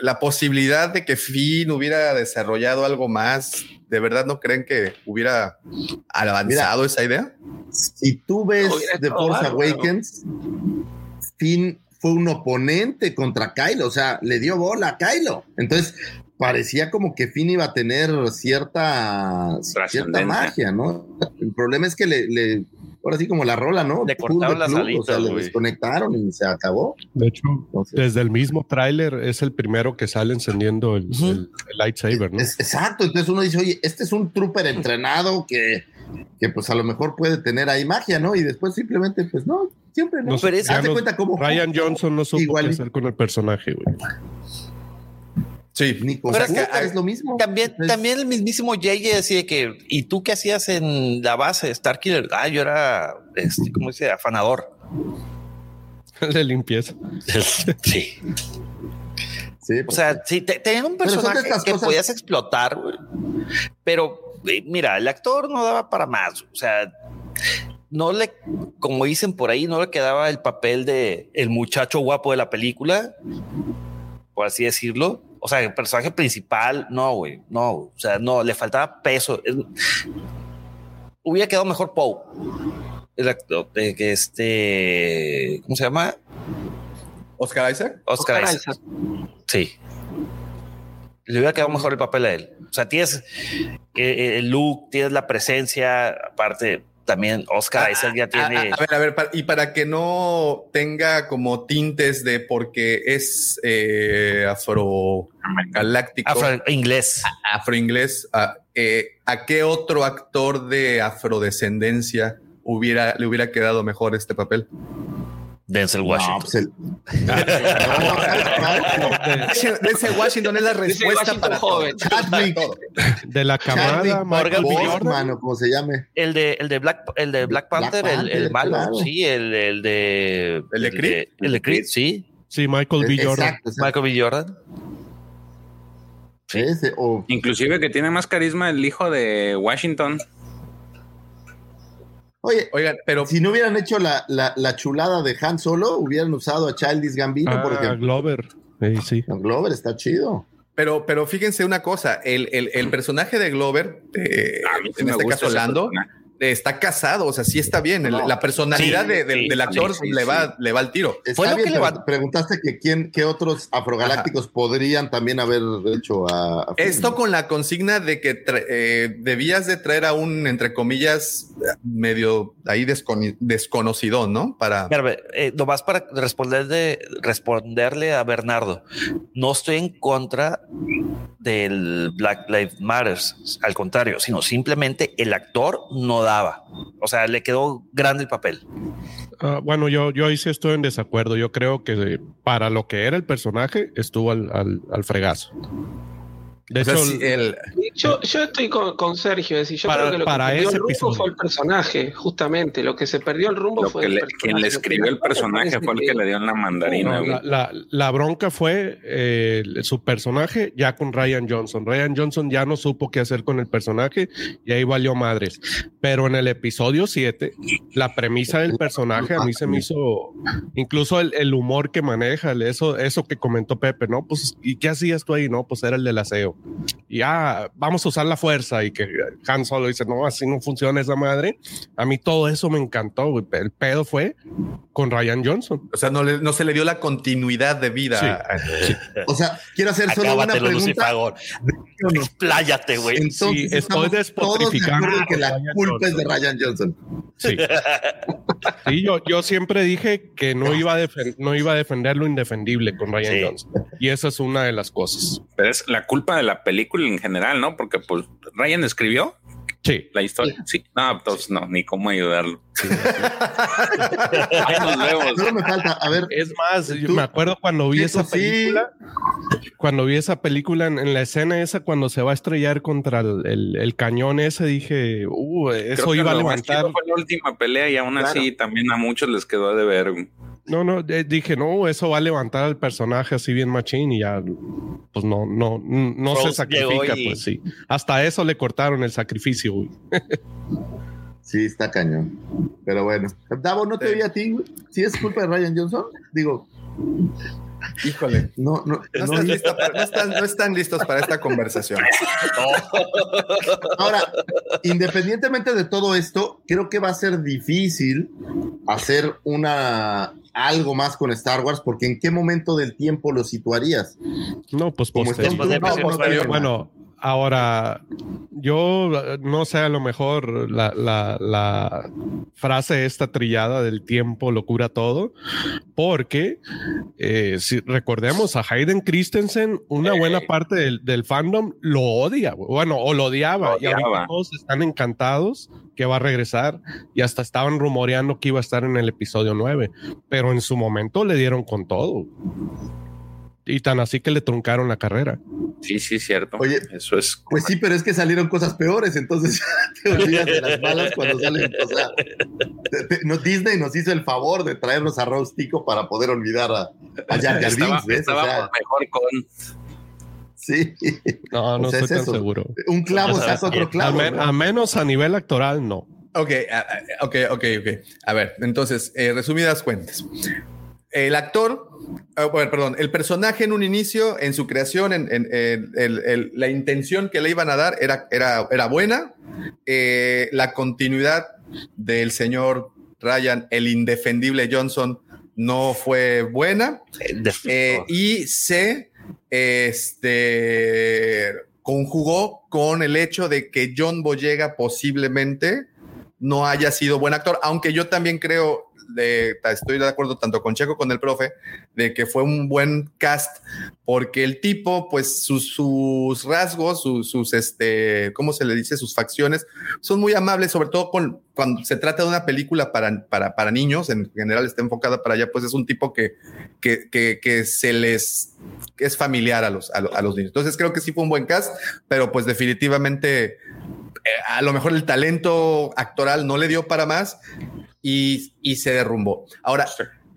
la posibilidad de que Finn hubiera desarrollado algo más, ¿de verdad no creen que hubiera avanzado esa idea? Si tú ves The Force. Awakens, Finn fue un oponente contra Kylo, o sea, le dio bola a Kylo. Entonces, parecía como que Finn iba a tener cierta, cierta magia, ¿no? El problema es que le, le- ahora sí como la rola, ¿no? Le cortaron the las alitas, O sea, le desconectaron y se acabó. De hecho, Entonces, desde el mismo tráiler es el primero que sale encendiendo el, el- el lightsaber, ¿no? es- exacto, entonces uno dice, oye, este es un trooper entrenado que, que pues a lo mejor puede tener ahí magia, ¿no? Y después simplemente, pues no, siempre no. No pero es- Hazte no- cuenta cómo Ryan Johnson no supo Igual- qué hacer con el personaje, güey. Sí. Ni con Pero es que- es lo mismo. También, Entonces, también el mismísimo JJ decía que, ¿y tú qué hacías en la base de Starkiller? Ah, yo era, este, ¿cómo dice? Afanador. de limpieza. sí. Sí, O sea, sí, te- tenían un personaje que cosas- podías explotar. Pero eh, mira, el actor no daba para más. O sea, no le, como dicen por ahí, no le quedaba el papel de el muchacho guapo de la película, por así decirlo. O sea, el personaje principal, no, güey, no, o sea, no, le faltaba peso. Es- hubiera quedado mejor Poe. El actor de que este, ¿cómo se llama? Oscar Isaac. Oscar, Oscar Isaac. Isaac. Sí. Le hubiera quedado mejor el papel a él. O sea, tienes eh, el look, tienes la presencia, aparte también Oscar Isaac ya A, tiene... a- ver, a ver, pa- y para que no tenga como tintes de porque es eh, afrogaláctico, afro inglés. afroinglés, a, eh, ¿a qué otro actor de afrodescendencia hubiera, le hubiera quedado mejor este papel? Denzel No, Washington. pues el- Ese Washington es la Ese respuesta Washington para joven. todo. De la camada, Chadwick Michael B. Jordan. Boseman, o como se llame. el de el de Black el de Black Black Panther, el, el Panther, malo, claro. sí, el, el de ¿El de Creed? el de Creed, sí, Sí, Michael B. Jordan. Exacto, exacto. Michael B. Jordan. Ese, o Inclusive que tiene más carisma el hijo de Washington. Oye, Oigan, pero si no hubieran hecho la, la, la chulada de Han Solo, hubieran usado a Childish Gambino, por Ah, ejemplo. Glover. Sí, sí. Glover está chido. Pero, pero fíjense una cosa, el, el- el personaje de Glover, eh, en este caso Lando, personaje. Está casado, o sea, sí está bien. el- No. la personalidad Sí, de- del- sí, del actor sí, sí, le, sí. va, le va al tiro. Está Fue lo bien, que le pero va- preguntaste que quién, qué otros afrogalácticos podrían también haber hecho a. Esto con la consigna de que eh, debías de traer a un, entre comillas, medio ahí desconi- desconocido, ¿no? Para... Mira, eh, nomás para responderle, responderle a Bernardo, no estoy en contra del Black Lives Matter, al contrario, sino simplemente el actor no O sea, le quedó grande el papel. Ah, bueno, yo, yo ahí sí estoy en desacuerdo. Yo creo que para lo que era el personaje estuvo al, al, al fregazo. De O sea, hecho, sí, el- Yo, yo estoy con, con Sergio, es decir, yo Para- creo que lo para que perdió ese el rumbo episodio. fue el personaje, justamente. Lo que se perdió el rumbo Lo fue que el le- personaje. quien le escribió el personaje fue el que le dio en la mandarina, No, la, la- la bronca fue eh, su personaje ya con Ryan Johnson. Ryan Johnson ya no supo qué hacer con el personaje y ahí valió madres. Pero en el episodio 7, la premisa del personaje a mí se me hizo, incluso el, el humor que maneja, eso, eso que comentó Pepe, ¿no? Pues, ¿y qué hacías tú ahí? No, pues era el del aseo. Y ah, vamos a usar la fuerza y que Han Solo dice, no, así no funciona esa madre. A mí todo eso me encantó. güey. El pedo fue con Ryan Johnson. o sea, no, le- no se le dio la continuidad de vida. Sí. O sea, quiero hacer solo una Acábatelo, pregunta. Lucifagor. Expláyate, güey. Entonces, Sí, estoy de despotrificando acuerdo que la Ryan culpa es de Johnson. Ryan Johnson. Sí. Sí, yo, yo siempre dije que no iba, a no iba a defender lo indefendible con Ryan Sí. Johnson. Y esa es una de las cosas. Pero es la culpa de la película en general, ¿no? Porque pues Ryan escribió Sí. la historia. Sí, no, entonces no, ni cómo ayudarlo. Ahí nos vemos. Solo me falta, a ver, Es más, yo me acuerdo cuando vi esa sí. película, cuando vi esa película en, en la escena esa, cuando se va a estrellar contra el, el- el cañón ese, dije, uh, eso Creo iba a levantar. Fue la última pelea y aún así también a muchos les quedó de ver. No, no, dije, no, eso va a levantar al personaje así bien machín y ya, pues no, no, no se sacrifica, y- pues sí. Hasta eso le cortaron el sacrificio, güey. sí, está cañón. Pero bueno, Davo, ¿no te Sí. vi a ti? güey? ¿Sí es culpa de Ryan Johnson? Digo, Híjole. no, no, No, no estás vi- lista para- no están, no están listos para esta conversación. Ahora, independientemente de todo esto, creo que va a ser difícil hacer una algo más con Star Wars, porque en qué momento del tiempo lo situarías. No, pues Como posterior. está Bueno, ahora, yo eh, no sé, a lo mejor la, la, la frase esta trillada del tiempo lo cura todo, porque eh, si recordemos a Hayden Christensen, una buena parte del, del fandom lo odia, bueno, o lo odiaba, Lo y ahorita odiaba. todos están encantados que va a regresar y hasta estaban rumoreando que iba a estar en el episodio 9, pero en su momento le dieron con todo. Y tan así que le truncaron la carrera. Sí, sí, cierto. Oye, eso es. Pues sí, pero es que salieron cosas peores, entonces te olvidas de las malas cuando salen. O sea, te- te- no, Disney nos hizo el favor de traernos a Rose Tico para poder olvidar a, a Jar. O sea, mejor con. sí, No, no O sea, estoy es tan eso. seguro. un clavo saca otro. A, clavo. men- ¿no? a menos a nivel actoral, no. Ok, ok, ok, ok. A ver, entonces, eh, resumidas cuentas. El actor, bueno, perdón, el personaje en un inicio, en su creación, en, en- en- el- el- la intención que le iban a dar era, era, era buena. Eh, la continuidad del señor Ryan, el indefendible Johnson, no fue buena. Eh, y se este, conjugó con el hecho de que John Boyega posiblemente no haya sido buen actor, aunque yo también creo, de, estoy de acuerdo tanto con Checo con el profe, de que fue un buen cast, porque el tipo, pues sus, sus rasgos, sus, sus, este, ¿cómo se le dice? Sus facciones son muy amables, sobre todo con, cuando se trata de una película para, para, para niños, en general está enfocada para allá, pues es un tipo que, que, que, que se les que es familiar a los, a, a los niños. Entonces creo que sí fue un buen cast, pero pues definitivamente eh, a lo mejor el talento actoral no le dio para más y, y se derrumbó. Ahora,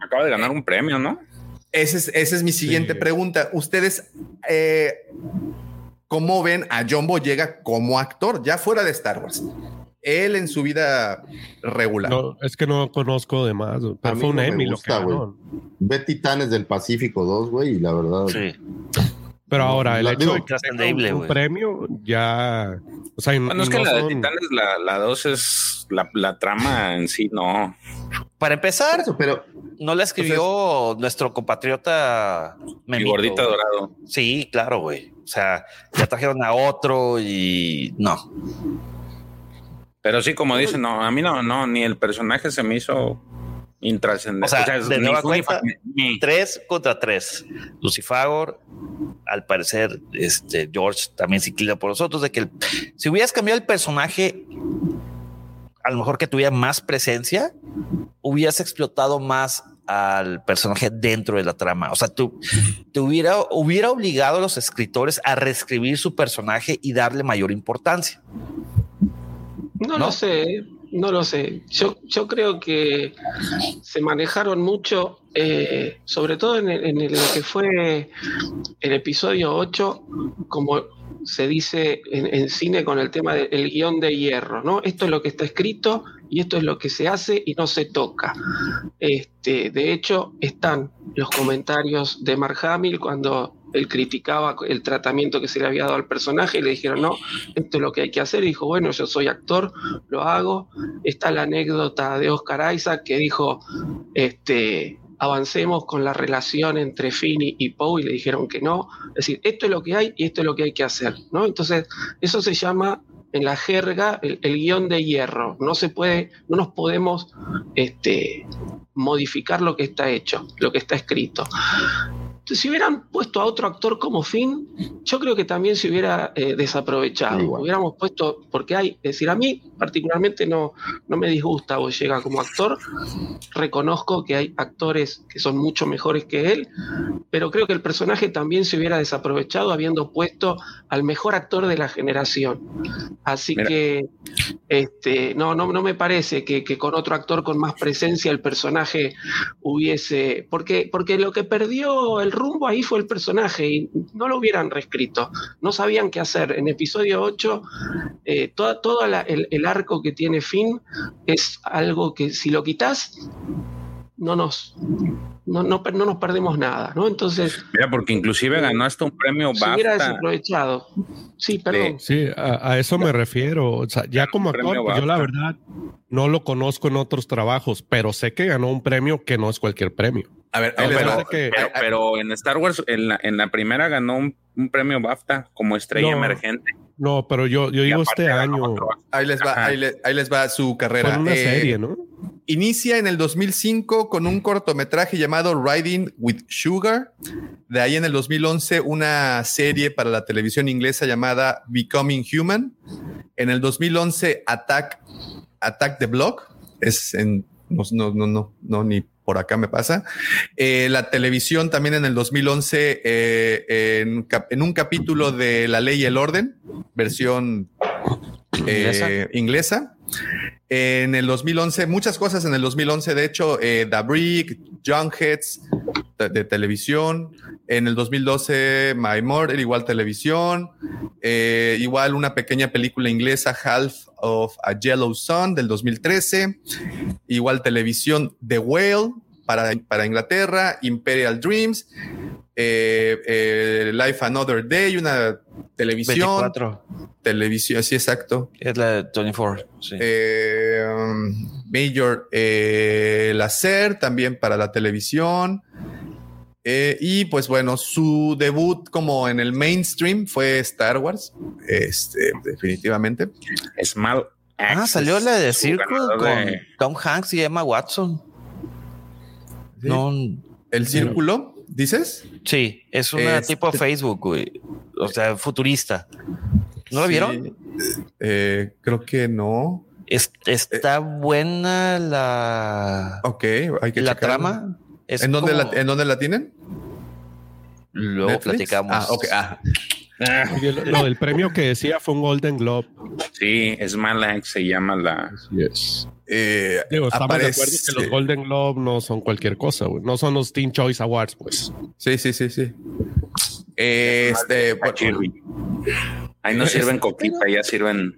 Acaba de ganar un premio, ¿no? esa es, esa es mi siguiente Sí. pregunta. Ustedes, eh, ¿cómo ven a John Boyega como actor, ya fuera de Star Wars? Él en su vida regular. No, es que no conozco de más. güey, A Pero mí fue un no Emmy. Ve Titanes del Pacífico 2, güey, y la verdad. Sí. Pero No, ahora, el la- hecho digo, de que tenga trascendible, un, premio ya. O sea, Bueno, es que no la de Titanes, la, la 2 es la, la trama en sí, no. Para empezar, eso, pero no la escribió nuestro compatriota Mi Memito, gordita güey. dorado. Sí, claro, güey. O sea, ya trajeron a otro y no. Pero sí, como dicen, no, a mí no, no, ni el personaje se me hizo intrascendente. O sea, de nueva cuenta, ni- Tres contra tres. Lucifagor, al parecer, este George también se inclina por nosotros de que el- si hubieras cambiado el personaje, a lo mejor que tuviera más presencia, hubieras explotado más al personaje dentro de la trama. O sea, tú te hubiera, hubiera obligado a los escritores a reescribir su personaje y darle mayor importancia. No, lo sé, no lo sé. Yo, yo creo que se manejaron mucho, eh, sobre todo en, el- lo que fue el episodio 8, como se dice en, en cine con el tema del guion de hierro, ¿no? Esto es lo que está escrito y esto es lo que se hace y no se toca. Este, de hecho, están los comentarios de Mark Hamill cuando él criticaba el tratamiento que se le había dado al personaje y le dijeron, no, esto es lo que hay que hacer. Y dijo, bueno, yo soy actor, lo hago. Está la anécdota de Oscar Isaac que dijo, este, avancemos con la relación entre Finney y Poe y le dijeron que no. Es decir, esto es lo que hay y esto es lo que hay que hacer, ¿no? Entonces, eso se llama en la jerga el, el guion de hierro. No se puede, no nos podemos este, modificar lo que está hecho, lo que está escrito. Si hubieran puesto a otro actor como Finn, yo creo que también se hubiera eh, desaprovechado. Hubiéramos puesto, porque hay, es decir, a mí particularmente no, no me disgusta o llega como actor. Reconozco que hay actores que son mucho mejores que él, pero creo que el personaje también se hubiera desaprovechado habiendo puesto al mejor actor de la generación. Así que este, no, no, no me parece que, que con otro actor con más presencia el personaje hubiese. Porque, porque lo que perdió el rumbo ahí fue el personaje y no lo hubieran reescrito. No sabían qué hacer. En episodio 8, eh, toda, todo la- el, el arco que tiene Finn es algo que si lo quitas, no nos, no, no, nos perdemos nada. ¿no? Entonces, Mira, porque inclusive ganó hasta un premio se hubiera desaprovechado. Sí, perdón. Sí, a, a eso me refiero. O sea, ya como actor, pues yo la verdad no lo conozco en otros trabajos, pero sé que ganó un premio que no es cualquier premio. A ver, les pero, va. que- pero- pero en Star Wars, en la, en la primera ganó un, un premio BAFTA como estrella No. emergente. No, pero yo, yo digo este año. Ahí les va, ahí, le- ahí les va su carrera. Fue una Eh, serie, ¿no? Inicia en el 2005 con un cortometraje llamado Riding with Sugar. De ahí en el 2011 una serie para la televisión inglesa llamada Becoming Human. En el 2011 Attack, Attack the Block. Es en, no, no, no, no, no, ni por acá me pasa. Eh, la televisión también en el 2011 eh, en, cap- en un capítulo de La Ley y el Orden, versión eh, inglesa. En el 2011, muchas cosas en el 2011, de hecho, eh, The Brick, Junkheads de, televisión. En el 2012, My Murder, igual televisión. Eh, igual una pequeña película inglesa, Half of a Yellow Sun del 2013. Igual televisión, The Whale para, para Inglaterra, Imperial Dreams. eh, eh, Life Another Day, una televisión. 24. Televisión, sí, exacto. Es la de 24. Sí. Eh, um, Major Lacer también para la televisión. Eh, y pues bueno, su debut como en el mainstream fue Star Wars. Este, definitivamente. Small ah, Access, salió la de Circle con de- Tom Hanks y Emma Watson. Sí. No, El círculo, dices? sí, es una Es- tipo Facebook, güey. O sea, futurista. ¿No la Sí. vieron? Eh, creo que no. Es- está buena la, Ok, hay que la checarla. trama. Es ¿En dónde, como- la, ¿En dónde la tienen? Luego ¿Netflix? platicamos. Ah, ok. Ah, Oye, lo, lo del premio que decía fue un Golden Globe. Sí, Small Axe se llama la. Yes. eh, Digo, estamos de acuerdo que los Golden Globe no son cualquier cosa, güey. No son los Teen Choice Awards, pues. Sí, sí, sí, sí. Este, Ahí no sirven coquita, ya sirven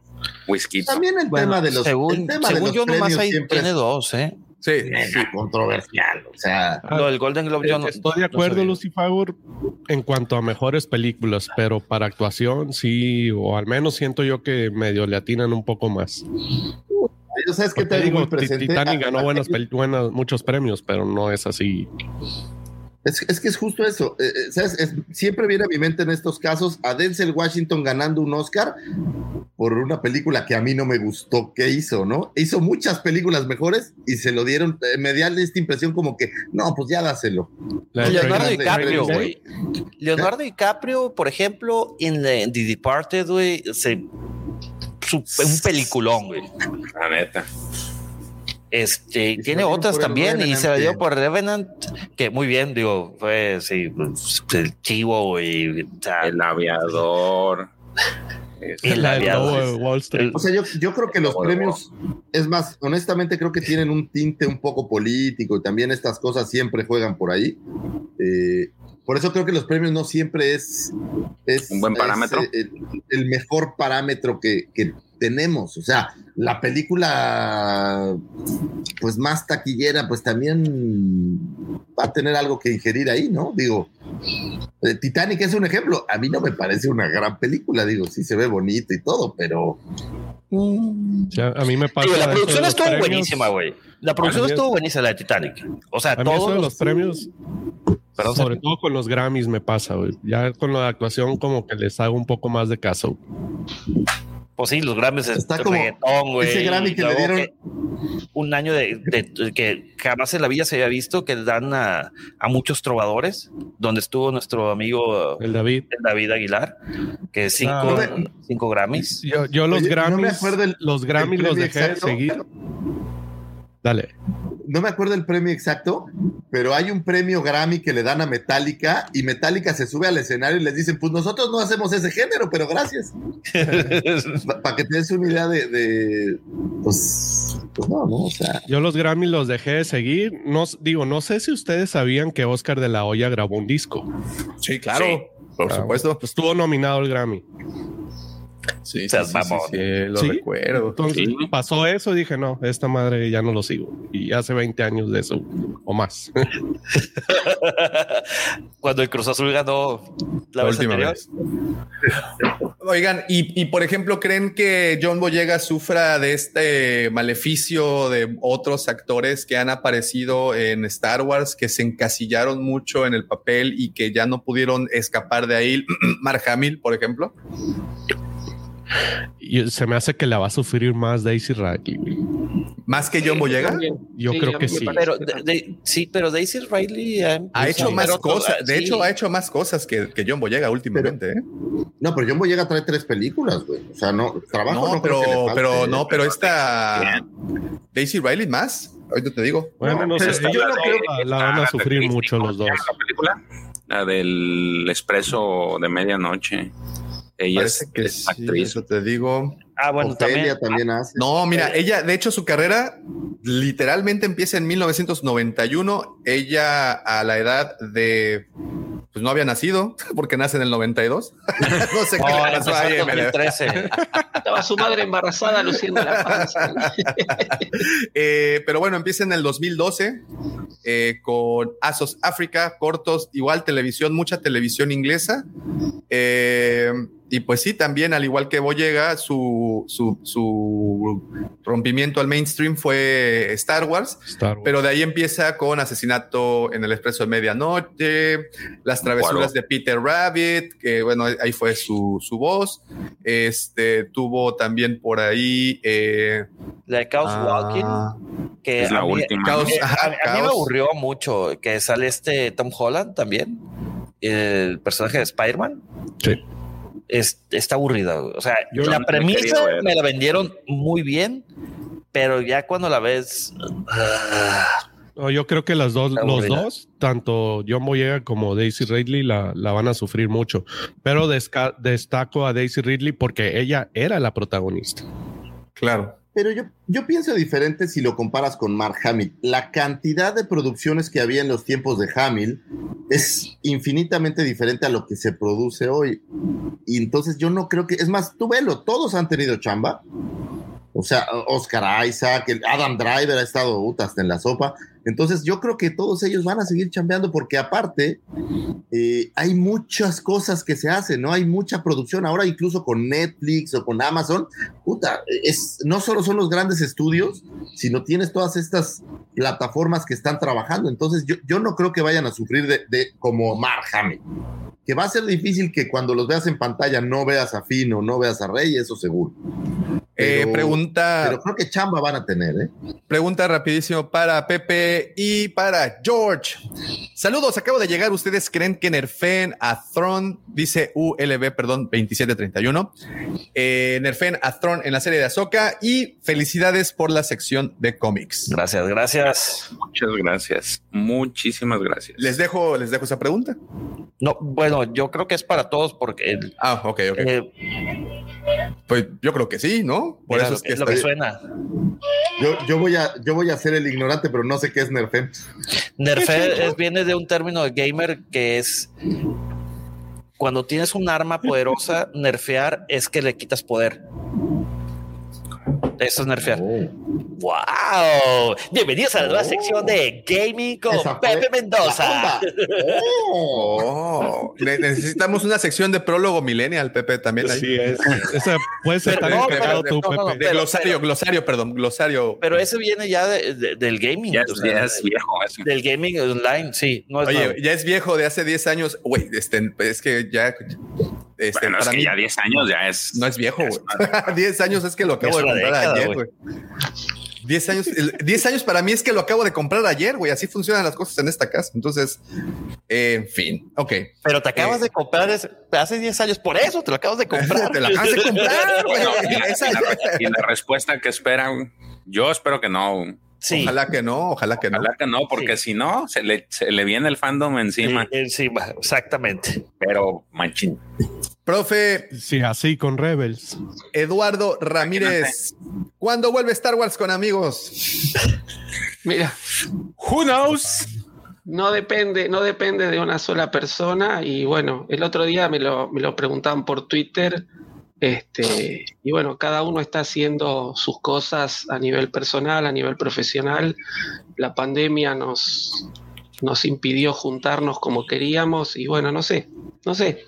whisky. También el Bueno, tema de los. según el tema según de los yo, nomás premios ahí siempre tiene es dos, ¿eh? Sí, sí. controversial. O sea, Lo del Golden Globe yo no. Estoy de no acuerdo, sabía. Lucy Favor, en cuanto a mejores películas, pero para actuación sí, o al menos siento yo que medio le atinan un poco más. yo sabes que te digo. Titanic a- ganó buenas, buenas- muchos premios, pero no es así. Es, es que es justo eso. eh, eh, ¿sabes? Es- siempre viene a mi mente en estos casos a Denzel Washington ganando un Oscar por una película que a mí no me gustó que hizo, ¿no? Hizo muchas películas mejores y se lo dieron. eh, me da esta impresión como que, no, pues ya dáselo. Leonardo DiCaprio, güey. Leonardo DiCaprio, por ejemplo, en The, Departed, güey, un peliculón, güey. La neta. Este, tiene otras también y se la dio por Revenant, que muy bien, digo, fue sí, pues, el chivo y o sea, El aviador. el aviador. Wall Street. O sea, yo, yo creo que los premios, es más, honestamente creo que tienen un tinte un poco político y también estas cosas siempre juegan por ahí. Eh, por eso creo que los premios no siempre es, es ¿Un buen es, parámetro? eh, el, el mejor parámetro que, que tenemos. O sea, la película pues más taquillera, pues también va a tener algo que ingerir ahí, ¿no? Digo, eh, Titanic es un ejemplo. A mí no me parece una gran película, digo, sí se ve bonito y todo, pero O sea, a mí me pasa. Digo, la producción estuvo premios. buenísima, güey. La producción estuvo buenísima, la de Titanic. O sea, A mí eso todos de los premios, Perdón, sobre todo con los Grammys me pasa, güey. Ya con la actuación como que les hago un poco más de caso. Pues sí, los Grammys es Está como reggaetón, güey. ese Grammy que le dieron- que un año de, de- que jamás en la vida se había visto que dan a, a muchos trovadores, donde estuvo nuestro amigo El David. el David Aguilar, que cinco, Ah. cinco Grammys. Yo, yo los Oye, no Grammys, me acuerdo el- los Grammys los dejé de seguir. Dale. no me acuerdo el premio exacto, pero hay un premio Grammy que le dan a Metallica y Metallica se sube al escenario y les dicen, pues nosotros no hacemos ese género, pero gracias. Para que te des una idea de, de, pues, pues no, no, o sea, Yo los Grammys los dejé de seguir. No, digo, no sé si ustedes sabían que Oscar de la Hoya grabó un disco. Sí, claro. Sí. Por Ah, supuesto. pues Estuvo nominado el Grammy. Sí, O sea, sí, sí, vamos. sí, sí, lo ¿Sí? recuerdo. Entonces Sí. pasó eso y dije, no, esta madre ya no lo sigo. Y hace 20 años de eso o más. Cuando el Cruz Azul ganó la, La vez última anterior. vez. Oigan, y, y, por ejemplo, ¿creen que John Boyega sufra de este maleficio de otros actores que han aparecido en Star Wars, que se encasillaron mucho en el papel y que ya no pudieron escapar de ahí? Mark Hamill, por ejemplo. Y se me hace que la va a sufrir más Daisy Ridley. güey. Más que John Boyega. También. Yo Sí, creo que sí. Pero de- de- sí, pero Daisy Riley ha, Ha hecho más cosas. De sí. hecho, ha hecho más cosas que, que John Boyega últimamente. ¿eh? no, pero John Boyega trae tres películas, güey. O sea, no, trabajo no, No, creo que le pero, falte, pero no, pero esta Daisy Riley más. Ahorita te digo. Bueno, no, No, sé. pero yo no creo la, la van a sufrir mucho los dos. La película, la del expreso de medianoche. Ella es, que es sí, actriz. eso te digo. Ah, bueno, Ofelia también. también hace. No, mira, ella, de hecho, su carrera literalmente empieza en 1991. Ella a la edad de, pues no había nacido, porque nace en el 92. no sé qué No, le pasó empezó a en ella. 2013. Estaba su madre embarazada luciendo la panza. Eh, pero bueno, empieza en el 2012 eh, con Asos África, cortos, igual televisión, mucha televisión inglesa. Eh, y pues sí, también, al igual que Boyega, su, su, su rompimiento al mainstream fue Star Wars. Star Wars. Pero de ahí empieza con Asesinato en el Expreso de Medianoche, Las Travesuras de Peter Rabbit, que bueno, ahí fue su, su voz. Este tuvo también por ahí. eh, La de Chaos ah, Walking, que Es la a mí- última. Eh, ajá, a, a mí me aburrió mucho que sale este Tom Holland también, el personaje de Spider-Man. Sí. Es, está aburrida. O sea, Yo la no premisa me la vendieron muy bien, pero ya cuando la ves, ah, No, yo creo que las dos, los aburrida. dos, tanto John Boyega como Daisy Ridley, la, la van a sufrir mucho. Pero desca- destaco a Daisy Ridley porque ella era la protagonista. claro. Pero yo, yo pienso diferente si lo comparas con Mark Hamill. La cantidad de producciones que había en los tiempos de Hamill es infinitamente diferente a lo que se produce hoy. Y entonces yo no creo que, es más, tú velo, todos han tenido chamba. O sea, Oscar Isaac, Adam Driver ha estado hasta en la sopa. Entonces yo creo que todos ellos van a seguir chambeando porque aparte eh, hay muchas cosas que se hacen, ¿no? Hay mucha producción. Ahora incluso con Netflix o con Amazon, puta, es, no solo son los grandes estudios, sino tienes todas estas plataformas que están trabajando. Entonces yo, yo no creo que vayan a sufrir de, de como Mark Hamill. Que va a ser difícil que cuando los veas en pantalla no veas a Fino, no veas a Rey, eso seguro. Eh, pregunta, Pero creo que chamba van a tener, ¿eh? pregunta rapidísimo para Pepe y para George. Saludos, acabo de llegar. ¿Ustedes creen que nerfeen a Throne? Dice ULB, perdón, 2731. Eh, nerfeen a Throne en la serie de Ahsoka y felicidades por la sección de cómics. Gracias, gracias. Muchas gracias. Muchísimas gracias. Les dejo, les dejo esa pregunta. No, bueno, yo creo que es para todos porque el- Ah, ok, ok. eh, Pues yo creo que sí, ¿no? Por mira, eso lo es que, que lo que suena. Yo, yo, voy a, yo voy a ser el ignorante, pero no sé qué es Es- viene de un término de gamer que es cuando tienes un arma poderosa, nerfear es que le quitas poder. Eso es nerfear. ¡Wow! Bienvenidos a la nueva sección de Gaming con Esa Pepe Mendoza. Oh, ne- necesitamos una sección de prólogo millennial, Pepe, también ahí. Sí, es. Esa Pero no, encargado pero- tú, no, no, no, Pepe. De Pero- glosario, pero- glosario, perdón, glosario. Pero ese viene ya de- de- del gaming. Ya, o es- sea, ya es viejo eso. del gaming online, sí. No es Oye, nuevo. ya es viejo de hace 10 años. Güey, este, es que ya. Este, Bueno, es para que mí ya 10 años ya es. no es viejo, güey. es 10 años es que lo acabo Es de comprar década, ayer, güey. güey. 10 años, el- 10 años para mí es que lo acabo de comprar ayer, güey. Así funcionan las cosas en esta casa. Entonces, eh, en fin, ok. Pero te acabas Eh, de comprar ese- hace 10 años, por eso te lo acabas de comprar. Te la acabas de comprar, güey. Bueno, y, Esa- y la, y la respuesta que esperan, yo espero que no. Sí, Ojalá que no, ojalá que no. Ojalá que no, porque si no, se le, se le viene el fandom encima. sí, encima, exactamente. Pero, manchín. Profe Sí, así con Rebels. Eduardo Ramírez, ¿cuándo vuelve Star Wars con amigos? Mira, Who knows? no depende, no depende de una sola persona. Y bueno, el otro día me lo, me lo preguntaban por Twitter. Este, y bueno, cada uno está haciendo sus cosas a nivel personal, a nivel profesional. La pandemia nos, nos impidió juntarnos como queríamos y bueno, no sé, no sé.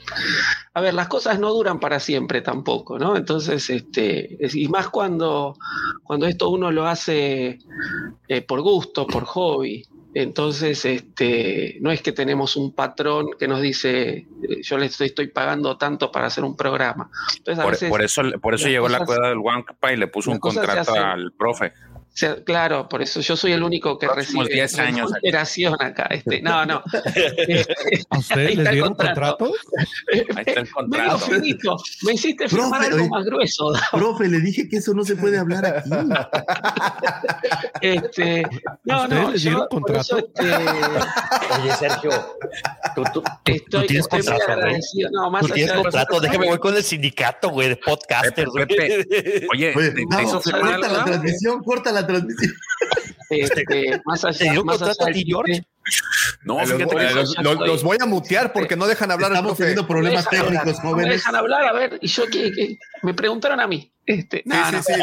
A ver, las cosas no duran para siempre tampoco, ¿no? Entonces, este, es- y más cuando, cuando esto uno lo hace eh, por gusto, por hobby. Entonces, este, no es que tenemos un patrón que nos dice, eh, yo le estoy, estoy pagando tanto para hacer un programa. Entonces, a Por, veces, por eso, por eso llegó la cueva del Wampa y le puso un contrato al profe. Sea, claro, por eso yo soy el único que Próximos recibe 10 años. remuneración acá. Este, no, no. ¿A ustedes les dieron contrato. contrato? Ahí está el Me, contrato. finito. me hiciste firmar Profe, algo más grueso. Profe, le dije que eso no se puede hablar aquí. Este, no, ¿Ustedes no, les yo dieron eso, contrato? este, Oye, Sergio, tú, tú- estoy, tienes estoy contrato, agradecido. No, más tú tienes contrato. Déjame voy con el sindicato, güey, de podcasters. Oye, Oye, ¿te, hizo firmar corta la transmisión, corta la transmisión. Este, más ¿Te allá, dio más contrato allá a ti, George? No, los, fíjate que los- los- los voy a mutear porque no dejan hablar Estamos profe. teniendo problemas dejan técnicos, hablar, no Me jóvenes. dejan hablar, a ver, y yo que, que- me preguntaron a mí. Este, no, Sí, no, sí, sí.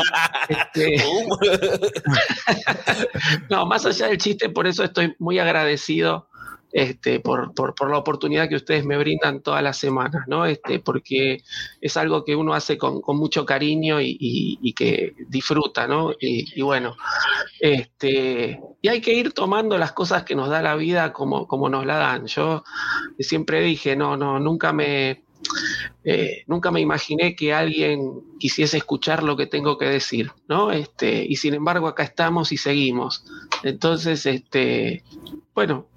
este, no, más allá del chiste, por eso estoy muy agradecido este, por, la oportunidad que ustedes me brindan todas las semanas, ¿no? Este, porque es algo que uno hace con, mucho cariño y, que disfruta, ¿no? Y, bueno, este, y hay que ir tomando las cosas que nos da la vida como, nos la dan. Yo siempre dije, no, no, nunca me, eh, nunca me imaginé que alguien quisiese escuchar lo que tengo que decir, ¿no? Y sin embargo acá estamos y seguimos. Entonces, bueno,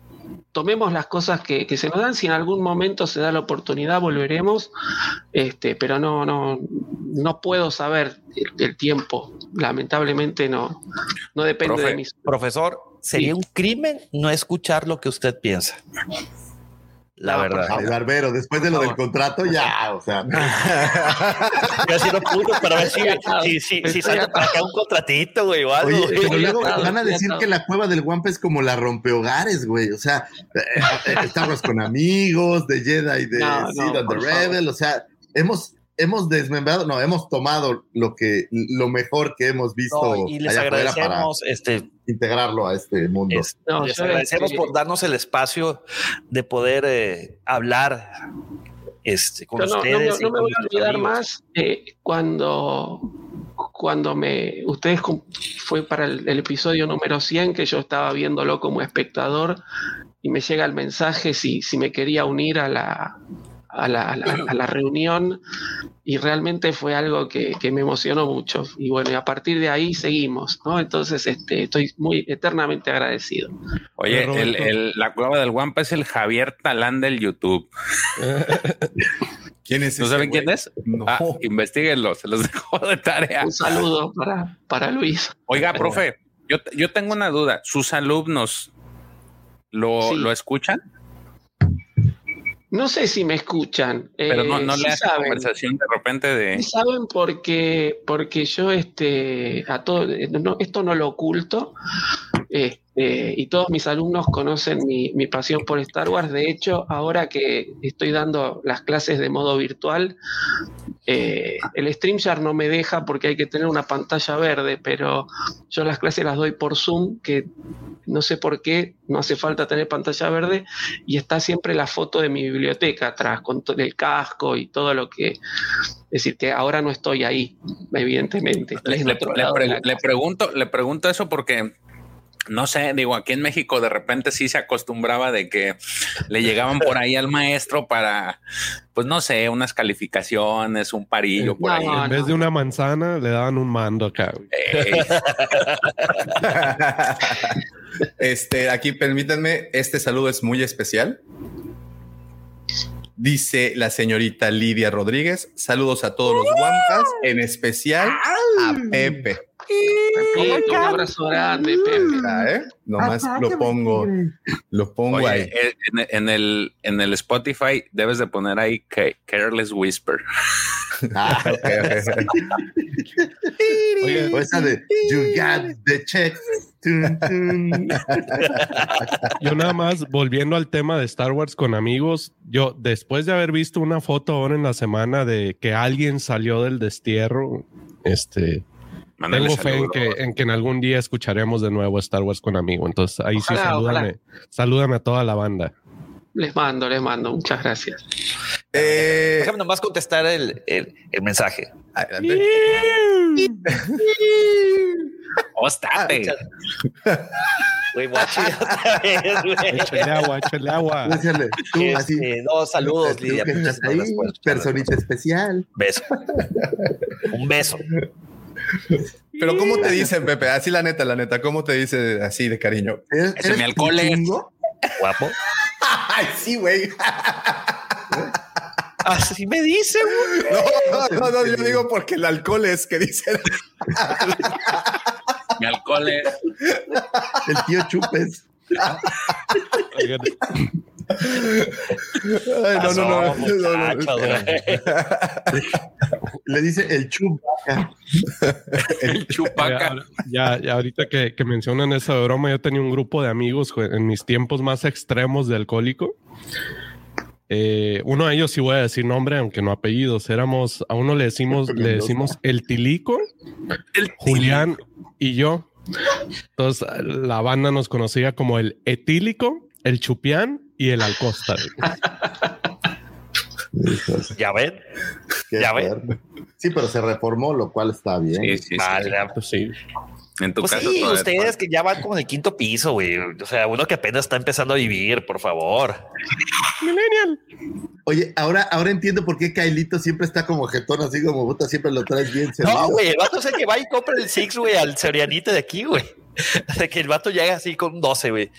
tomemos las cosas que, que se nos dan, si en algún momento se da la oportunidad, volveremos, este, pero no, no, no puedo saber el, el tiempo, lamentablemente no, no depende Profe, de mis... Profesor, sería un crimen no escuchar lo que usted piensa. La No, verdad. Ay, Barbero, después de lo del contrato, ya, o sea. Estoy haciendo puntos para ver si, si, si, si salta para acá un contratito, güey, o algo. Oye, güey. pero luego atado, van a decir que la cueva del Wampa es como la rompehogares, güey. O sea, eh, eh, estamos con amigos de Jedi, de No, no, Sid and the Rebel. O sea, hemos, hemos desmembrado, no, hemos tomado lo que, lo mejor que hemos visto No, y les allá afuera para agradecemos, este, integrarlo a este mundo. es- No, les agradecemos por darnos el espacio de poder eh, hablar este, con no, ustedes. no me voy a olvidar amigos. más eh, cuando, cuando me. Ustedes fue para el, el episodio número 100 que yo estaba viéndolo como espectador y me llega el mensaje si, si me quería unir a la, a la, a la- a la reunión y realmente fue algo que, que me emocionó mucho. Y bueno, y a partir de ahí seguimos, ¿no? Entonces este, estoy muy eternamente agradecido. Oye, el, el- la cueva del Guampa es el Javier Talán del YouTube. ¿Quién es ¿No ese saben güey? quién es? No. Ah, investiguenlo, se los dejo de tarea. Un saludo para, para Luis. Oiga, profe, yo, yo tengo una duda. ¿Sus alumnos lo, Sí. lo escuchan? No sé si me escuchan. Pero no, eh, no sí le hacen saben. conversación de repente de... Sí saben porque, porque yo este, a todo, no, esto no lo oculto. Este, y todos mis alumnos conocen mi, mi pasión por Star Wars. De hecho, ahora que estoy dando las clases de modo virtual, eh, el StreamYard no me deja porque hay que tener una pantalla verde, pero yo las clases las doy por Zoom, que no sé por qué, no hace falta tener pantalla verde, y está siempre la foto de mi biblioteca atrás, con el casco y todo lo que... Es decir, que ahora no estoy ahí, evidentemente. Pre- le pregunto, le pregunto eso porque no sé, digo, aquí en México de repente sí se acostumbraba de que le llegaban por ahí al maestro para, pues no sé, unas calificaciones, un parillo por ahí. No, En vez de una manzana, le daban un mando acá. Eh, Este, aquí permítanme, este saludo es muy especial. Dice la señorita Lidia Rodríguez, saludos a todos los guampas, en especial a Pepe. Pepito, un abrazo grande, Pepe. Mira, ¿eh? Nomás Ajá, lo pongo, lo pongo Oye, ahí. eh, en, en el, en el Spotify debes de poner ahí que Careless Whisper. Ah, ok, ok. Oye, o esa de You got the check. Tun, tun. Yo nada más, volviendo al tema de Star Wars con amigos, yo después de haber visto una foto ahora en la semana de que alguien salió del destierro, este, tengo fe en que, en que en algún día escucharemos de nuevo Star Wars con amigos. Entonces ahí sí, Ojalá, salúdame, salúdame a toda la banda. Les mando, les mando. Muchas gracias. Eh, Déjame nomás contestar el, el, el mensaje. adelante. Güey, guachi, otra vez, güey. Échale agua, échale agua. Échale, tú, así. Este, no, saludos, Lidia. ahí, personita especial. Beso. Un beso. Pero ¿cómo te dicen, Pepe? Así la neta, la neta, ¿cómo te dice así de cariño? ¿Eres, eres mi alcohol es-? Guapo. Ay, sí, güey. Así me dice, güey. No, no, no, no, yo digo porque el alcohol es que dicen. Mi alcohol es... El tío Chupes. Ay, no, no, no, no, no, güey. Le dice el Chupaca. El chupaca. Ya, ya ahorita que, que mencionan esa broma, yo tenía un grupo de amigos en mis tiempos más extremos de alcohólico. Eh, uno de ellos sí voy a decir nombre, aunque no apellidos. Éramos, a uno le decimos, le decimos el Tilico, Julián y yo. Entonces la banda nos conocía como el Etílico, el Chupián y el Alcosta. Ya ven. Qué Ya fuerte. Sí, pero se reformó, lo cual está bien. Sí, sí, sí. Vale, Pues sí. En tu Pues caso, sí, ustedes que ya van como en el quinto piso, güey. O sea, uno que apenas está empezando a vivir, por favor. Oye, ahora, ahora entiendo por qué Kailito siempre está como jetón, así como puta, siempre lo traes bien servido. No, güey, el vato es el que va y compra el Six, güey, al Sorianito de aquí, güey. De que el vato llega así con un 12, güey.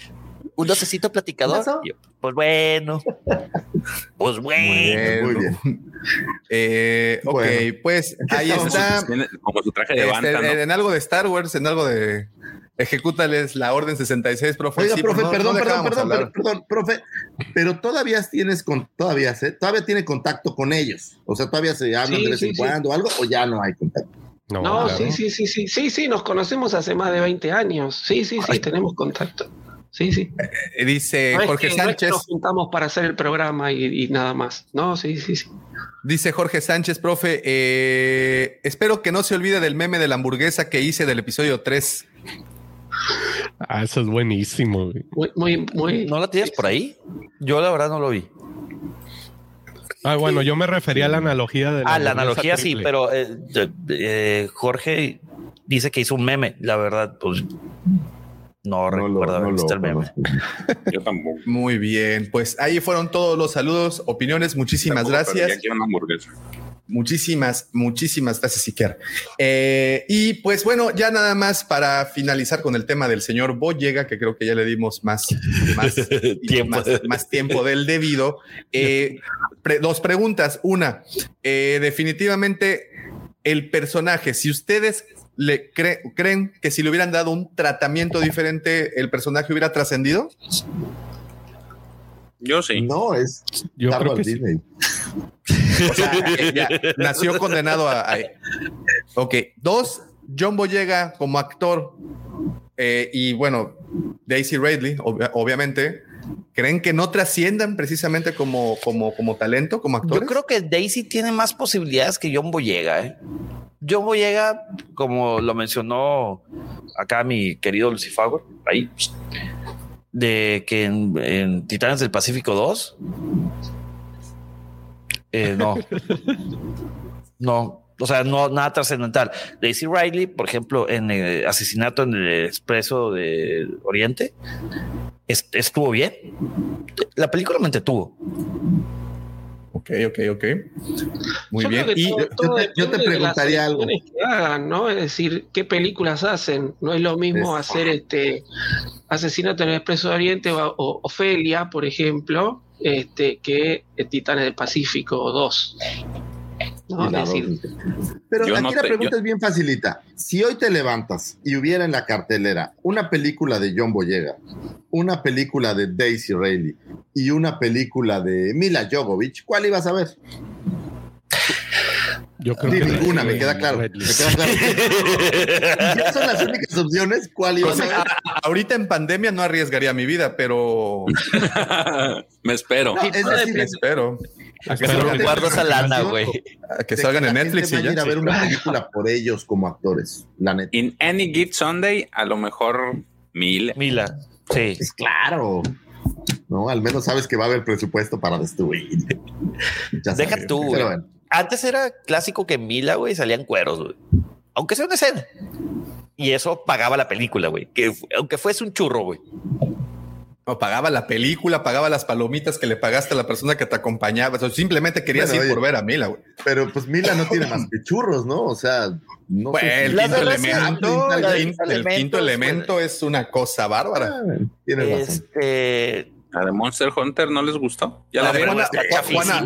Un docecito platicador. Pues bueno. Pues bueno. Muy bien. Eh, ok, Bueno. pues ahí está. Como su traje de Este, banda, ¿no? en, algo de Star Wars, en algo de ejecútales la orden 66, profe. Oiga, Sí, profe, no- perdón, no perdón, perdón, perdón, perdón, profe, pero todavía tienes con, todavía, ¿eh? todavía tiene contacto con ellos. O sea, todavía se hablan Sí, de vez sí, en sí. cuando o algo, o ya no hay contacto. No, No, claro. sí, sí, sí, sí, sí, sí, nos conocemos hace más de 20 años. Sí, sí, sí, tenemos contacto. Sí, sí. Eh, Dice No es Jorge es que Sánchez. nos juntamos para hacer el programa y, y nada más. No, sí, sí, sí. Dice Jorge Sánchez, profe, eh, espero que no se olvide del meme de la hamburguesa que hice del episodio 3. Ah, eso es buenísimo. güey. Muy, muy, muy. ¿No la tienes por ahí? Yo la verdad no lo vi. Ah, bueno, yo me refería a la analogía de Ah, la analogía sí, pero eh, eh, Jorge dice que hizo un meme. La verdad, pues No, recuerdo haber visto el meme. Yo tampoco. Muy bien, pues ahí fueron todos los saludos, opiniones. Muchísimas Tampoco, gracias. una hamburguesa. Muchísimas, muchísimas gracias, Iker. Eh, y pues bueno, ya nada más para finalizar con el tema del señor Boyega, que creo que ya le dimos más, más Tiempo. más, más tiempo del debido. Eh, pre- dos preguntas. Una, eh, definitivamente el personaje, si ustedes le cre- creen que si le hubieran dado un tratamiento diferente, el personaje hubiera trascendido. Yo sí. No, es Yo creo Carlos que sí. Disney. O sea, ya, nació condenado a, a- Ok. Dos, John Boyega como actor eh, y bueno, Daisy Ridley, obvia- obviamente, ¿creen que no trasciendan precisamente como, como, como talento, como Yo actores? creo que Daisy tiene más posibilidades que John Boyega. ¿eh? John Boyega, como lo mencionó acá mi querido Lucifago, ahí, de que en, en Titanes del Pacífico 2, eh, no, no, o sea, no nada trascendental. Daisy Riley, por ejemplo, en eh, Asesinato en el Expreso de Oriente, estuvo bien. La película me entretuvo. Ok, ok, ok. Muy Yo bien. Y todo- yo te- yo preguntaría algo. que hagan, ¿no? Es decir, qué películas hacen. No es lo mismo Es- hacer este Asesinato en el Expreso de Oriente o, o Ofelia, por ejemplo, este, que Titanes del Pacífico 2. Pero Yo aquí no la te- pregunta yo- es bien facilita. Si hoy te levantas y hubiera en la cartelera una película de John Boyega, una película de Daisy Ridley y una película de Mila Jovovich, ¿cuál ibas a ver? Yo creo Sí, que ninguna, me queda claro. Me queda claro. Si esas son las únicas opciones, ¿cuál ibas a ver? ahorita en pandemia no arriesgaría mi vida, pero Me espero. No, es decir, me espero a que, Pero salgan, me Guarda esa lana, güey. a que salgan en Netflix y a ir ya. a ver una película por ellos como actores, la neta. In Any Gift Sunday, a lo mejor mil. Mila, sí. Pues claro. No, al menos sabes que va a haber presupuesto para destruir. Ya Deja sabes. tú, güey. bueno. Antes era clásico que en Mila, güey, salían cueros, güey. Aunque sea una escena. Y eso pagaba la película, güey. Que aunque fuese un churro, güey. No, pagaba la película, pagaba las palomitas que le pagaste a la persona que te acompañaba. O sea, simplemente querías Bueno, ir oye. por ver a Mila, güey. Pero pues Mila no tiene más que churros, ¿no? O sea, no Pues, sé el si- quinto elemento, la el de quinto- el elementos, quinto elemento es una cosa bárbara. Ah, Tienes razón. Este. La de Monster Hunter no les gustó. Ya La la de. Juana, Juana-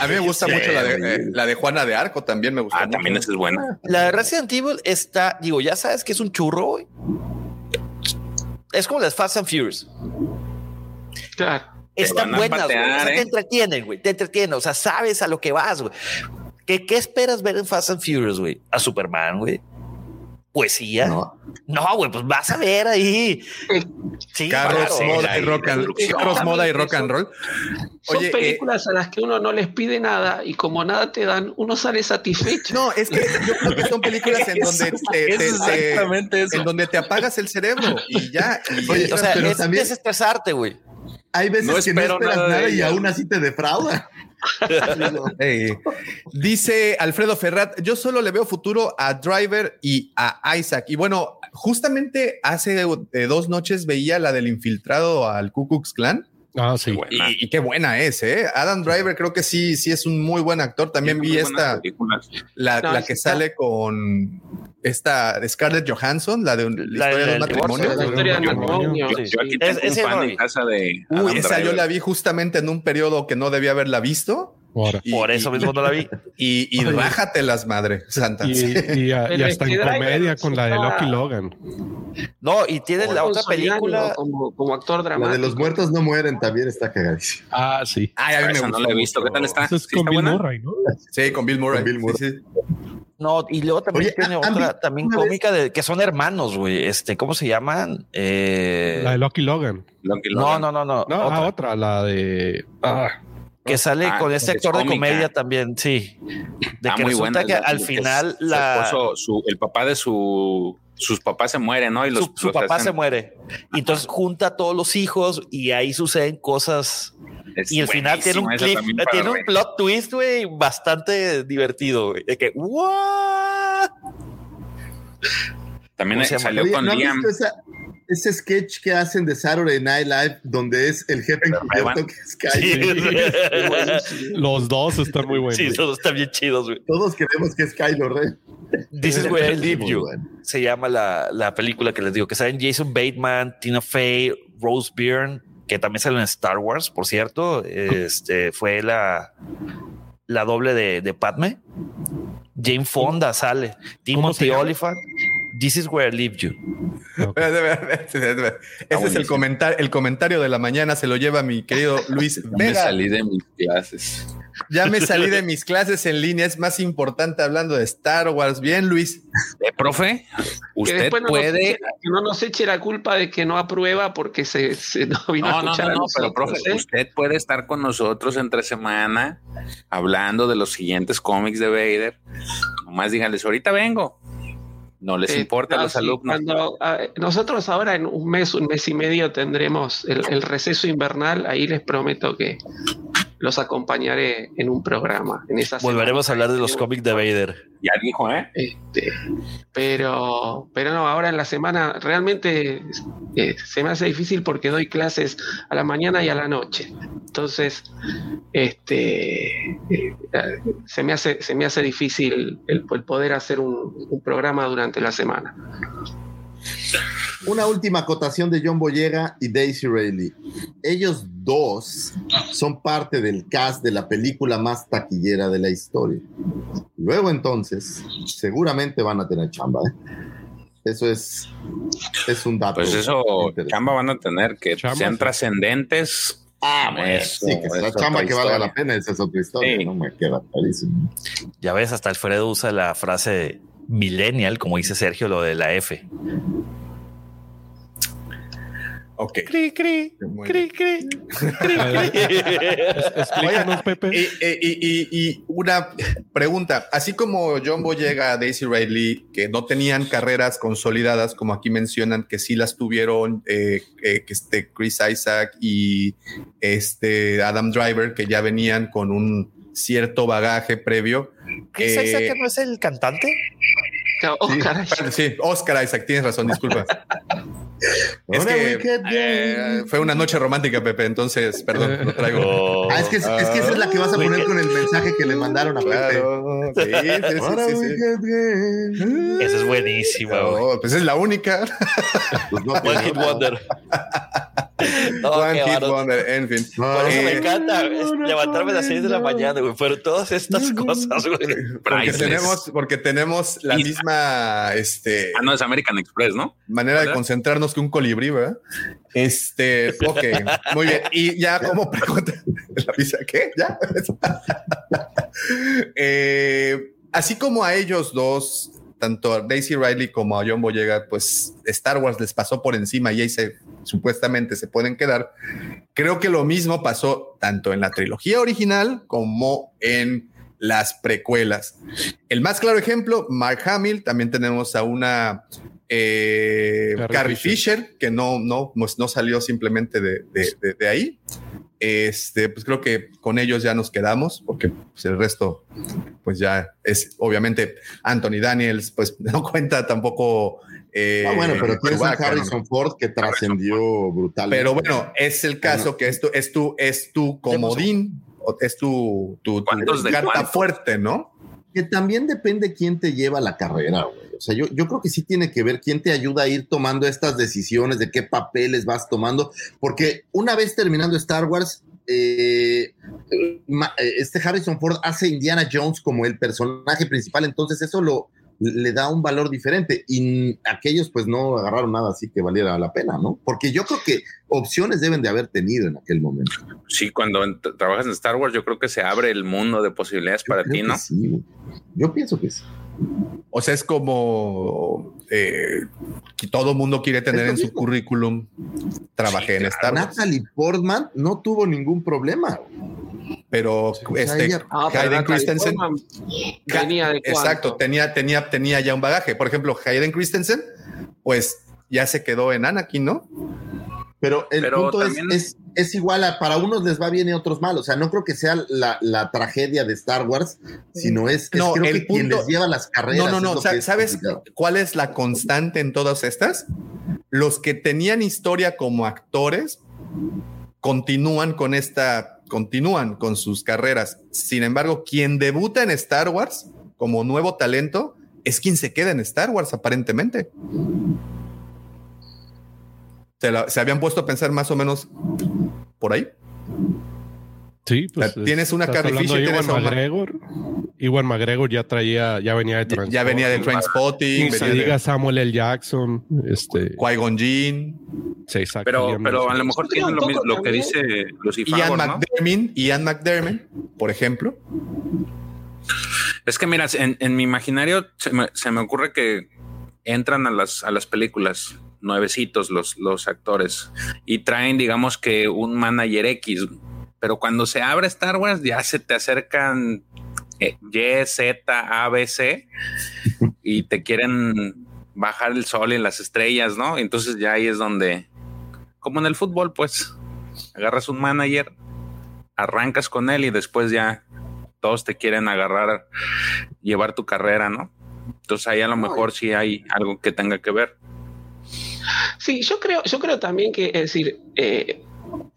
a mí me gusta Sí, mucho la de, eh, la de Juana de Arco, también me gusta. Ah, mucho. también esa es buena. La de Resident Evil está, digo, ya sabes que es un churro, güey. Es como las Fast and Furious. Claro. Están buenas, güey. patear, sea, ¿eh? te entretienen, güey. Te entretienen. O sea, sabes a lo que vas, güey. ¿Qué, qué esperas ver en Fast and Furious, güey? A Superman, güey. Poesía. No, No, güey, pues vas a ver ahí. Sí, Carros, claro. moda y rock and carros, moda y rock and roll. Son Oye, eh, películas a las que uno no les pide nada y como nada te dan, uno sale satisfecho. No, es que yo creo que son películas en donde te, te- te- en donde te apagas el cerebro y ya. y Oye, O sea, Pero es también- desestresarte, güey. Hay veces No que no esperas nada y aún así te defrauda. Dice Alfredo Ferrat, yo solo le veo futuro a Driver y a Isaac. Y bueno, justamente hace eh, dos noches veía la del infiltrado al Ku Klux Klan. Ah, sí. Y, y qué buena es, ¿eh? Adam Driver creo que sí, sí es un muy buen actor. También vi esta, películas. la, No, la que está- sale con esta Scarlett Johansson, la de un- la, La historia del matrimonio. La historia del matrimonio. Yo, Sí. yo aquí Es- tengo ese un no fan vi. en casa de. Uy, Adam esa yo la vi justamente en un periodo que no debía haberla visto. Ahora. Y- Por eso y- mismo no la vi. Y, y Oye. rájatelas, madre santa. Y, a- hasta en comedia con la de Lucky Logan. No, y tiene la otra Consolidado película. como, como actor La dramático. de los muertos no mueren también está cagadísima. Ah, sí. Ay, a mí me no la he visto. ¿Qué tal está? Eso es ¿Sí con está Bill buena? Murray, ¿no? Sí, con Bill Murray. Con Bill Murray. Sí, sí. No, y luego también Oye, tiene ¿han otra, también cómica de que son hermanos, güey. Este, ¿cómo se llaman? Eh, La de Lucky Logan. No, Logan. no, no, no. No, otra, ah, otra, la de. Ah, que sale Ah, con este es actor de comedia también, sí. De Ah, que muy resulta buena. que La- al final su la esposo, su- el papá de su sus papás se mueren, ¿no? Y los, su, su los papá hacen- se muere. Y entonces junta a todos los hijos y ahí suceden cosas. Es y al final tiene un clip, tiene un plot twist, güey, bastante divertido, güey. De que, ¿what? También salió con ¿no han Liam. esa, ese sketch que hacen de Saturday Night Live, donde es el jefe encubierto que es Kylo. Los dos están muy buenos. Sí, todos están bien chidos, güey. Todos queremos que es Kylo Ren. This is where I leave you. bueno. Se llama la, la película que les digo, que salen Jason Bateman, Tina Fey, Rose Byrne, que también salen en Star Wars, por cierto. Este fue la, la doble de, de Padme. Jane Fonda sale, Timothy Olyphant. This is where I leave you. Ese es el comentario, el comentario de la mañana, se lo lleva mi querido Luis Ya me salí de mis clases. Ya me salí de mis clases en línea, es más importante hablando de Star Wars. Bien, Luis. Eh, profe, usted no puede. Nos eche, que no nos eche la culpa de que no aprueba porque se, se no vino No, a no, escuchar no, a no, pero nosotros, profe, ¿eh? usted puede estar con nosotros entre semana hablando de los siguientes cómics de Vader. Nomás díganles, ahorita vengo. No les Eh, importa a los alumnos. cuando, ah, nosotros ahora en un mes, un mes y medio tendremos el, el receso invernal. Ahí les prometo que los acompañaré en un programa. En esa Volveremos a hablar de los cómics de Vader. Ya dijo, ¿eh? Este, pero, pero no, ahora en la semana realmente eh, se me hace difícil porque doy clases a la mañana y a la noche. Entonces, este, eh, se, me hace, se me hace difícil el, el poder hacer un, un programa durante la semana. Una última acotación de John Boyega y Daisy Ridley. Ellos dos son parte del cast de la película más taquillera de la historia. Luego entonces, seguramente van a tener chamba. ¿eh? Eso es, es un dato. Pues eso, chamba van a tener que Chamba, sean sí. trascendentes. Ah, bueno, Eso, sí, que es chamba que valga la pena, esa es otra historia, Sí. no me queda clarísimo. Ya ves, hasta Alfredo usa la frase millennial, como dice Sergio, lo de la F. Ok. Cri, cri, cri, cri, cri, cri. Explícanos, Pepe. Y, y- y- y una pregunta, así como John Boyega, Daisy Ridley, que no tenían carreras consolidadas, como aquí mencionan que sí las tuvieron, eh, eh, que este Chris Isaac y este Adam Driver, que ya venían con un cierto bagaje previo. ¿Chris Eh, Isaac no es el cantante? Oh, caray. Sí, Oscar Isaac, tienes razón, disculpa. Es que eh, fue una noche romántica, Pepe, entonces, perdón, lo traigo. Oh. Ah, es que, es que esa es la que vas a poner con el mensaje que le mandaron a Pepe. Claro, sí, sí, Ahora sí, sí, we sí. get down. Esa es buenísima. No, pues es la única. Pues no, One pues, Hit no. Wonder. No, One Hit. Wonder, en fin. No, Por eso me encanta levantarme a las 6 de la mañana, güey. Pero todas estas cosas, güey. Porque tenemos, porque tenemos la Y- misma este, Ah, no, es American Express, ¿no? manera de concentrarnos que un colibrí, ¿verdad? Este, ok, muy bien. Y ya como pregunta, ¿la visa qué? ¿Ya? Eh, así como a ellos dos, tanto a Daisy Riley como a John Boyega, pues Star Wars les pasó por encima y ahí se, supuestamente se pueden quedar. Creo que lo mismo pasó tanto en la trilogía original como en las precuelas. El más claro ejemplo, Mark Hamill, también tenemos a una eh, Carrie Carrie Fisher. Fisher, que no, no, pues no salió simplemente de, de- de- de ahí. Este, pues creo que con ellos ya nos quedamos, porque pues, el resto, pues ya es obviamente Anthony Daniels, pues no cuenta tampoco. Eh, Ah, bueno, pero tienes un Chewbacca, ¿no? Harrison Ford que trascendió brutalmente. Pero bueno, es el caso que esto es tu, es tu comodín, es tu, tu, tu ¿Cuántos de carta fuerte, ¿no? que también depende quién te lleva la carrera, güey. O sea, yo, yo creo que sí tiene que ver quién te ayuda a ir tomando estas decisiones, de qué papeles vas tomando, porque una vez terminando Star Wars, eh, eh, este Harrison Ford hace Indiana Jones como el personaje principal, entonces eso lo le da un valor diferente y aquellos pues no agarraron nada así que valiera la pena, ¿no? Porque yo creo que opciones deben de haber tenido en aquel momento. Sí, cuando trabajas en Star Wars, yo creo que se abre el mundo de posibilidades para ti, ¿no? sí, yo pienso que sí. O sea, es como eh, que todo mundo quiere tener en su mismo. currículum. Trabajé en Star Wars, Natalie Portman no tuvo ningún problema. Pero este Ah, Hayden Christensen. Cuánto? Exacto, tenía, tenía, tenía ya un bagaje. Por ejemplo, Hayden Christensen, pues ya se quedó en Anakin, ¿no? Pero el Pero punto es, también- es, es igual, a, para unos les va bien y otros mal. O sea, no creo que sea la, la tragedia de Star Wars, sino es, es No, creo el que quien punto- les lleva las carreras. No, no, no. ¿Sabes complicado. cuál es la constante en todas estas? los que tenían historia como actores continúan con esta, continúan con sus carreras. Sin embargo, quien debuta en Star Wars como nuevo talento es quien se queda en Star Wars, aparentemente. Se, habían puesto a pensar más o menos por ahí. Sí, pues sea, tienes una Carrie Fisher, Iwan tienes McGregor. Iwan McGregor ya traía, ya venía de Ya- Transpotting. Ya venía de se de diga Samuel L. Jackson, este, Qui-Gon Jinn, sí, exacto, Pero, pero a lo mejor Yo creo tiene lo, mismo, lo que dice Lucifer, Ian ¿no? McDermott, Ian McDermott, por ejemplo. Es que mira, en, en mi imaginario se me, se me ocurre que entran a las, a las películas nuevecitos los, los actores y traen, digamos que un manager X, pero cuando se abre Star Wars ya se te acercan eh, Y, Z, A, B, C y te quieren bajar el sol y las estrellas, ¿no? Entonces ya ahí es donde, como en el fútbol, pues agarras un manager, arrancas con él y después ya todos te quieren agarrar, llevar tu carrera, ¿no? Entonces ahí a lo mejor sí hay algo que tenga que ver. Sí, yo creo, yo creo también que, es decir, eh,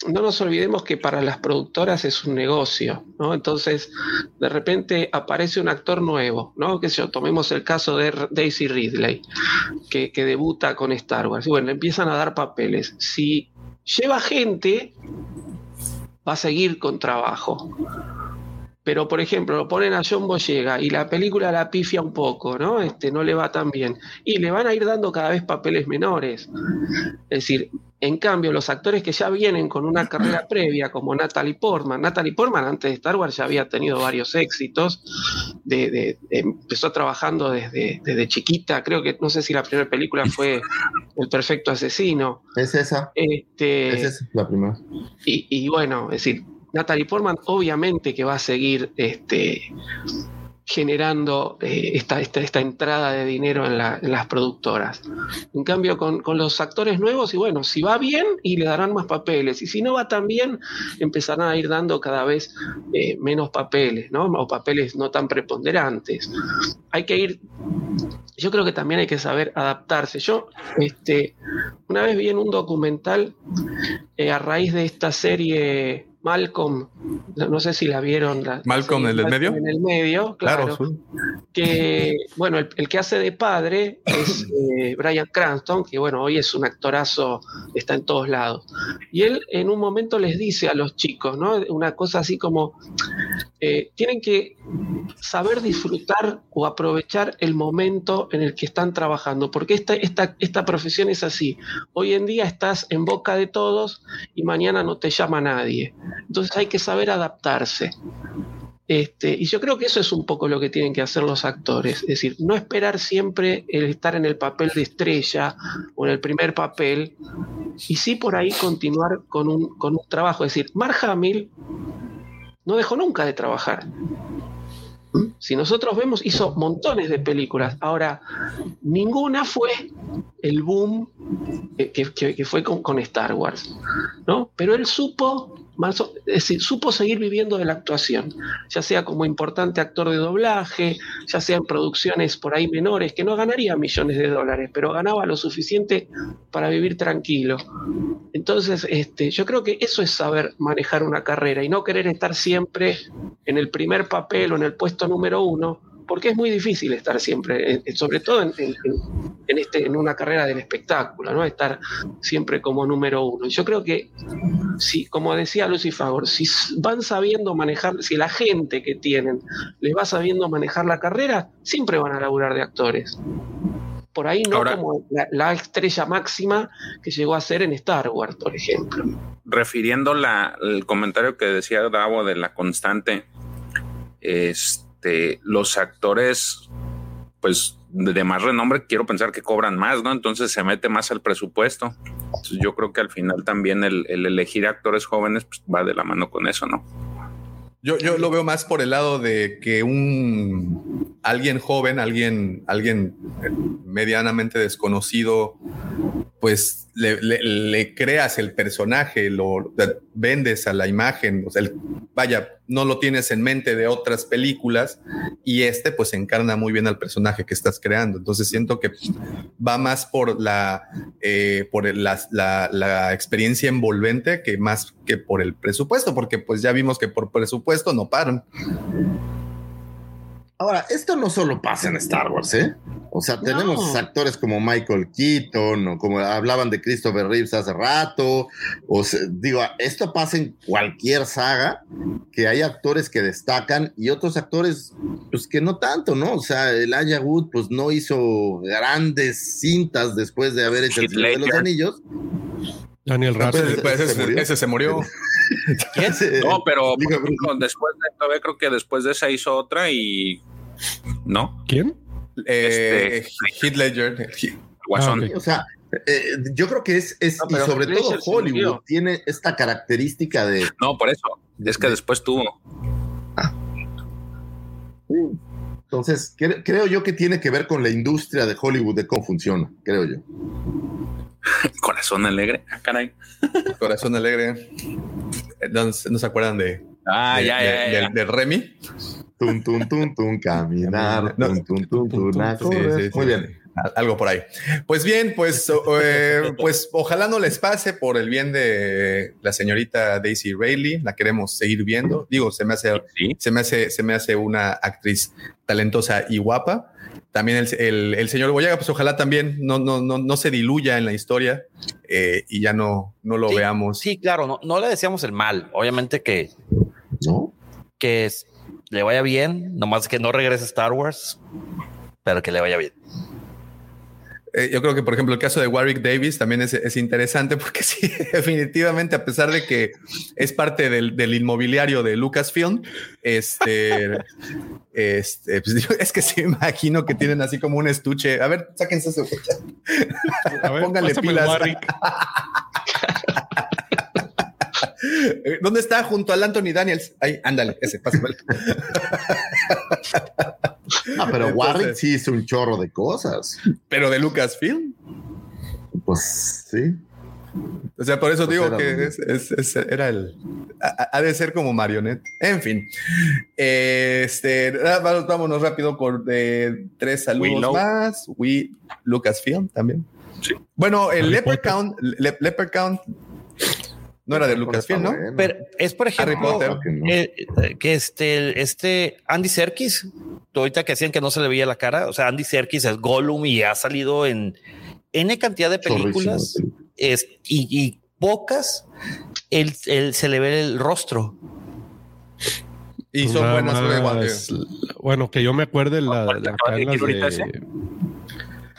no nos olvidemos que para las productoras es un negocio, ¿no? Entonces, de repente aparece un actor nuevo, ¿no? Que yo, tomemos el caso de Daisy Ridley, que, que debuta con Star Wars. Y bueno, empiezan a dar papeles. Si lleva gente, va a seguir con trabajo. Pero, por ejemplo, lo ponen a John Boyega y la película la pifia un poco, ¿no? Este, no le va tan bien. Y le van a ir dando cada vez papeles menores. Es decir, en cambio, los actores que ya vienen con una carrera previa, como Natalie Portman, Natalie Portman antes de Star Wars ya había tenido varios éxitos, de, empezó trabajando desde, desde chiquita, creo que no sé si la primera película fue El Perfecto Asesino. Es esa. Este, Es esa, la primera. y, y bueno, es decir, Natalie Portman obviamente que va a seguir este, generando eh, esta, esta, esta entrada de dinero en, la- en las productoras. En cambio, con, con los actores nuevos, y bueno, si va bien, y le darán más papeles, y si no va tan bien, empezarán a ir dando cada vez eh, menos papeles, ¿no? O papeles no tan preponderantes. Hay que ir yo creo que también hay que saber adaptarse. Yo, este, una vez vi en un documental eh, a raíz de esta serie Malcolm, no sé si la vieron. La, Malcolm, sí, ¿el medio? En el medio, claro. Que, bueno, el, el que hace de padre es eh, Brian Cranston, que bueno, hoy es un actorazo, está en todos lados. Y él en un momento les dice a los chicos, ¿no? Una cosa así como, eh, tienen que saber disfrutar o aprovechar el momento en el que están trabajando, porque esta, esta, esta profesión es así. Hoy en día estás en boca de todos y mañana no te llama nadie. Entonces hay que saber adaptarse. Este, y yo creo que eso es un poco lo que tienen que hacer los actores, es decir, no esperar siempre el estar en el papel de estrella o en el primer papel, y sí por ahí continuar con un, con un trabajo. Es decir, Mark Hamill no dejó nunca de trabajar. Si nosotros vemos, hizo montones de películas. Ahora, ninguna fue el boom que, que- que fue con, con Star Wars, ¿no? Pero él supo, es decir, supo seguir viviendo de la actuación, ya sea como importante actor de doblaje, ya sea en producciones por ahí menores, que no ganaría millones de dólares, pero ganaba lo suficiente para vivir tranquilo. Entonces, este, yo creo que eso es saber manejar una carrera y no querer estar siempre en el primer papel o en el puesto número uno, porque es muy difícil estar siempre, sobre todo en, en- en- en este, en una carrera del espectáculo, ¿no? Estar siempre como número uno. Yo creo que, si, como decía Lucy Favor, si van sabiendo manejar, si la gente que tienen les va sabiendo manejar la carrera, siempre van a laburar de actores. Por ahí no Ahora- como la, la estrella máxima que llegó a ser en Star Wars, por ejemplo. refiriendo la, el comentario que decía Davo de la constante, este, los actores, pues de más renombre, quiero pensar que cobran más, ¿no? Entonces se mete más al presupuesto. Entonces, yo creo que al final también el, el elegir actores jóvenes pues, va de la mano con eso, ¿no? Yo, yo lo veo más por el lado de que un alguien joven, alguien, alguien medianamente desconocido, pues le, creas el personaje, lo vendes a la imagen, o sea, el- vaya, no lo tienes en mente de otras películas y este pues encarna muy bien al personaje que estás creando. Entonces siento que va más por la, eh, por la- la experiencia envolvente que más que por el presupuesto, porque pues ya vimos que por presupuesto no paran. Ahora, esto no solo pasa en Star Wars, ¿eh? O sea, tenemos actores como Michael Keaton, o como hablaban de Christopher Reeves hace rato. O sea, digo, esto pasa en cualquier saga, que hay actores que destacan y otros actores, pues que no tanto, ¿no? O sea, el Aya Wood, pues no hizo grandes cintas después de haber hecho el Heath Señor de los. Anillos. Daniel pues, Radcliffe. ¿se ese, murió? ese se murió. No, pero ejemplo, después de, todavía creo que después de esa hizo otra y no, ¿Quién? Eh, Heath Ledger. Guasón. Ah. O sea, eh, yo creo que es, es No, y sobre todo Hollywood tiene esta característica de No, por eso. Es que después tuvo. Entonces, cre- creo yo que tiene que ver con la industria de Hollywood, de cómo funciona, creo yo. Corazón alegre. Ah, caray. Corazón alegre. ¿No, no se acuerdan de, Ah, de, ya, de- ya, Remy? Tun, tun, tun, tun, caminar, No. tun, tun, tun, tun, a Sí, correr. sí, sí, Muy bien. Al- Algo por ahí. Pues bien, pues, eh, pues ojalá no les pase por el bien de la señorita Daisy Rayleigh. La queremos seguir viendo. Digo, se me hace, Sí. se me hace, se me hace una actriz talentosa y guapa. También el, el- el señor Boyaga, pues ojalá también no, no, no, no se diluya en la historia eh, y ya no, no lo Sí, veamos. Sí, claro, no, no le decíamos el mal. Obviamente que, ¿No? que es- le vaya bien, nomás que no regrese a Star Wars, pero que le vaya bien. Eh, yo creo que, por ejemplo, el caso de Warwick Davis también es, es interesante porque sí, definitivamente, a pesar de que es parte del, del inmobiliario de Lucasfilm, este, este, pues, es que sí imagino que tienen así como un estuche. A ver, sáquense ese. A ver, Pónganle pilas. Eh, ¿Dónde está? Junto al Anthony Daniels. Ahí, ándale, ese, pásamelo. Ah, pero Entonces- Warwick sí hizo un chorro de cosas. Pero de Lucasfilm. Pues sí. O sea, por eso Pues digo era que es- es- es- era el. Ha, ha de ser como marioneta. En fin. Este, ah, vámonos rápido con eh, tres saludos más. We, Lucasfilm también. Sí. Bueno, el Leprechaun, Le- Leprechaun no era de Lucasfilm, ¿no? Bueno. Pero es, por Harry ejemplo, Potter. Que no. eh, eh, que este, este Andy Serkis, ahorita que decían que no se le veía la cara, o sea, Andy Serkis es Gollum y ha salido en N cantidad de películas es, y, y pocas él, él se le ve el rostro. Y son Nada buenas. eh, más, Bueno, que yo me acuerde la, ¿Cuál te la- acabas de las, decir ahorita de,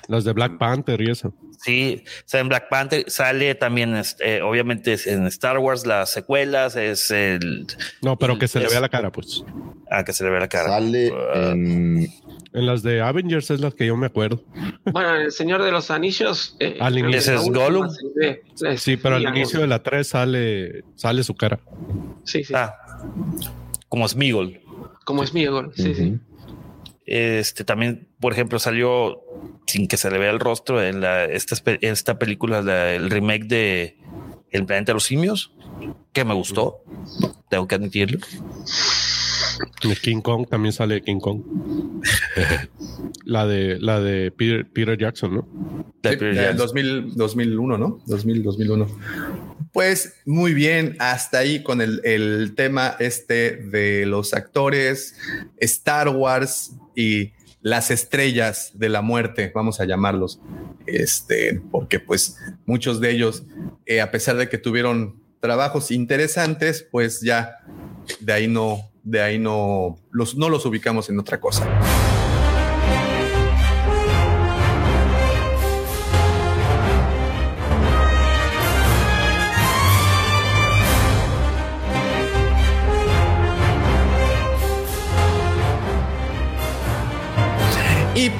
las de Black Panther y eso. Sí, sale en Black Panther, sale también, este, obviamente, en Star Wars, las secuelas, es el. No, pero que se le vea la cara, pues. Ah, que se le ve la cara. Sale Ah. en. En las de Avengers es las que yo me acuerdo. Bueno, el Señor de los Anillos. eh, Al inicio la es Gollum. ve. Eh, Sí, pero al inicio de la 3 sale, sale su cara. Sí, sí. Ah, como Smigol. Como es Miegol. Sí, sí. Este también, por ejemplo, salió sin que se le vea el rostro en la, esta, esta película, la- el remake de El planeta de los simios, que me gustó. Tengo que admitirlo. De King Kong también sale de King Kong. la de la de Peter, Peter Jackson, ¿no? De Sí, Peter Jackson. 2000, 2001, ¿no? 2000, 2001. Pues muy bien, hasta ahí con el, el tema este de los actores, Star Wars y las estrellas de la muerte, vamos a llamarlos, este, porque pues muchos de ellos, eh, a pesar de que tuvieron trabajos interesantes, pues ya de ahí no, de ahí no los, no los ubicamos en otra cosa.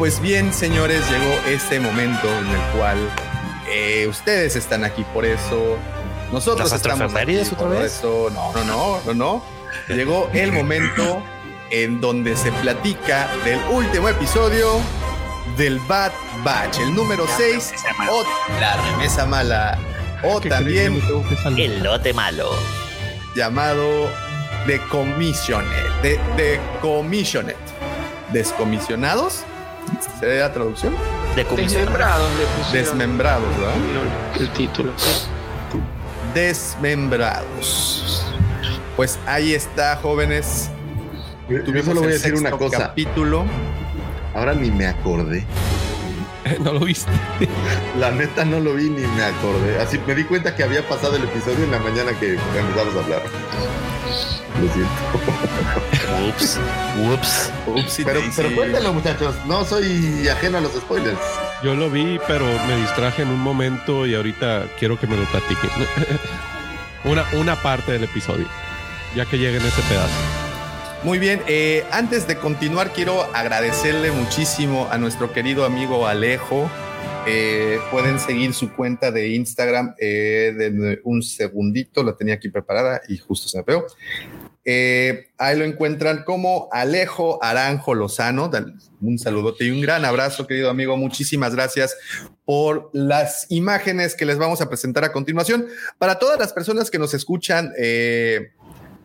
Pues bien, señores, llegó este momento en el cual eh, ustedes están aquí por eso. Nosotros ¿Las estamos aquí otra por vez? eso. No, no, no, no, no. Llegó el momento en donde se platica del último episodio del Bad Batch, el número 6, o la remesa mala, o también El lote malo. llamado The Commissioned, de, The Commissioned, descomisionados, ¿sería la traducción? Desmembrados Desmembrados, ¿verdad? el título. Desmembrados. Pues ahí está, jóvenes. Yo Tuvimos solo voy a decir una cosa. Capítulo. Ahora ni me acordé. no lo viste. La neta no lo vi ni me acordé. Así me di cuenta que había pasado el episodio en la mañana que empezamos a hablar. Lo siento. Ups, ups. Upsi Pero, pero cuéntenlo, muchachos. No soy ajeno a los spoilers. Yo lo vi, pero me distraje en un momento y ahorita quiero que me lo platiquen. una, una parte del episodio, ya que llegue en ese pedazo. Muy bien, eh, antes de continuar quiero agradecerle muchísimo a nuestro querido amigo Alejo. Eh, pueden seguir su cuenta de Instagram eh, de un segundito, la tenía aquí preparada y justo se me pegó. Eh, ahí lo encuentran como Alejo Aranjo Lozano. Un saludote y un gran abrazo, querido amigo. Muchísimas gracias por las imágenes que les vamos a presentar a continuación. Para todas las personas que nos escuchan eh,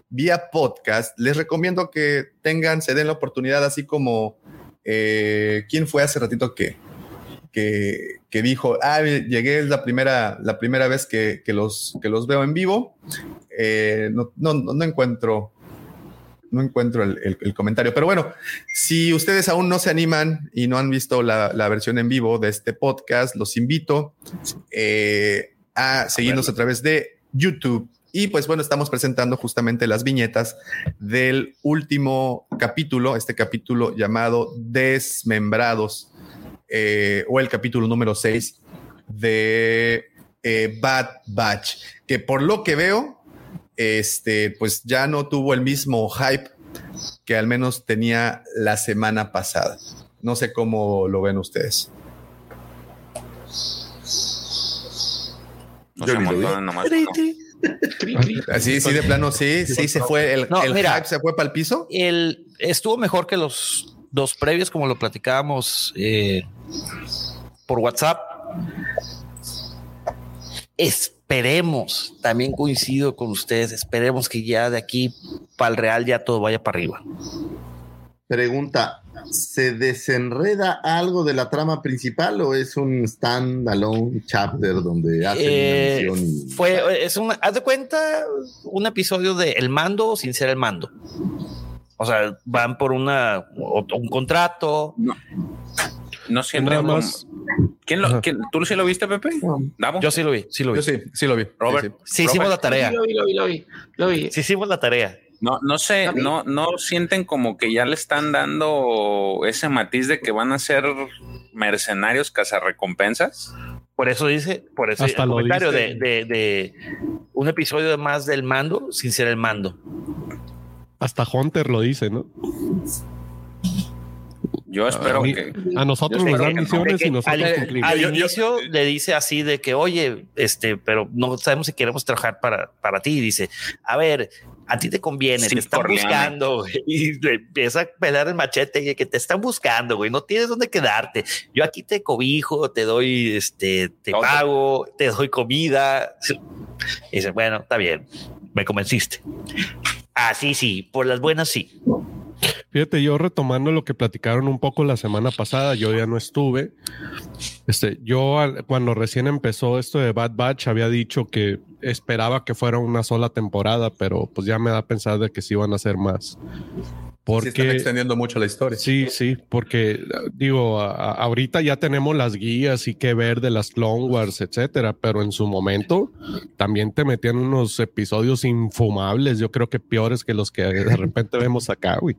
vía podcast, les recomiendo que tengan, se den la oportunidad, así como eh, quién fue hace ratito que, que, que dijo, ah, llegué, es la primera, la primera vez que, que los, que los veo en vivo. Eh, no, no, encuentro, no encuentro el, el- el comentario, pero bueno, si ustedes aún no se animan y no han visto la, la versión en vivo de este podcast, los invito eh, a seguirnos a través de YouTube. Y pues bueno, estamos presentando justamente las viñetas del último capítulo, este capítulo llamado Desmembrados, eh, o el capítulo número 6 de eh, Bad Batch, que por lo que veo, este, pues ya no tuvo el mismo hype que al menos tenía la semana pasada. No sé cómo lo ven ustedes. No Yo se montó nomás. Así, sí, de plano, sí, sí se fue. El, No, el mira. hype se fue para el piso. El, estuvo mejor que los dos previos, como lo platicábamos eh, por WhatsApp. Esperemos, también coincido con ustedes, esperemos que ya de aquí para el Real ya todo vaya para arriba. Pregunta, ¿se desenreda algo de la trama principal o es un stand-alone chapter donde hacen Eh, una y- fue, es un, haz de cuenta, un episodio de El Mando sin ser el mando. O sea, van por una, o- un contrato. No Nada como- más. ¿Quién lo, quién- ¿Tú sí lo viste, Pepe? Yo sí lo vi, sí lo vi. Yo sí, sí lo vi. Robert. Sí, Sí hicimos la tarea. Lo vi, lo vi, lo vi. Lo vi. Sí hicimos la tarea. No, no sé, no, no sienten como que ya le están dando ese matiz de que van a ser mercenarios cazarrecompensas. Por eso dice, por eso Hasta el comentario de, de, de un episodio más del mando sin ser el mando. Hasta Hunter lo dice, ¿no? Yo espero a, mí- que. a nosotros nos dan misiones y nosotros al, cumplimos. al Yo- yo- inicio le dice así de que, oye, este, pero no sabemos si queremos trabajar para, para ti. Y dice, a ver, a ti te conviene, Sí, te están buscando. güey. Y le empieza a pelar el machete y que te están buscando, güey. No tienes dónde quedarte. Yo aquí te cobijo, te doy, este, te pago, te doy comida. Y dice, bueno, está bien, me convenciste. Así sí, por las buenas sí. Fíjate, yo retomando lo que platicaron un poco la semana pasada, yo ya no estuve. Este, yo cuando recién empezó esto de Bad Batch había dicho que esperaba que fuera una sola temporada, pero pues ya me da a pensar de que sí van a ser más. Están Porque extendiendo mucho la historia. sí, sí, porque digo, a- ahorita ya tenemos las guías y que ver de las Clone Wars, etcétera, pero en su momento también te metían unos episodios infumables, yo creo que peores que los que de repente vemos acá, güey.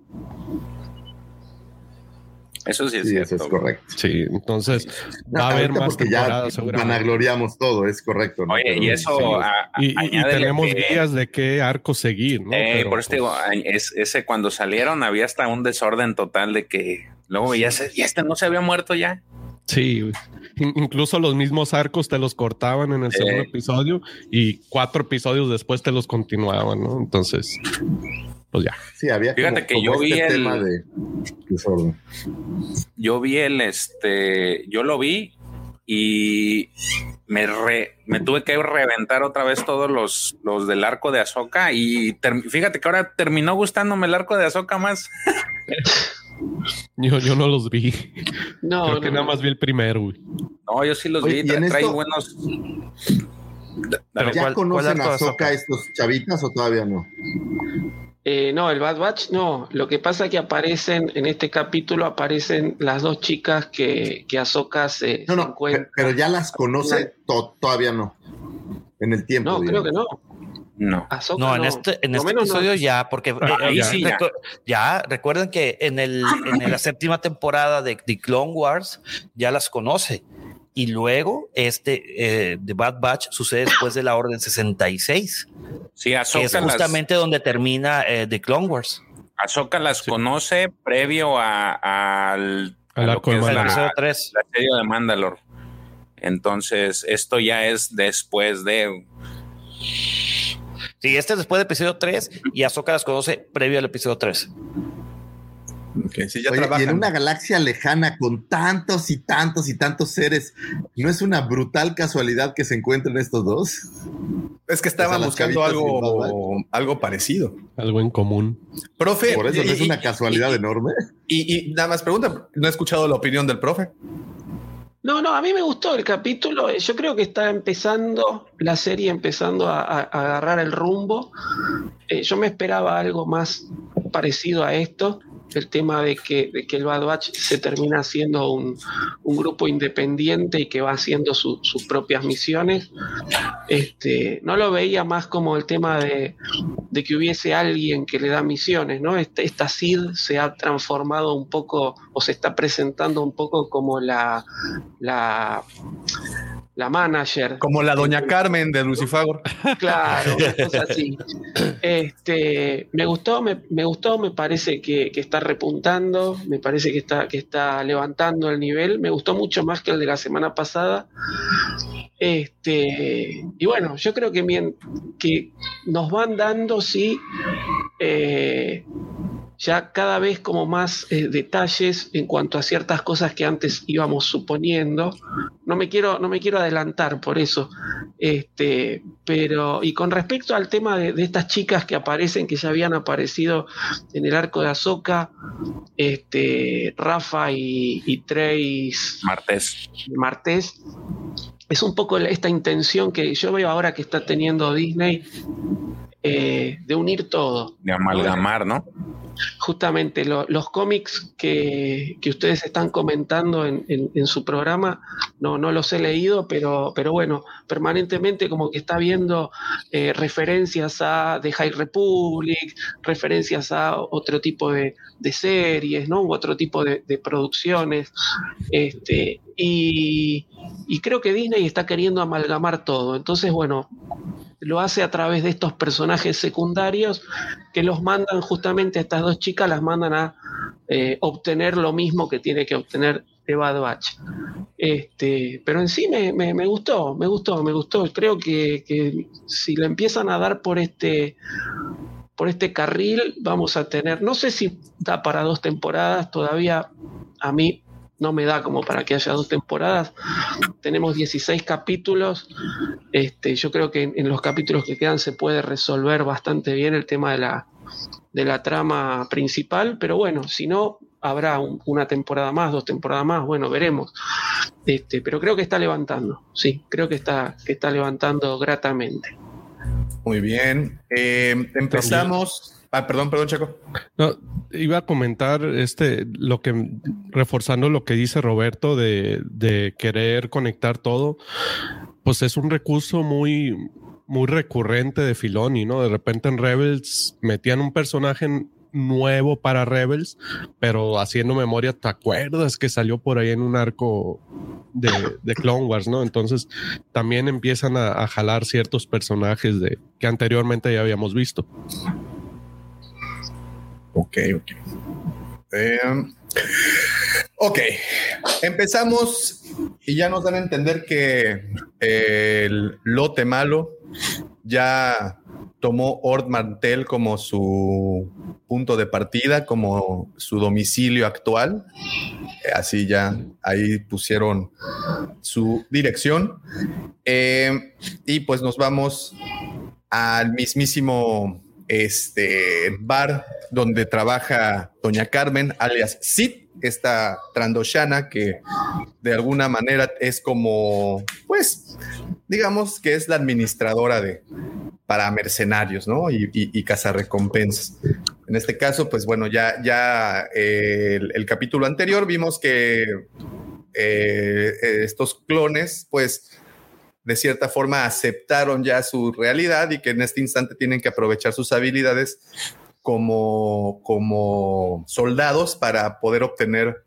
Eso sí es Sí, eso cierto. es correcto. Sí, entonces va a haber más porque ya temporadas seguramente. vanagloriamos todo, es correcto. ¿no? Oye, Pero y eso. sí, a- Y, y- tenemos que- guías de qué arco seguir, ¿no? Eh, Pero, por eso te digo, pues, es, ese cuando salieron había hasta un desorden total de que luego ya se, ya este no se había muerto ya. sí, incluso los mismos arcos te los cortaban en el segundo episodio y cuatro episodios después te los continuaban, ¿no? Entonces, pues ya. Sí, había Fíjate que yo vi el tema de Yo vi el este, yo lo vi y me, me tuve que reventar otra vez todos los, los del arco de Azoka y fíjate que ahora terminó gustándome el arco de Azoka más. yo, yo no los vi. No, Creo que nada más vi el primero. Güey. No, yo sí los vi. Trae buenos. ¿Pero ¿Ya conocen a Azoka estos chavitas o todavía no? Eh, no, el Bad Batch no. Lo que pasa es que aparecen, en este capítulo aparecen las dos chicas que, que Ahsoka se, no, no, Pero ya las conoce, todavía no. En el tiempo. No, creo que no. No. no, en este, en este episodio ya, porque eh, ahí sí, ya. recuerden que en, el, en la séptima temporada de, The Clone Wars ya las conoce. Y luego, este, eh, The Bad Batch sucede después de la Orden 66. Sí, Ahsoka es justamente donde termina eh, The Clone Wars. Ahsoka las conoce previo a, al a la, la, 3. la serie de Mandalore. Entonces, esto ya es después de. Sí, este es después del episodio 3 y Ahsoka las conoce previo al episodio 3 y en una galaxia lejana con tantos y tantos y tantos seres, ¿no es una brutal casualidad que se encuentren estos dos? Es que estaban buscando algo, algo parecido. Algo en común. Profe. Por eso no es una casualidad enorme. Y, nada más pregunta, no he escuchado la opinión del profe. No, no, a mí me gustó el capítulo. Yo creo que está empezando la serie, empezando a, agarrar el rumbo. Eh, yo me esperaba algo más parecido a esto el tema de que, de que el Bad Batch se termina siendo un, grupo independiente y que va haciendo sus propias misiones. Este, no lo veía más como el tema de, que hubiese alguien que le da misiones, ¿no? Este, esta SID se ha transformado un poco o se está presentando un poco como la, la la manager. Como la doña Carmen de Lucifagor. Claro, cosa así. Este, me gustó, me, gustó, me parece que, está repuntando, me parece que está, que está levantando el nivel. Me gustó mucho más que el de la semana pasada. Este, y bueno, yo creo que, que nos van dando, sí, eh, ya cada vez como más eh, detalles en cuanto a ciertas cosas que antes íbamos suponiendo. No me quiero, no me quiero adelantar por eso. Este, pero, y con respecto al tema de, estas chicas que aparecen, que ya habían aparecido en el arco de Azoka, este, Rafa y, y Trace Martés. Martés, es un poco esta intención que yo veo ahora que está teniendo Disney eh, de unir todo. De amalgamar, ¿no? Justamente los cómics que, ustedes están comentando en, su programa, no, no los he leído, pero, pero bueno, permanentemente como que está viendo eh, referencias a The High Republic, referencias a otro tipo de, series, ¿no? U otro tipo de, producciones. Este, y, y creo que Disney está queriendo amalgamar todo. Entonces, bueno, lo hace a través de estos personajes secundarios que los mandan justamente a estas dos chicas, las mandan a eh, obtener lo mismo que tiene que obtener Eva Batch. Este, pero en sí me, me, gustó, me gustó, me gustó. Creo que, que, si le empiezan a dar por este, por este carril, vamos a tener, no sé si da para dos temporadas, todavía a mí no me da como para que haya dos temporadas. Tenemos 16 capítulos. Este, yo creo que en, los capítulos que quedan se puede resolver bastante bien el tema de la, de la trama principal, pero bueno, si no, habrá una temporada más, dos temporadas más, bueno, veremos. Este, pero creo que está levantando, sí, creo que está, que está levantando gratamente. Muy bien. Eh, empezamos. Ah, perdón, perdón, Checo. No, iba a comentar este, lo que, reforzando lo que dice Roberto de, de querer conectar todo, pues es un recurso muy, muy recurrente de Filoni, ¿no? De repente en Rebels metían un personaje nuevo para Rebels, pero haciendo memoria, ¿te acuerdas que salió por ahí en un arco de, de Clone Wars, ¿no? Entonces también empiezan a, a, jalar ciertos personajes de que anteriormente ya habíamos visto. Ok, ok. Em, ok, empezamos y ya nos dan a entender que el lote malo ya tomó Ord Mantel como su punto de partida como su domicilio actual. Eh, Así ya ahí pusieron su dirección. Eh, y pues nos vamos al mismísimo este bar donde trabaja Doña Carmen, alias Sid, esta trandoshana que de alguna manera es como, pues, digamos que es la administradora de para mercenarios, ¿no? Y, y, y cazarrecompensas. En este caso, pues bueno, ya, ya eh, el, capítulo anterior vimos que eh, estos clones, pues, de cierta forma aceptaron ya su realidad y que en este instante tienen que aprovechar sus habilidades como, como soldados para poder obtener,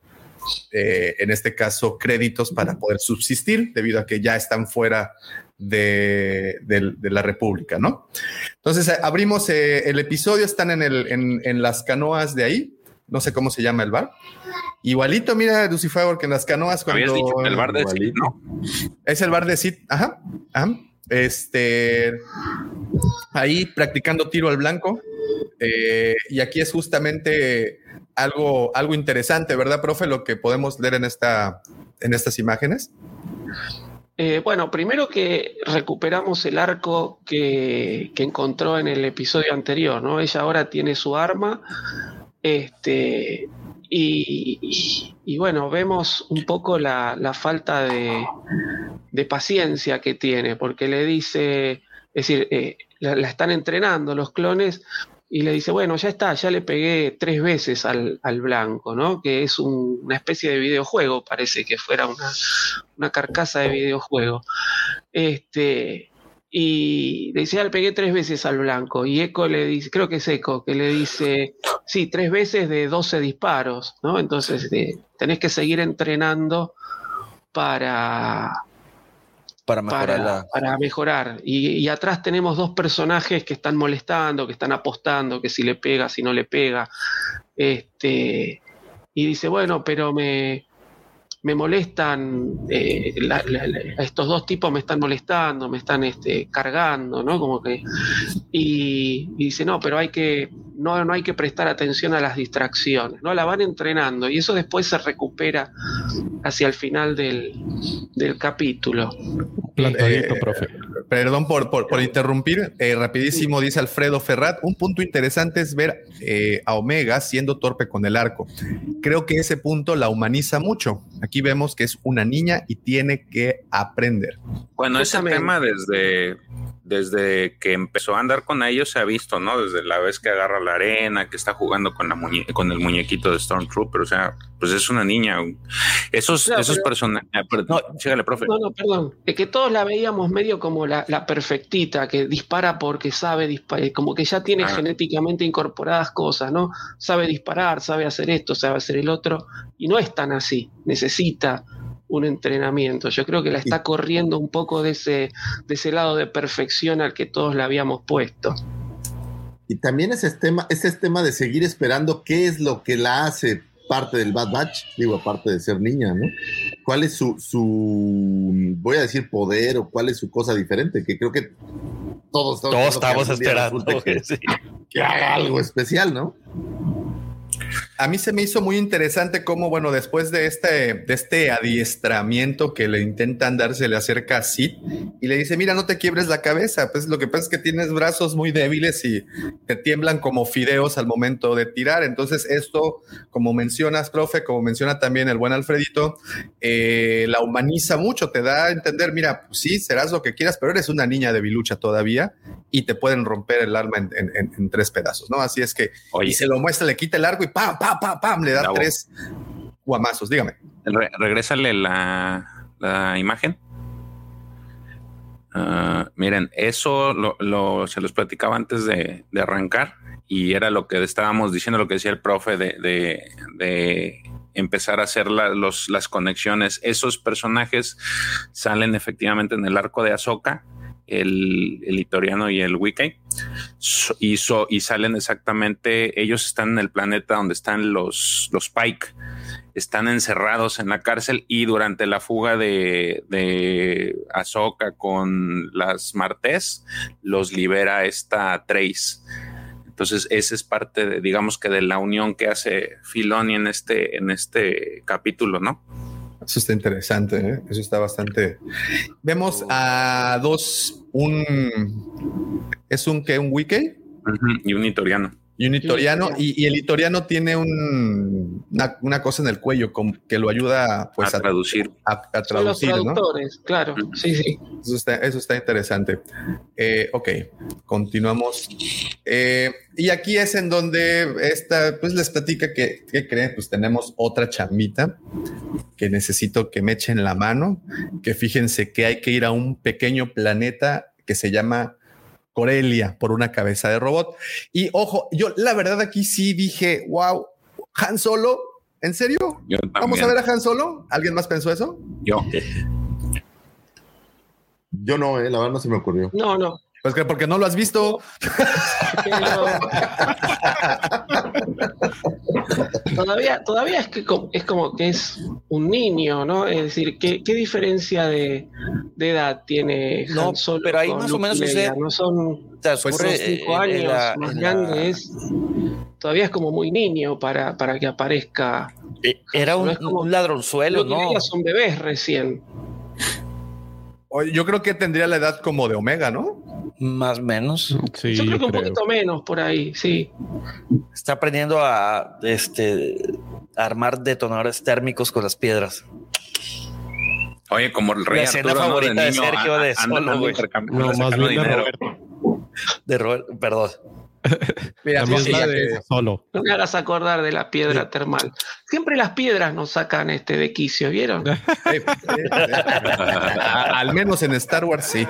eh, en este caso, créditos para poder subsistir, debido a que ya están fuera de, de, de la República, ¿no? Entonces, abrimos eh, el episodio, están en, el, en, en las canoas de ahí, no sé cómo se llama el bar. Igualito, mira, Lucifer, que en las canoas cuando... Habías dicho que el bar de Sid, ¿no? Es el bar de Sid, ajá, ajá. Este, ahí practicando tiro al blanco. Eh, y aquí es justamente algo, algo interesante, ¿verdad, profe? Lo que podemos leer en, esta, en estas imágenes. Eh, bueno, primero que recuperamos el arco que, que, encontró en el episodio anterior, ¿no? Ella ahora tiene su arma. Este, y, y, bueno, vemos un poco la, la falta de, de, paciencia que tiene, porque le dice, es decir, eh, la, están entrenando los clones y le dice, bueno, ya está, ya le pegué tres veces al, al blanco, ¿no? Que es un, una especie de videojuego, parece que fuera una, una carcasa de videojuego. Este, y le dice, ya le pegué tres veces al blanco. Y Eco le dice, creo que es Eco, que le dice, sí, tres veces de 12 disparos, ¿no? Entonces de, tenés que seguir entrenando para, para mejorar. Para, para mejorar. Y, y, atrás tenemos dos personajes que están molestando, que están apostando, que si le pega, si no le pega. Este, y dice, bueno, pero me, me molestan, eh, la, la, estos dos tipos me están molestando, me están este, cargando, ¿no? Como que. Y, y, dice, no, pero hay que. No, no hay que prestar atención a las distracciones, ¿no? La van entrenando y eso después se recupera hacia el final del, del capítulo. Eh, profe. Perdón por, por, por interrumpir. Eh, rapidísimo, dice Alfredo Ferrat. Un punto interesante es ver eh, a Omega siendo torpe con el arco. Creo que ese punto la humaniza mucho. Aquí vemos que es una niña y tiene que aprender. Bueno, ese tema desde, desde que empezó a andar con ellos se ha visto, ¿no? Desde la vez que agarra la arena, que está jugando con, la muñe con el muñequito de Stormtrooper. O sea, pues es una niña. Esos, claro, esos personajes. No, chígale, profe. No, no, perdón. Es que todos la veíamos medio como la, la perfectita, que dispara porque sabe disparar, como que ya tiene ah. genéticamente incorporadas cosas, ¿no? Sabe disparar, sabe hacer esto, sabe hacer el otro, y no es tan así. Necesita un entrenamiento. Yo creo que la está corriendo un poco de ese, de ese lado de perfección al que todos la habíamos puesto. Y también ese tema, ese tema de seguir esperando qué es lo que la hace parte del Bad Batch, digo, aparte de ser niña, ¿no? ¿Cuál es su, su, voy a decir, poder o cuál es su cosa diferente? Que creo que todos, todos, todos estamos esperando que, sí. que haga algo especial, ¿no? A mí se me hizo muy interesante cómo, bueno, después de este, de este adiestramiento que le intentan dar, se le acerca a Sid y le dice, mira, no te quiebres la cabeza, pues lo que pasa es que tienes brazos muy débiles y te tiemblan como fideos al momento de tirar. Entonces esto, como mencionas, profe, como menciona también el buen Alfredito, eh, la humaniza mucho, te da a entender, mira, pues sí, serás lo que quieras, pero eres una niña de bilucha todavía y te pueden romper el alma en, en, en, en tres pedazos, ¿no? Así es que, Oye. y se lo muestra, le quita el arco y ¡pam, pam! Pam, le da Bravo. tres guamazos. Dígame. Re regrésale la, la imagen. Uh, miren, eso lo, lo, se los platicaba antes de, de, arrancar y era lo que estábamos diciendo, lo que decía el profe de, de, de empezar a hacer la, los, las conexiones. Esos personajes salen efectivamente en el arco de Ahsoka el, el y el Wiki y, salen exactamente, ellos están en el planeta donde están los, los Pike, están encerrados en la cárcel y durante la fuga de, de Ahsoka con las Martes los libera esta Trace. Entonces, esa es parte, de, digamos que de la unión que hace Filoni en este, en este capítulo, ¿no? Eso está interesante, ¿eh? eso está bastante. Vemos a dos, un es un que un wiki y un itoriano y un itoriano, y, el itoriano tiene un, una, cosa en el cuello que lo ayuda pues, a, traducir. A, traducir, los traductores, claro, sí, sí. Eso está, eso está interesante. Eh, ok, continuamos. Eh, y aquí es en donde esta, pues les platica que, ¿qué creen? Pues tenemos otra chamita que necesito que me echen la mano, que fíjense que hay que ir a un pequeño planeta que se llama Corelia por una cabeza de robot. Y ojo, yo la verdad aquí sí dije, wow, Han Solo, ¿en serio? ¿Vamos a ver a Han Solo? ¿Alguien más pensó eso? Yo. Yo no, eh, la verdad no se me ocurrió. No, no. Pues que porque no lo has visto. todavía, todavía es que es como que es un niño, ¿no? Es decir, ¿qué, qué diferencia de, de, edad tiene no, Solo Pero ahí más o menos sucede. No son, pues cinco años más grandes. Todavía es como muy niño para, para que aparezca. Eh, era un, un ladronzuelo, ¿no? Son bebés recién. Yo creo que tendría la edad como de Omega, ¿no? Más o menos. Sí, yo creo que un poquito menos por ahí, sí. Está aprendiendo a este armar detonadores térmicos con las piedras. Oye, como el rey La escena favorita de, Sergio de Solo, No, más bien de Roberto. De Roberto, perdón. Mira, de solo. No me hagas acordar de la piedra termal. Siempre las piedras nos sacan este de quicio, ¿vieron? Al menos en Star Wars sí.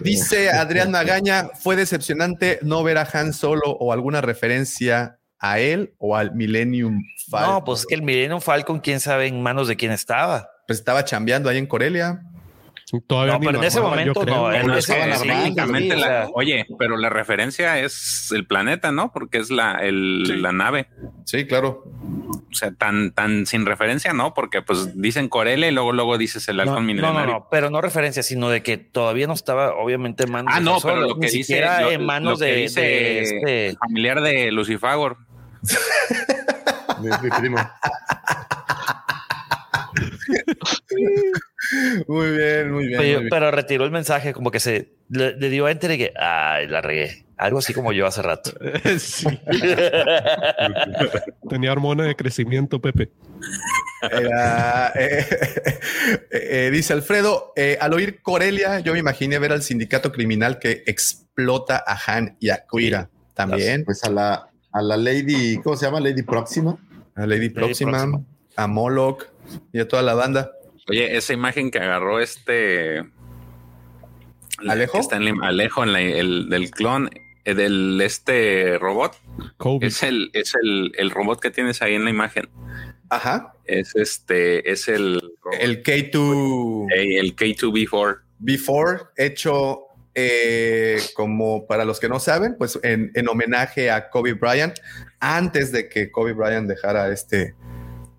Dice Adrián Magaña, fue decepcionante no ver a Han Solo o alguna referencia a él o al Millennium Falcon. No, pues que el Millennium Falcon, quién sabe en manos de quién estaba. Pues estaba chambeando ahí en Corelia. Todavía no, pero en ese momento no. Oye, pero la referencia es el planeta, ¿no? Porque es la, el, la nave. Sí, claro. O sea, tan, tan sin referencia, ¿no? Porque pues dicen Corelia y luego, luego dices el halcón no, No, no, pero no referencia, sino de que todavía no estaba, obviamente, en manos ah, no, pero lo que dice, en manos de, este familiar de Lucifagor. mi primo. muy bien, muy bien, pero, retiró el mensaje, como que se le, dio a enter y que ay, la regué. Algo así como yo hace rato. Tenía hormona de crecimiento, Pepe. Eh, eh, dice Alfredo, eh, al oír Corelia, yo me imaginé ver al sindicato criminal que explota a Han y a Kuira también. Pues a la, a la Lady, ¿cómo se llama? Lady Próxima. A Lady, Próxima, a Moloch y a toda la banda. Oye, esa imagen que agarró este Alejo, está en Alejo en el del clon eh, del este robot. Es el es el, el, robot que tienes ahí en la imagen. Ajá. Es este es el el K2 el K2B4 B4 hecho eh, como para los que no saben, pues en, en, homenaje a Kobe Bryant, antes de que Kobe Bryant dejara este,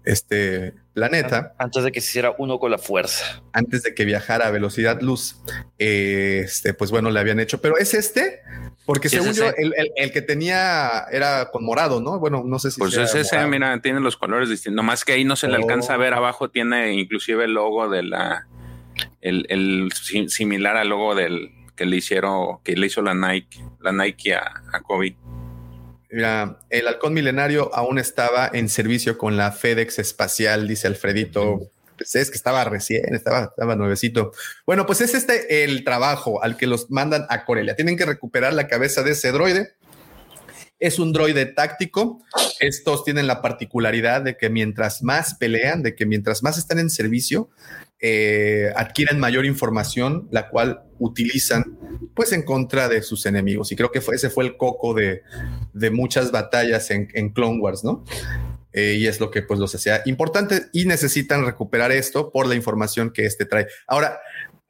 este planeta. Antes de que se hiciera uno con la fuerza. Antes de que viajara a velocidad luz. este, pues bueno, le habían hecho. Pero es este, porque según yo, el, que tenía era con morado, ¿no? Bueno, no sé si. Pues es ese, mira, tiene los colores distintos. Más que ahí no se le alcanza a oh. ver abajo, tiene inclusive el logo de la. El, similar al logo del que le hicieron, que le hizo la Nike, la Nike a, a Kobe. Mira, el halcón milenario aún estaba en servicio con la FedEx espacial, dice Alfredito. Pues es que estaba recién, estaba, estaba nuevecito. Bueno, pues es este el trabajo al que los mandan a Corelia. Tienen que recuperar la cabeza de ese droide. Es un droide táctico. Estos tienen la particularidad de que mientras más pelean, de que mientras más están en servicio, eh, adquieren mayor información, la cual utilizan pues en contra de sus enemigos. Y creo que fue, ese fue el coco de, muchas batallas en, Clone Wars, ¿no? Eh, y es lo que pues los hacía importante y necesitan recuperar esto por la información que este trae. Ahora,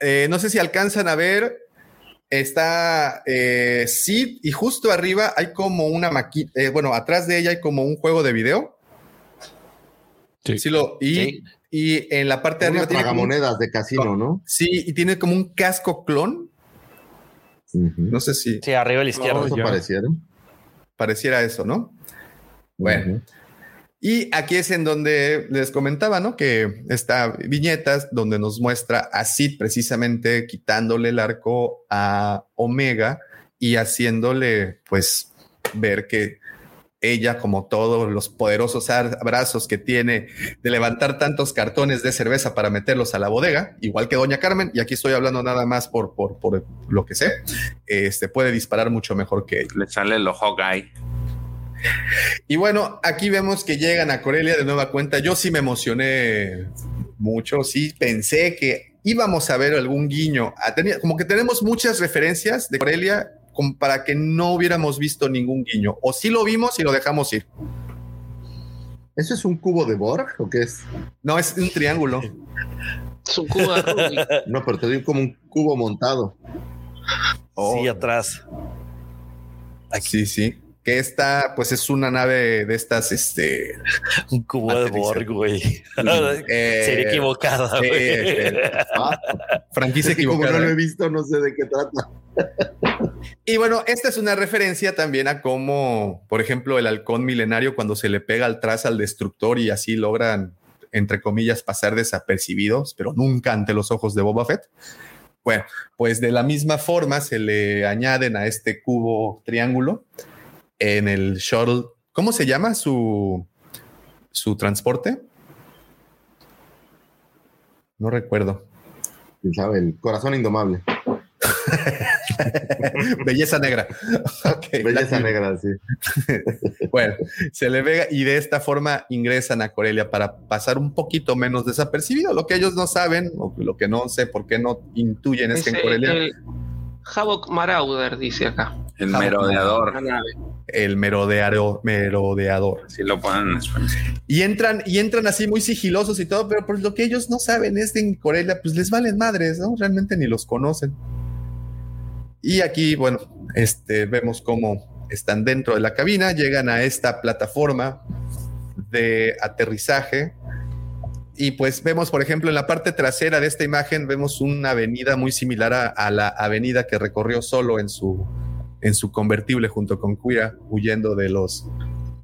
eh, no sé si alcanzan a ver, está Sid y justo arriba hay como una maquita, bueno, atrás de ella hay como un juego de video. Sí. lo, y y en la parte de arriba tiene monedas de casino, ¿no? Sí, y tiene como un casco clon. No sé si. Sí, arriba a la izquierda. No, eso pareciera eso, ¿no? Bueno. Y aquí es en donde les comentaba, ¿no? Que esta viñetas donde nos muestra a Sid precisamente quitándole el arco a Omega y haciéndole, pues, ver que ella, como todos los poderosos brazos que tiene de levantar tantos cartones de cerveza para meterlos a la bodega, igual que Doña Carmen, y aquí estoy hablando nada más por, por, por lo que sé, este puede disparar mucho mejor que ella. Le sale el ojo guy. Y bueno, aquí vemos que llegan a Corelia de nueva cuenta. Yo sí me emocioné mucho, sí pensé que íbamos a ver algún guiño. como que tenemos muchas referencias de Corelia como para que no hubiéramos visto ningún guiño. O sí lo vimos y lo dejamos ir. ¿Eso es un cubo de Borg o qué es? No, es un triángulo. Es un cubo de No, pero te digo como un cubo montado. Sí, atrás. Sí, sí que esta pues es una nave de estas este un cubo de Borg güey eh, sería equivocada güey. Este, ah, franquicia equivocada como no lo he visto no sé de qué trata y bueno esta es una referencia también a cómo por ejemplo el halcón milenario cuando se le pega al trazo al destructor y así logran entre comillas pasar desapercibidos pero nunca ante los ojos de Boba Fett bueno pues de la misma forma se le añaden a este cubo triángulo en el shuttle. ¿Cómo se llama su, su transporte? No recuerdo. sabe? El corazón indomable. Belleza negra. Belleza negra, sí. bueno, se le ve y de esta forma ingresan a Corelia para pasar un poquito menos desapercibido. Lo que ellos no saben, o lo que no sé por qué no intuyen es, que en Corelia. El Havok Marauder dice acá. El merodeador. El merodeador, merodeador. Si lo ponen Y entran, y entran así muy sigilosos y todo, pero pues lo que ellos no saben es que en Corelia, pues les valen madres, ¿no? Realmente ni los conocen. Y aquí, bueno, este, vemos cómo están dentro de la cabina, llegan a esta plataforma de aterrizaje. Y pues vemos, por ejemplo, en la parte trasera de esta imagen, vemos una avenida muy similar a la avenida que recorrió solo en su, en su convertible junto con Cuira, huyendo de los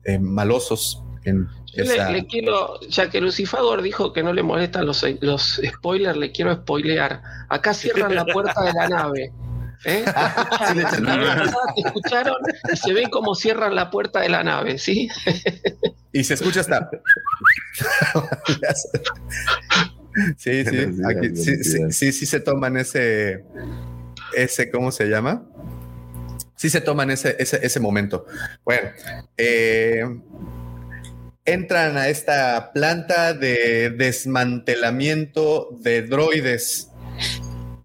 eh, malosos. En le, quiero, ya que Lucifagor dijo que no le molestan los, los spoilers, le quiero spoilear. Acá cierran la puerta de la nave. ¿Eh? ¿Escucharon? Se ven cómo cierran la puerta de la nave, ¿sí? y se escucha hasta. sí, sí, sí, sí, sí, sí, se toman ese, ese, ¿cómo se llama? sí se toman ese, ese, momento. Bueno, eh, entran a esta planta de desmantelamiento de droides.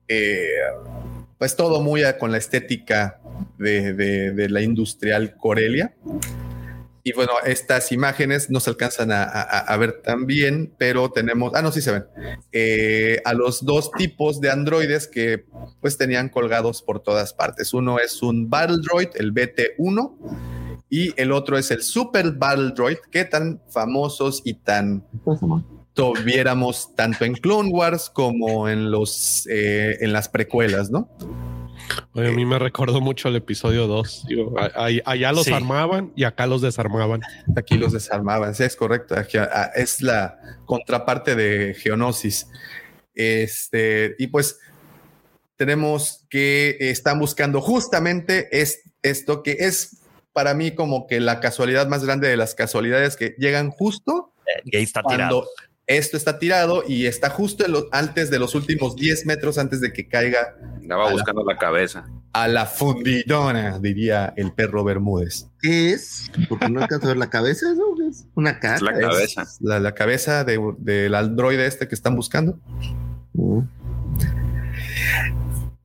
Eh, pues todo muy con la estética de, la industrial Corelia. Y bueno, estas imágenes no se alcanzan a, ver tan bien, pero tenemos, ah, no, sí se ven, eh, a los dos tipos de androides que pues tenían colgados por todas partes. Uno es un Battle Droid, el BT-1, y el otro es el Super Battle Droid, que tan famosos y tan tuviéramos tanto en Clone Wars como en los eh, en las precuelas, ¿no? a mí me recordó mucho el episodio 2. allá los armaban y acá los desarmaban. Aquí los desarmaban, sí, es correcto. Ah, es la contraparte de Geonosis. Este, y pues tenemos que están buscando justamente es, esto que es para mí como que la casualidad más grande de las casualidades que llegan justo y ahí está tirado esto está tirado y está justo antes de los últimos 10 metros antes de que caiga. Andaba buscando la, cabeza. A la fundidona, diría el perro Bermúdez. ¿Qué es? Porque no alcanzo a ver la cabeza, ¿no? Es una cara. la cabeza. la, cabeza del androide este que están buscando. Mm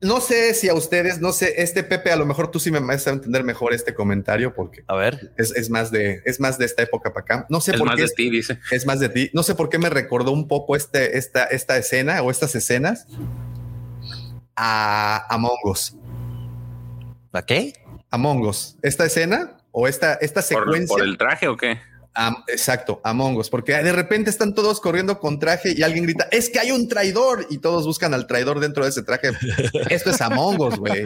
no sé si a ustedes, no sé, este Pepe, a lo mejor tú sí me vas a entender mejor este comentario porque a ver, es, más de, es más de esta época para acá. No sé es por más qué. de ti, dice. Es más de ti. No sé por qué me recordó un poco este, esta, esta escena o estas escenas a Among Us. ¿A qué? Among Us. Esta escena o esta, esta secuencia. ¿Por, el traje o qué? Exacto, Among Us, porque de repente están todos corriendo con traje y alguien grita, es que hay un traidor y todos buscan al traidor dentro de ese traje. Esto es Among Us, güey.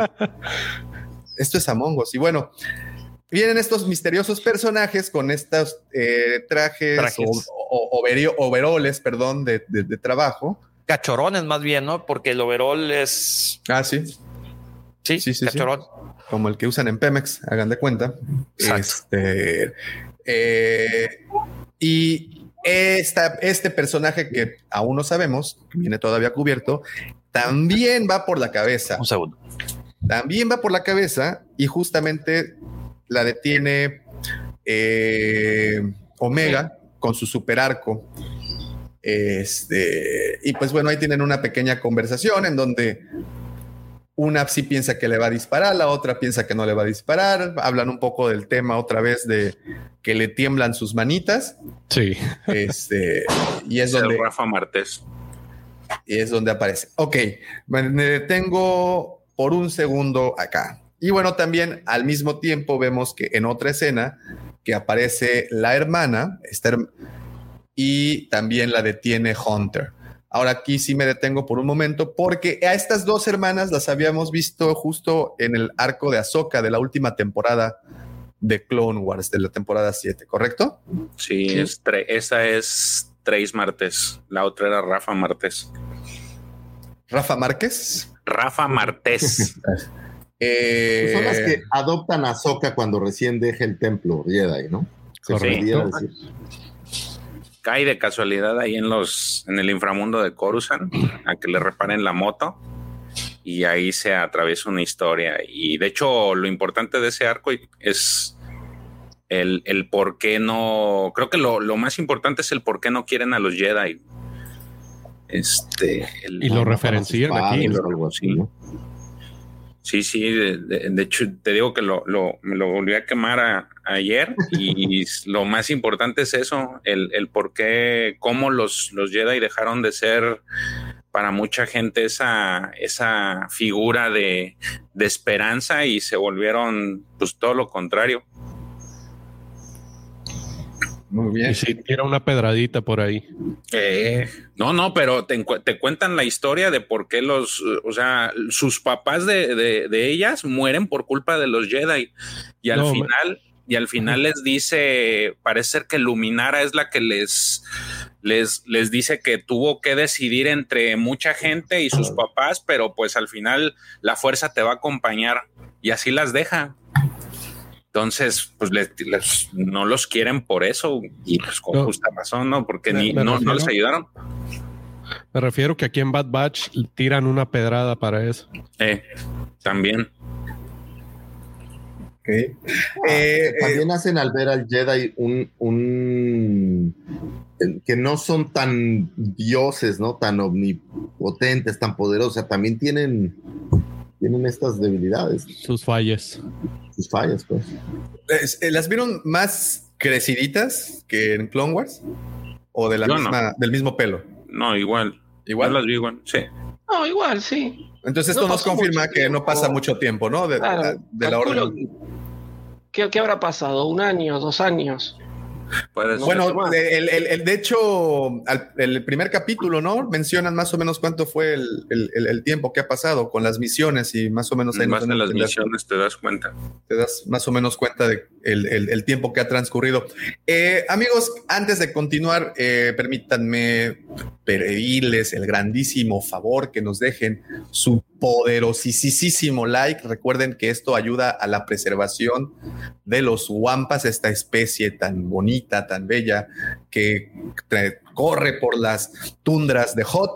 Esto es Among Us. Y bueno, vienen estos misteriosos personajes con estos eh, trajes, Trajes. o, o- overio- overoles, perdón, de, de- de trabajo. Cachorones más bien, ¿no? Porque el overall es... Ah, sí. Sí, Sí, sí, sí. cachorón. como el que usan en Pemex, hagan de cuenta. Este, eh, y esta, este personaje que aún no sabemos, que viene todavía cubierto, también va por la cabeza. Un segundo. También va por la cabeza y justamente la detiene eh, Omega con su super arco. Este, y pues bueno, ahí tienen una pequeña conversación en donde una sí piensa que le va a disparar, la otra piensa que no le va a disparar. Hablan un poco del tema otra vez de que le tiemblan sus manitas. Sí. Este, y es Es el donde, Rafa Martés. y es donde aparece. Ok, me detengo por un segundo acá. Y bueno, también al mismo tiempo vemos que en otra escena que aparece la hermana, esta herm- y también la detiene Hunter. Ahora aquí sí me detengo por un momento porque a estas dos hermanas las habíamos visto justo en el arco de Ahsoka de la última temporada de Clone Wars, de la temporada 7, ¿correcto? Sí, es esa es Trace Martés. La otra era Rafa Martés. Rafa Márquez. Rafa Martés. Eh, Son las que adoptan a Soka cuando recién deja el templo Jedi, ¿no? Se decir. Cae de casualidad ahí en los en el inframundo de Coruscant a que le reparen la moto y ahí se atraviesa una historia y de hecho lo importante de ese arco es el, el por qué no creo que lo, lo más importante es el por qué no quieren a los Jedi este el- Y lo referencian aquí. y lo- sí. Sí, sí, de, de- de hecho te digo que lo, lo- me lo volví a quemar a- ayer y lo más importante es eso, el, el por qué, cómo los, los Jedi dejaron de ser para mucha gente esa, esa figura de, de esperanza y se volvieron pues todo lo contrario. Muy bien. Y si tira una pedradita por ahí. Eh, no, no, pero te, te cuentan la historia de por qué los, o sea, sus papás de, de- de ellas mueren por culpa de los Jedi. Y al No, me- final, y al final les dice, parece ser que Luminara es la que les, les, les dice que tuvo que decidir entre mucha gente y sus papás, pero pues al final la fuerza te va a acompañar y así las deja. Entonces, pues les- les- no los quieren por eso y pues con No. justa razón, ¿no? Porque Me- ni, me no, no les ayudaron. Me refiero que aquí en Bad Batch tiran una pedrada para eso. Eh, también. Eh, eh, También hacen al ver al Jedi un, un que no son tan dioses, ¿no? Tan omnipotentes, tan poderosos. O sea, también tienen, tienen estas debilidades, Sus fallas. sus fallas, pues. es- eh, ¿Las vieron más creciditas que en Clone Wars? ¿O de la Yo misma, del mismo pelo? No, igual. Igual. Yo las vi igual. Sí. No, igual, sí. Entonces esto No nos confirma que no pasa mucho tiempo, ¿no? De, Claro, de la orden. ¿Qué, qué habrá pasado? ¿Un año? ¿Dos años? Bueno, más. el, el- el- de hecho, al- el primer capítulo, ¿no? Mencionan más o menos cuánto fue el, tiempo que ha pasado con las misiones y más o menos ahí a a las misiones te das cuenta. te das más o menos cuenta de el, el- tiempo que ha transcurrido. Eh, amigos, antes de continuar, eh, permítanme pedirles el grandísimo favor que nos dejen su poderosísimo like. Recuerden que esto ayuda a la preservación de los wampas, esta especie tan bonita, tan bella, que corre por las tundras de Hot.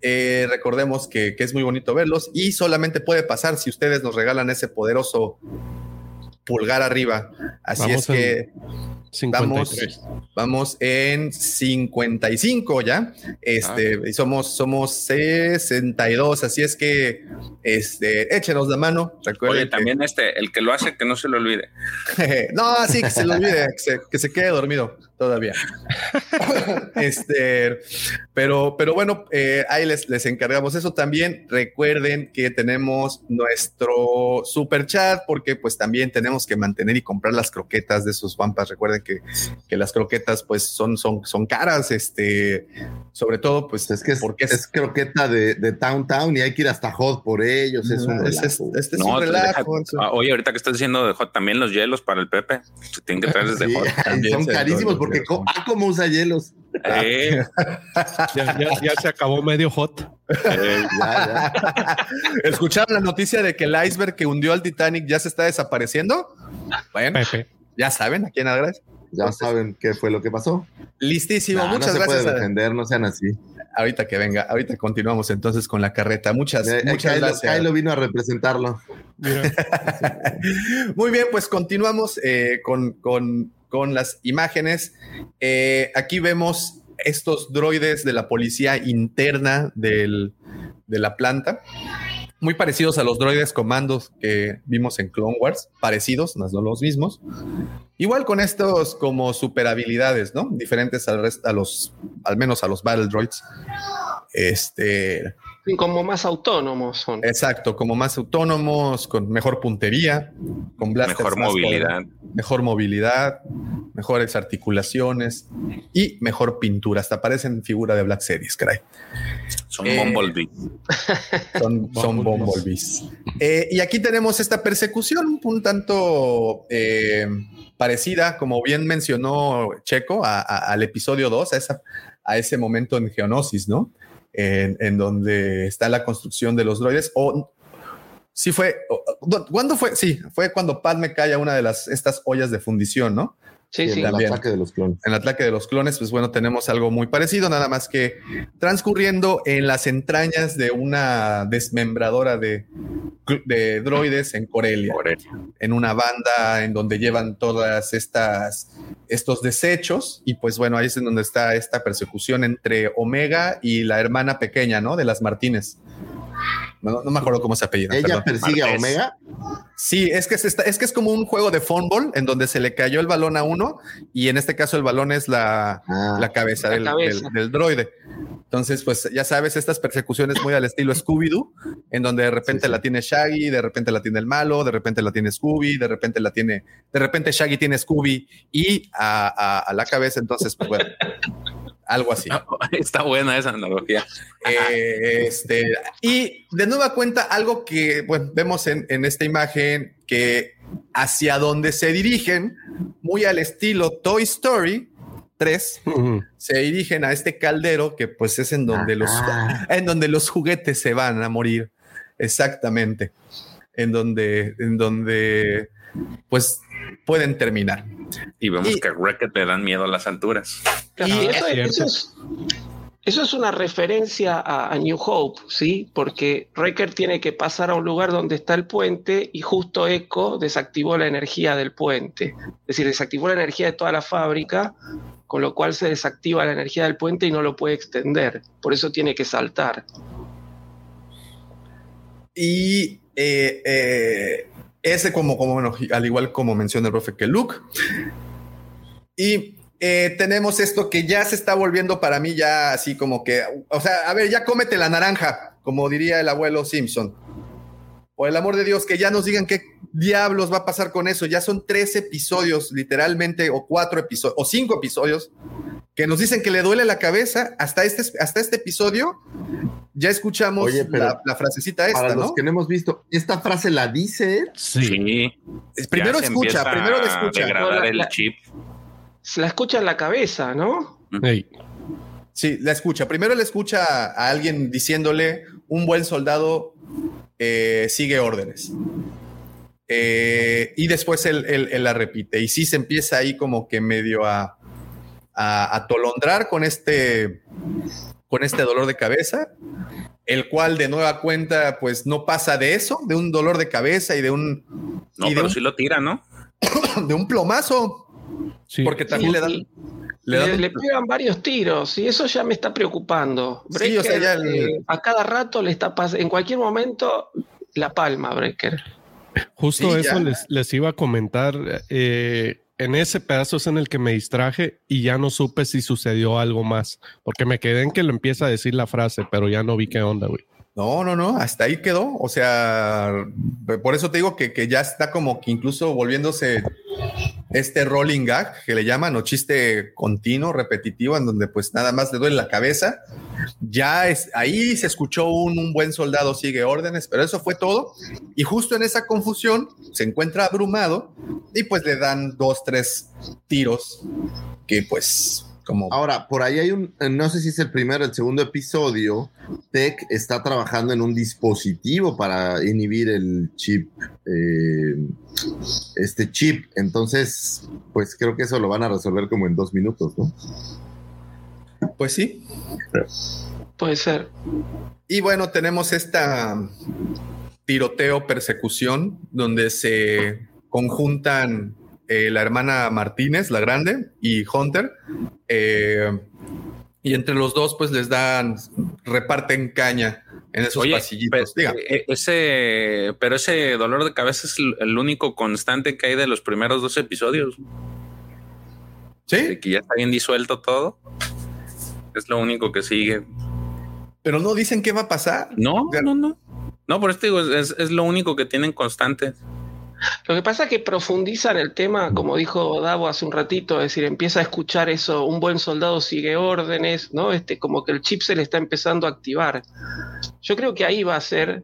Eh, recordemos que, que es muy bonito verlos y solamente puede pasar si ustedes nos regalan ese poderoso pulgar arriba. Así Vamos es que vamos, 53. vamos en 55 ya. Este, y somos, somos 62. Así es que este, échenos la mano. Recuerden Oye, que- también este, el que lo hace, que no se lo olvide. no, así que se lo olvide, que se, que se quede dormido todavía. este, Pero, pero bueno, eh, ahí les, les encargamos eso también. Recuerden que tenemos nuestro super chat porque pues también tenemos que mantener y comprar las croquetas de sus pampas. Recuerden que, que las croquetas pues son, son, son caras, este, sobre todo pues es que es, porque es, croqueta de, de Town Town y hay que ir hasta Hot por ellos. Es un es, este es No, un te relajo. deja- ah, oye, ahorita que estás diciendo de hot, también los hielos para el Pepe. Se tienen que traer desde Sí, hot. también son carísimos porque co- ah, como usa hielos. Eh, Ya, ya- ya se acabó medio hot. eh, Ya, ya. ¿Escucharon la noticia de que el iceberg que hundió al Titanic ya se está desapareciendo? Bueno, Pepe. ya saben a quién agradece. Ya saben qué fue lo que pasó. Listísimo, Nah, muchas no se gracias. puede a- defender, no sean así. ahorita que venga, ahorita continuamos entonces con la carreta. Muchas, Eh, muchas Kylo, gracias. Kylo vino a representarlo. Muy bien, pues continuamos eh, con, con- con las imágenes. Eh, aquí vemos estos droides de la policía interna de la planta. Muy parecidos a los droides comandos que vimos en Clone Wars, parecidos, no los mismos. Igual con estos como super habilidades, ¿no? Diferentes al resto, a los, al menos a los Battle Droids. Este, como más autónomos son. exacto, como más autónomos, con mejor puntería, con blasters mejor más movilidad. mejor movilidad, mejores articulaciones y mejor pintura. Hasta parecen figura de Black Series, caray. Son Eh, Bumblebee. Son, son Bumblebees. Eh, y aquí tenemos esta persecución un tanto eh, parecida, como bien mencionó Checo, a- a- al episodio 2, a, esa- a ese momento en Geonosis, ¿no? En, en donde está la construcción de los droides. O sí fue, ¿cuándo fue? Sí, fue cuando Padme cae una de las, estas ollas de fundición, ¿no? Sí, el sí. también. ataque de los clones. en el ataque de los clones, pues bueno, tenemos algo muy parecido, nada más que transcurriendo en las entrañas de una desmembradora de, de droides en Corelia, él. en una banda en donde llevan todas estas estos desechos y pues bueno, ahí es en donde está esta persecución entre Omega y la hermana pequeña, ¿no? De las Martínez. No, no me acuerdo cómo se apellida. Ella perdón. persigue a. Omega. Sí, es que, se está- es que es como un juego de fútbol en donde se le cayó el balón a uno y en este caso el balón es la, Ah, la cabeza, La del, cabeza. del- del droide. Entonces, pues ya sabes, estas persecuciones muy al estilo Scooby-Doo, en donde de repente Sí, sí. la tiene Shaggy, de repente la tiene el malo, de repente la tiene Scooby, de repente la tiene, de repente Shaggy tiene Scooby y a, a- a la cabeza, entonces, pues bueno, algo así. Está buena esa analogía. Eh, este, y de nueva cuenta, algo que bueno, vemos en, en esta imagen, que hacia donde se dirigen, muy al estilo Toy Story 3, ujú. se dirigen a este caldero que pues es en donde, los, Ah. en donde los juguetes se van a morir. Exactamente. En donde, en donde pues pueden terminar. Y vemos Y- que a Wrecked le dan miedo a las alturas. Claro, Y- eso, es, Cierto. eso es- eso es una referencia a, a New Hope, ¿sí? Porque Wrecker tiene que pasar a un lugar donde está el puente y justo Echo desactivó la energía del puente. Es decir, desactivó la energía de toda la fábrica, con lo cual se desactiva la energía del puente y no lo puede extender. Por eso tiene que saltar. Y eh, eh, ese como, como bueno, al igual como menciona el profe que Luke. Y eh, tenemos esto que ya se está volviendo para mí ya así como que, o sea, a ver, ya cómete la naranja, como diría el abuelo Simpson. Por el amor de Dios, que ya nos digan qué diablos va a pasar con eso. Ya son tres episodios, literalmente, o cuatro episodios, o cinco episodios, que nos dicen que le duele la cabeza. Hasta este, hasta este episodio ya escuchamos Oye, la, la frasecita esta, Para ¿no? los que no hemos visto, esta frase la dice él. Sí. Sí. Primero escucha, primero lo a escucha. La- el la- chip. Se la escucha en la cabeza, ¿no? Sí, la escucha. Primero le escucha a alguien diciéndole, un buen soldado eh, sigue órdenes. Eh, y después él, él- él la repite. Y sí se empieza ahí como que medio a, a atolondrar con este, con este dolor de cabeza, el cual de nueva cuenta pues no pasa de eso, de un dolor de cabeza y de un, No, y pero un, sí lo tira, ¿no? de un plomazo, Sí. porque también Sí, le dan... sí. Le Le, dan le pegan varios tiros y eso ya me está preocupando. Sí, o sea, Breaker, ya el- eh, a cada rato le está pasando, en cualquier momento, la palma, Breaker. Justo Sí, eso les, les iba a comentar. eh, en ese pedazo es en el que me distraje y ya no supe si sucedió algo más, porque me quedé en que lo empieza a decir la frase, pero ya no vi qué onda, güey. No, no, no, hasta ahí quedó. O sea, por eso te digo que, que ya está como que incluso volviéndose este rolling gag que le llaman o chiste continuo, repetitivo, en donde pues nada más le duele la cabeza. Ya es ahí se escuchó un, un buen soldado sigue órdenes, pero eso fue todo. Y justo en esa confusión se encuentra abrumado y pues le dan dos, tres tiros que pues como Ahora, por ahí hay un, no sé si es el primero el segundo episodio, Tech está trabajando en un dispositivo para inhibir el chip, eh, este chip. Entonces, pues creo que eso lo van a resolver como en dos minutos, ¿no? Pues sí. Puede ser. Y bueno, tenemos esta tiroteo, persecución, donde se conjuntan eh, la hermana Martínez, la grande, y Hunter. Eh, y entre los dos, pues les dan, reparten caña en esos Oye, pasillitos. pe- Diga. eh, ese, pero ese dolor de cabeza es el el único constante que hay de los primeros dos episodios. Sí, De que ya está bien disuelto todo. Es lo único que sigue. pero no dicen qué va a pasar. No, no, no. No, por eso te digo, es, es lo único que tienen constante. Lo que pasa es que profundizan el tema, como dijo Davo hace un ratito, es decir, empieza a escuchar eso, un buen soldado sigue órdenes, ¿no? Este, como que el chip se le está empezando a activar. Yo creo que ahí va a ser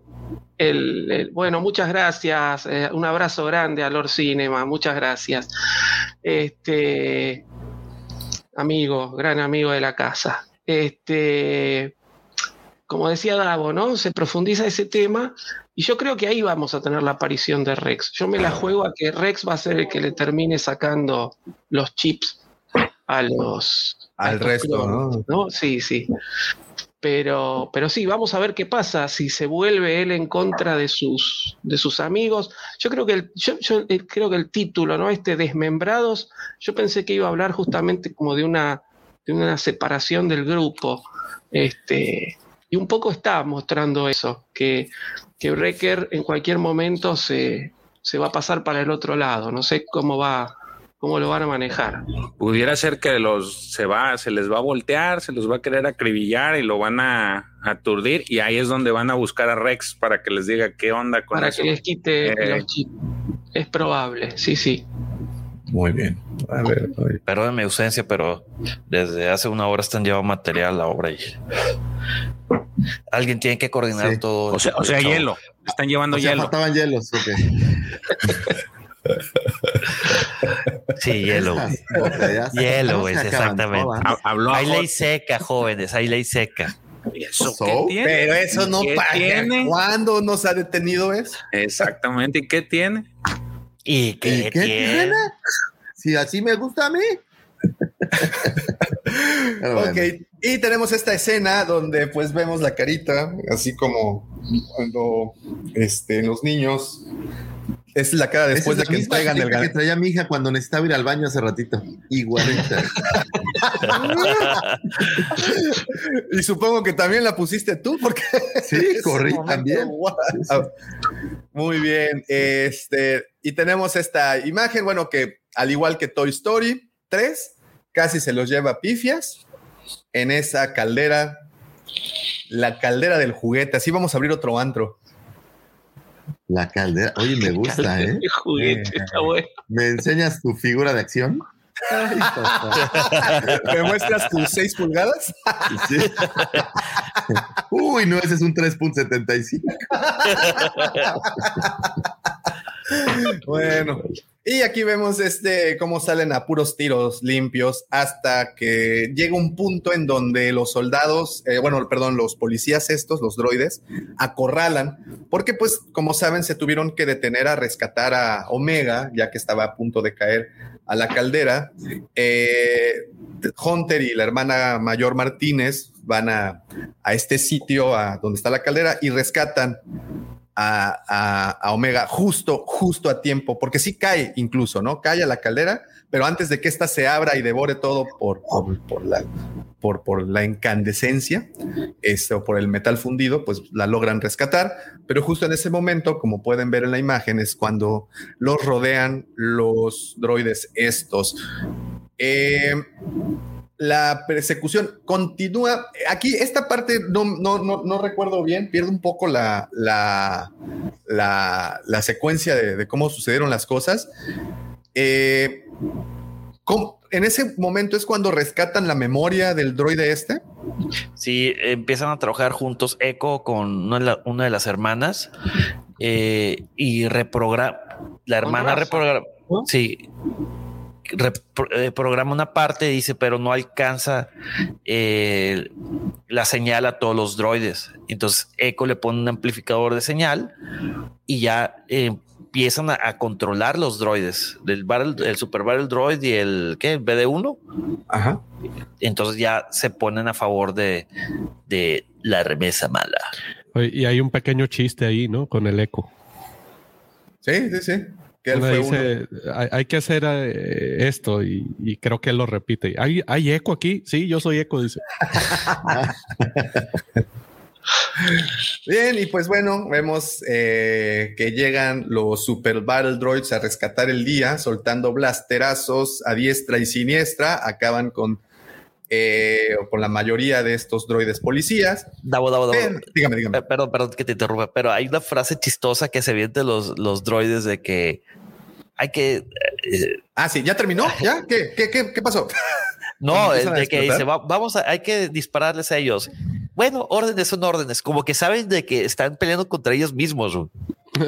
el, el- bueno, muchas gracias, eh, un abrazo grande a Lord Cinema, muchas gracias. Este amigo, gran amigo de la casa. Este, como decía Davo, ¿no? Se profundiza ese tema y yo creo que ahí vamos a tener la aparición de Rex. Yo me la juego a que Rex va a ser el que le termine sacando los chips a los Al resto, clones, ¿no? Sí, sí. Pero, pero sí, vamos a ver qué pasa si se vuelve él en contra de sus, de sus amigos. Yo creo que el, yo, eh, creo que el título, ¿no? Este Desmembrados, yo pensé que iba a hablar justamente como de una, de una separación del grupo. Este, y un poco está mostrando eso, que, que Wrecker en cualquier momento se, se va a pasar para el otro lado. No sé cómo va, cómo lo van a manejar. Pudiera ser que los se va, se les va a voltear, se los va a querer acribillar y lo van a aturdir. Y ahí es donde van a buscar a Rex para que les diga qué onda con para eso. que les quite Eh. los chips. Es probable, sí, sí. Muy bien. A ver, a ver. Perdón mi ausencia, pero desde hace una hora están llevando material a la obra y alguien tiene que coordinar Sí. todo. O sea, o sea, hielo. Están llevando O sea, hielo. faltaban hielos. Sí, hielo. se- Hielo, güey, exactamente. Habló Hay ley seca, jóvenes, hay ley seca. ¿Y eso So, qué tiene? Pero eso no ¿Qué paga. ¿Cuándo nos ha detenido eso? Exactamente. ¿Y qué tiene? ¿Y qué, ¿Y qué tiene? tiene? Si así me gusta a mí. Bueno. Ok, y tenemos esta escena donde pues vemos la carita, así como cuando este, los niños, es la cara después de es la que entregan el carita que traía mi hija cuando necesitaba ir al baño hace ratito. Igualita. Y supongo que también la pusiste tú, porque Sí, corrí también. Muy bien. Este, y tenemos esta imagen, bueno, que al igual que Toy Story 3, casi se los lleva pifias en esa caldera, la caldera del juguete. Así vamos a abrir otro antro. La caldera. Oye, me gusta, ¿eh? El juguete está bueno. ¿Me enseñas tu figura de acción? Ay. ¿Me muestras tus 6 pulgadas? Sí. Uy, no, ese es un 3.75. Bueno, y aquí vemos este cómo salen a puros tiros limpios hasta que llega un punto en donde los soldados, eh, bueno, perdón, los policías estos, los droides, acorralan, porque pues como saben se tuvieron que detener a rescatar a Omega, ya que estaba a punto de caer a la caldera. Eh, Hunter y la hermana mayor Martínez van a, a este sitio a donde está la caldera y rescatan a, Omega justo, justo a tiempo, porque sí cae incluso, ¿no? Cae a la caldera, pero antes de que ésta se abra y devore todo por, por, la, por, por la incandescencia este, por el metal fundido, pues la logran rescatar. Pero justo en ese momento, como pueden ver en la imagen, es cuando los rodean los droides estos. Eh, la persecución continúa. Aquí, esta parte no, no, no, no recuerdo bien, pierdo un poco la, la, la, la secuencia de, de cómo sucedieron las cosas. Eh, ¿cómo- en ese momento es cuando rescatan la memoria del droide este. Sí, empiezan a trabajar juntos Echo con una de, la- una de las hermanas eh, y reprograma. La hermana reprograma. Sí. Eh, programa una parte, dice, pero no alcanza eh, la señal a todos los droides. Entonces Echo le pone un amplificador de señal y ya eh, empiezan a, a controlar los droides del barrel, el Super Barrel Droid y el ¿qué? el BD1. Ajá. Entonces ya se ponen a favor de, de la remesa mala. Y hay un pequeño chiste ahí, ¿no? Con el eco. Sí, sí, sí. Que él Una fue dice, hay, hay que hacer eh, esto y, y creo que él lo repite. ¿Hay, ¿Hay eco aquí? Sí, yo soy eco, dice. Bien, y pues bueno, vemos eh, que llegan los Super Battle Droids a rescatar el día, soltando blasterazos a diestra y siniestra. Acaban con, eh, con la mayoría de estos droides policías. Davo, Davo, Davo. Ven, dígame, dígame. Eh, Perdón, perdón que te interrumpa, pero hay una frase chistosa que se viene los, los droides de que hay que. eh, Ah, sí, ¿ya terminó? ¿Ya? ¿Qué, qué, qué, qué pasó? no, el de que dice, "Va- vamos a, hay que dispararles a ellos. Bueno, órdenes son órdenes, como que saben de que están peleando contra ellos mismos.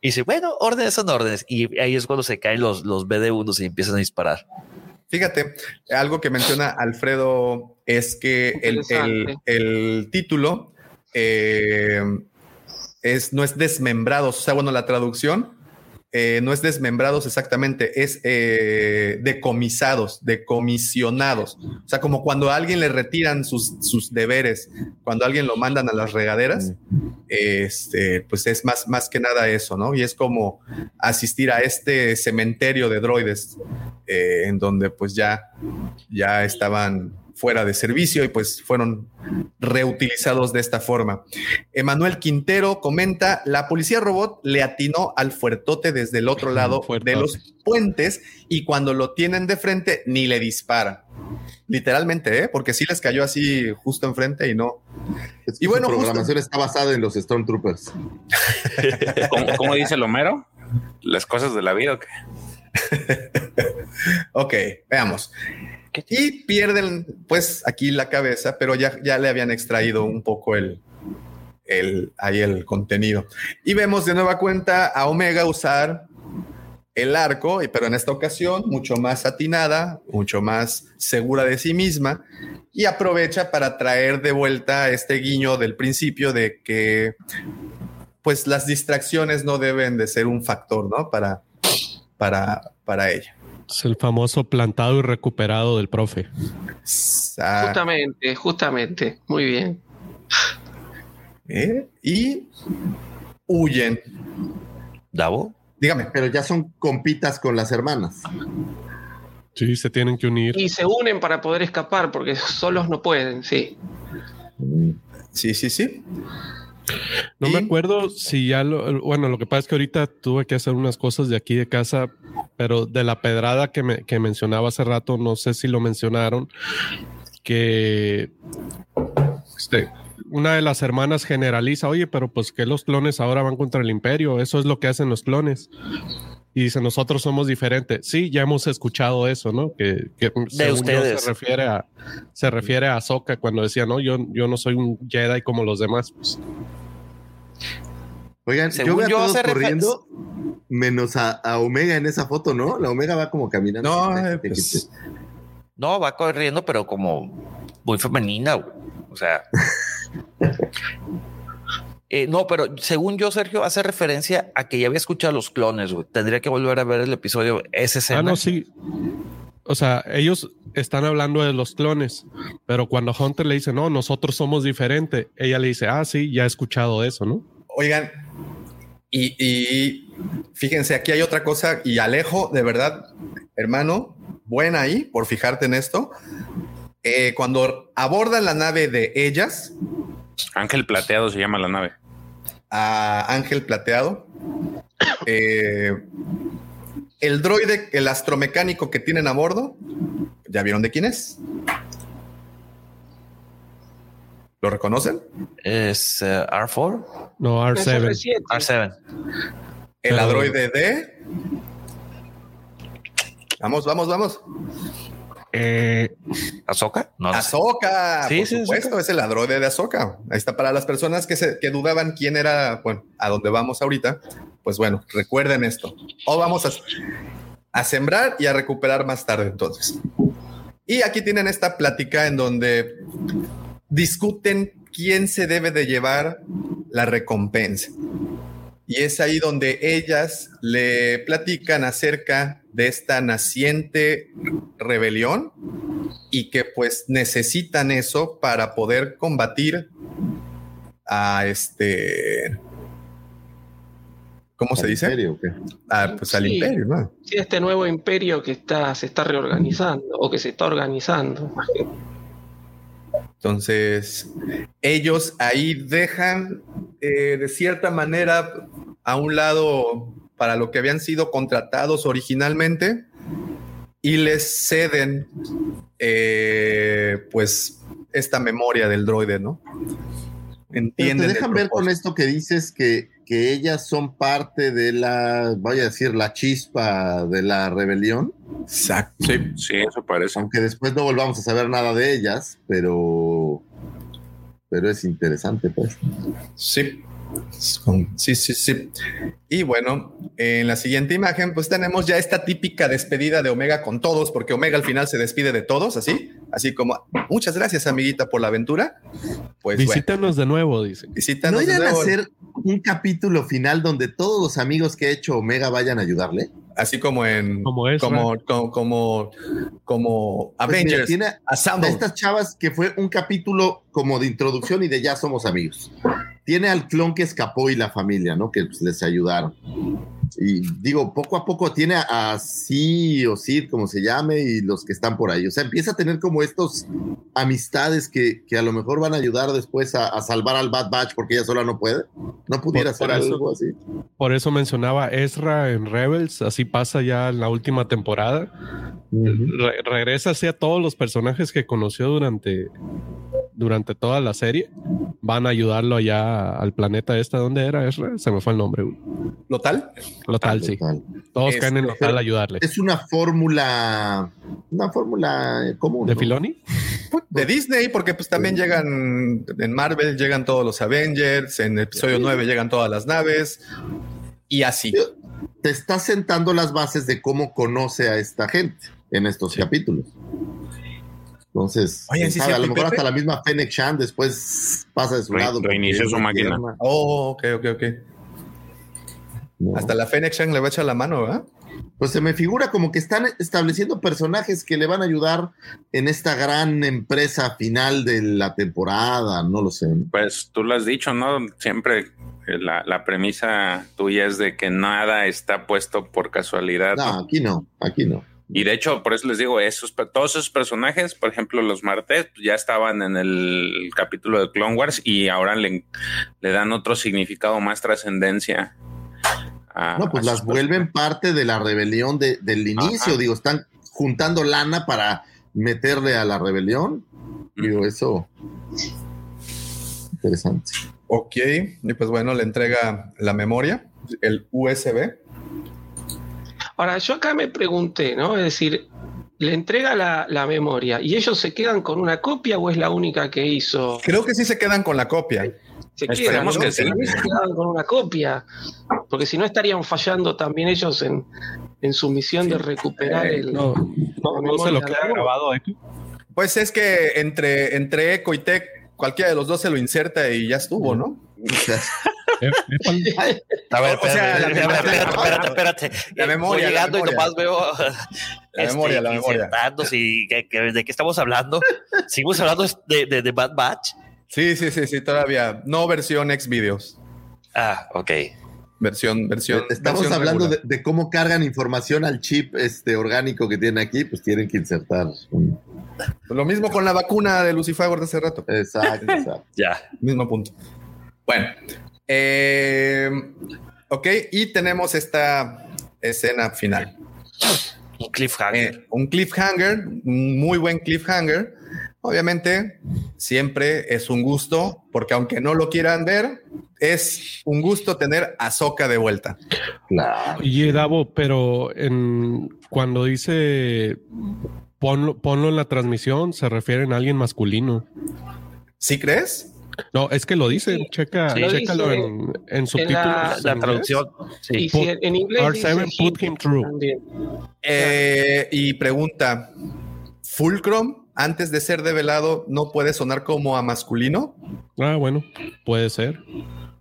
y dice, bueno, órdenes son órdenes. Y ahí es cuando se caen los, los BD1 y empiezan a disparar. Fíjate, algo que menciona Alfredo es que el, el- el título eh, es, no es desmembrados, o sea, bueno, la traducción eh, no es desmembrados exactamente, es eh, decomisados, decomisionados. O sea, como cuando a alguien le retiran sus, sus deberes, cuando a alguien lo mandan a las regaderas, este, pues es más, más que nada eso, ¿no? Y es como asistir a este cementerio de droides, eh, en donde pues ya, ya estaban fuera de servicio y pues fueron reutilizados de esta forma. Emanuel Quintero comenta, la policía robot le atinó al fuertote desde el otro lado Fuertote. de los puentes y cuando lo tienen de frente ni le disparan. Literalmente, ¿eh? porque sí les cayó así justo enfrente y no. Es Y bueno, su justo- programación está basada en los Stormtroopers. ¿Cómo, cómo dice el Homero? Las cosas de la vida. ¿o qué? Ok, veamos. Y pierden, pues, aquí la cabeza, pero ya, ya le habían extraído un poco el, el, ahí el contenido. Y vemos de nueva cuenta a Omega usar el arco, pero en esta ocasión mucho más atinada, mucho más segura de sí misma, y aprovecha para traer de vuelta este guiño del principio de que, pues, las distracciones no deben de ser un factor, ¿no? Para, para, para ella. Es el famoso plantado y recuperado del profe. Justamente, justamente. Muy bien. ¿eh? Y huyen. Davo. Dígame. Pero ya son compitas con las hermanas. Sí, se tienen que unir. Y se unen para poder escapar, porque solos no pueden, sí. Sí, sí, sí. No Y- me acuerdo si ya lo, bueno, lo que pasa es que ahorita tuve que hacer unas cosas de aquí de casa, pero de la pedrada que, me, que mencionaba hace rato, no sé si lo mencionaron, que este, una de las hermanas generaliza, oye, pero pues que los clones ahora van contra el imperio, eso es lo que hacen los clones. Y dice, nosotros somos diferentes. Sí, ya hemos escuchado eso, ¿no? Que, que yo, ustedes. se refiere a se refiere a Ahsoka cuando decía, no, yo, yo no soy un Jedi como los demás. Pues, Oigan, Según yo veo a yo, todos corriendo, menos a, a Omega en esa foto, ¿no? La Omega va como caminando. No, eh, pues, No, va corriendo, pero como muy femenina. güey. O sea. Eh, no, pero según yo, Sergio, hace referencia a que ya había escuchado los clones. güey. Tendría que volver a ver el episodio. Esa escena. Ah, no, sí. O sea, ellos están hablando de los clones, pero cuando Hunter le dice, no, nosotros somos diferentes, ella le dice, ah, sí, ya he escuchado eso, ¿no? Oigan, y, y fíjense, aquí hay otra cosa y Alejo, de verdad, hermano, buena ahí por fijarte en esto. Eh, cuando abordan la nave de ellas, Ángel Plateado se llama la nave. A Ángel Plateado, eh, el droide, el astromecánico que tienen a bordo, ¿ya vieron de quién es? ¿Lo reconocen? Es eh, R4. No, R7. R7. El androide de. Vamos, vamos, vamos. Eh, ¿Azoka? No. Ahsoka, Sí, por sí, supuesto, es el androide de Ahsoka. Ahí está para las personas que, se, que dudaban quién era, bueno, a dónde vamos ahorita. Pues bueno, recuerden esto. O vamos a, a sembrar y a recuperar más tarde entonces. Y aquí tienen esta plática en donde discuten quién se debe de llevar la recompensa. Y es ahí donde ellas le platican acerca de esta naciente rebelión y que pues necesitan eso para poder combatir a este... ¿Cómo se ¿Al dice? imperio? Ah, pues al Sí. imperio, ¿no? Sí, este nuevo imperio que está, se está reorganizando o que se está organizando. Entonces, ellos ahí dejan eh, de cierta manera a un lado para lo que habían sido contratados originalmente y les ceden eh, pues esta memoria del droide, ¿no? Pero te Entienden. el dejan ver con esto que dices que, que ellas son parte de la, vaya a decir, la chispa de la rebelión, Exacto. Sí. Sí, eso parece. aunque después no volvamos a saber nada de ellas, pero, pero es interesante, pues. Sí. Sí, sí, sí. Y bueno, en la siguiente imagen, pues tenemos ya esta típica despedida de Omega con todos, porque Omega al final se despide de todos, así, así como muchas gracias, amiguita, por la aventura. Pues bueno, visítanos de nuevo, dice. visítanos ¿No de irán a nuevo, hacer un capítulo final donde todos los amigos que ha hecho Omega vayan a ayudarle? Así como en Como Ezra. como como como, como Pues mira, Avengers tiene a estas chavas que fue un capítulo como de introducción y de ya somos amigos. Tiene al clon que escapó y la familia, ¿no? Que pues, les ayudaron. Y digo, poco a poco tiene a, Sí o Sid, como se llame, y los que están por ahí. O sea, empieza a tener como estos amistades que, que a lo mejor van a ayudar después a, a salvar al Bad Batch porque ella sola no puede. No pudiera Por- por ser eso- algo así. Por eso mencionaba Ezra en Rebels, así pasa ya en la última temporada. Re- regresa así a todos los personajes que conoció durante, durante toda la serie. Van a ayudarlo allá al planeta este. ¿Dónde era Ezra? Se me fue el nombre. güey. Lotal. Lotal, sí. Todos Este, caen en Lotal pero- a ayudarle. Es una fórmula, una fórmula común. ¿De ¿no? Filoni? De Disney, porque pues también llegan en Marvel, llegan todos los Avengers, en episodio 9 llegan todas las naves y así. te está sentando las bases de cómo conoce a esta gente en estos capítulos. Entonces, Oye, ¿sí sabe, a lo mejor Pepe? hasta la misma Fennec Shan después pasa de su Re- lado. es su máquina. Oh, ok, ok, ok. ¿No? Hasta la Fennec Shang le va a echar la mano, ¿verdad? Pues se me figura como que están estableciendo personajes que le van a ayudar en esta gran empresa final de la temporada, no lo sé. Pues tú lo has dicho, ¿no? Siempre eh, la, la premisa tuya es de que nada está puesto por casualidad. ¿no? Aquí no, aquí no. Y de hecho, por eso les digo, esos, todos esos personajes, por ejemplo, los Martes, pues, ya estaban en el capítulo de Clone Wars y ahora le, le dan otro significado, más trascendencia. A- No, pues a las vuelven parte de la rebelión de- del inicio, Ajá. digo, están juntando lana para meterle a la rebelión. Digo, eso. Interesante. Ok, y pues bueno, le entrega la memoria, el USB. Ahora, yo acá me pregunté, ¿no? Es decir, le entrega la, la memoria y ellos se quedan con una copia o es la única que hizo. Creo que sí se quedan con la copia. Se Esperemos ¿no? que sí. Con una copia, porque si no estarían fallando también ellos en, en su misión de recuperar el. No, no, no se lo queda grabado. ¿eh? Pues es que entre, entre Eco y Tech, cualquiera de los dos se lo inserta y ya estuvo, ¿no? Eh, eh, A ver, O sea, espérate, la espérate, memoria- espérate, espérate, espérate. La Eh, memoria, Voy la llegando y memoria. nomás veo La memoria, la memoria. y ¿de qué estamos hablando? ¿Seguimos hablando de, de, de Bad Batch? Sí, sí, sí, sí, todavía. No versión ex videos. Ah, ok. Versión, versión. Estamos versión hablando de, cómo cargan información al chip este orgánico que tiene aquí, pues tienen que insertar. Lo mismo con la vacuna de Lucifagor de hace rato. Exacto, exacto. Ya. Mismo punto. Bueno, eh, ok, y tenemos esta escena final. Un cliffhanger. Eh, un cliffhanger, un muy buen cliffhanger. Obviamente, siempre es un gusto, porque aunque no lo quieran ver, es un gusto tener a Soka de vuelta. Oye, Davo, pero en, cuando dice ponlo, ponlo en la transmisión, se refieren a alguien masculino. ¿Sí crees? No, es que lo dice. Checa, Sí, lo chécalo dice en, en en subtítulos. la- en La inglés. traducción. Sí. Y si en, inglés R7 dice put him through. Eh, y pregunta, ¿Fulcrum, antes de ser develado, no puede sonar como a masculino? Ah, bueno, puede ser.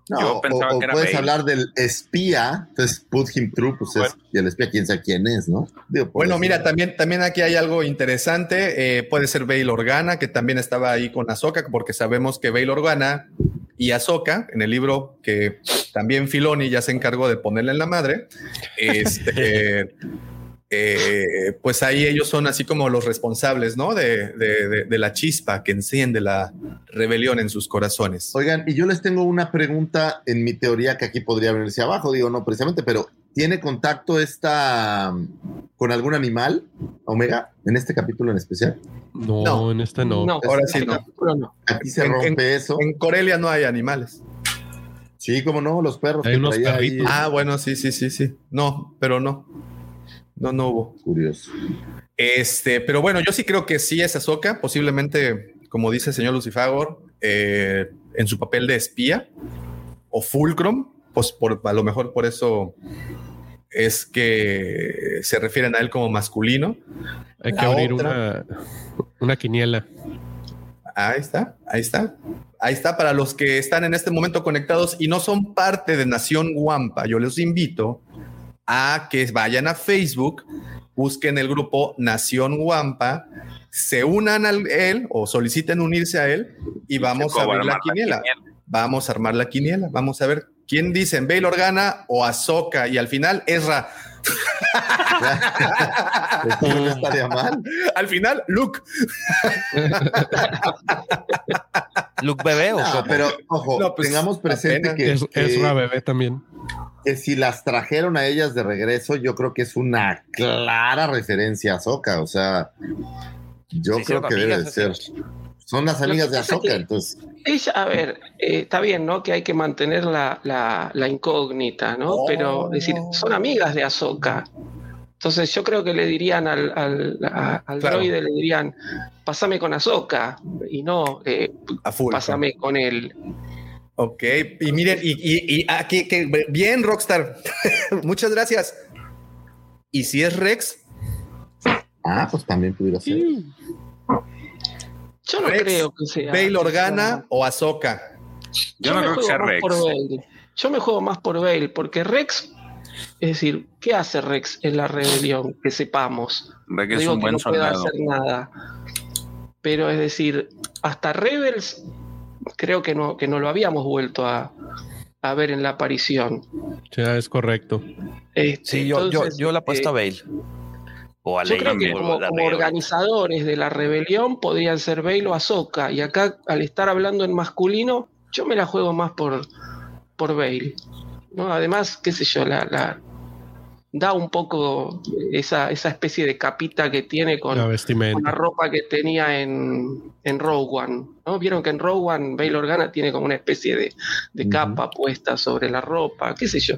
No, Yo o- pensaba o, que era puedes Bale. hablar del espía, entonces put him through, pues es, y el espía quién sabe quién es, ¿no? Digo, Bueno, mira, también, también aquí hay algo interesante. Eh, puede ser Bail Organa, que también estaba ahí con Ahsoka, porque sabemos que Bail Organa y Ahsoka, en el libro que también Filoni ya se encargó de ponerle en la madre, este, eh, pues ahí ellos son así como los responsables, ¿no? De, de- de- de la chispa que enciende la rebelión en sus corazones. Oigan, y yo les tengo una pregunta en mi teoría que aquí podría venirse abajo, digo, no precisamente, pero ¿tiene contacto esta mm, con algún animal, Omega, en este capítulo en especial? No, No. en este no. No, Ahora en sí este no. capítulo no. Aquí se En- rompe eso. En Corelia no hay animales. Sí, como no, los perros. Hay que unos ahí. Ah, bueno, sí, sí, sí, sí. No, pero no. No, no hubo. Curioso. Este, pero bueno, yo sí creo que sí es Ahsoka, posiblemente, como dice el señor Lucifagor, eh, en su papel de espía o Fulcrum, pues por, a lo mejor por eso es que se refieren a él como masculino. Hay que La abrir otra- una, una quiniela. Ahí está, ahí está. Ahí está para los que están en este momento conectados y no son parte de Nación Guampa. Yo les invito a que vayan a Facebook, busquen el grupo Nación Guampa, se unan a él o soliciten unirse a él y vamos a abrir la quiniela. Vamos a armar la quiniela. Vamos a ver quién dicen, Bail Organa o Ahsoka. Y al final, Ezra. Esto no estaría mal. al final, Luke. Luke bebé o No, cómo? pero ojo, No, pues, tengamos presente apenas. que, Es, que- es la bebé también. Que si las trajeron a ellas de regreso, yo creo que es una clara referencia a Ahsoka. O sea, yo creo que debe de ser. Son las amigas de es que- entonces. Ella, a ver, eh, está bien, ¿no? Que hay que mantener la, la- la incógnita, ¿no? Pero, es decir, son amigas de Ahsoka. Entonces yo creo que le dirían al, al, a- al Claro. droide, le dirían, pásame con Ahsoka, y no, eh, pásame con él. Ok, y miren, y, y, y aquí, que bien, Rockstar. Muchas gracias. ¿Y si es Rex? Ah, pues también pudiera ser. Yo no Rex, creo que sea. ¿Bail Organa sea- o Ahsoka? Yo no me creo que juego sea Rex. Yo me juego más por Bale, porque Rex, es decir, ¿qué hace Rex en la rebelión? Que sepamos. No es digo un que buen no soldado. hacer nada. Pero es decir, hasta Rebels creo que no, que no lo habíamos vuelto a, a ver en la aparición. Ya es correcto. Este, Sí, yo, yo, entonces, yo la apuesto eh, a Bale. O a Yo creo que como, como organizadores de la rebelión podrían ser Bale o Ahsoka. Y acá, al estar hablando en masculino, yo me la juego más por, por Bale. ¿no? Además, qué sé yo, la, la- da un poco esa, esa especie de capita que tiene con, La con la ropa que tenía en, en Rogue One. ¿no? Vieron que en Rogue One Bail Organa tiene como una especie de, de capa puesta sobre la ropa, qué sé yo.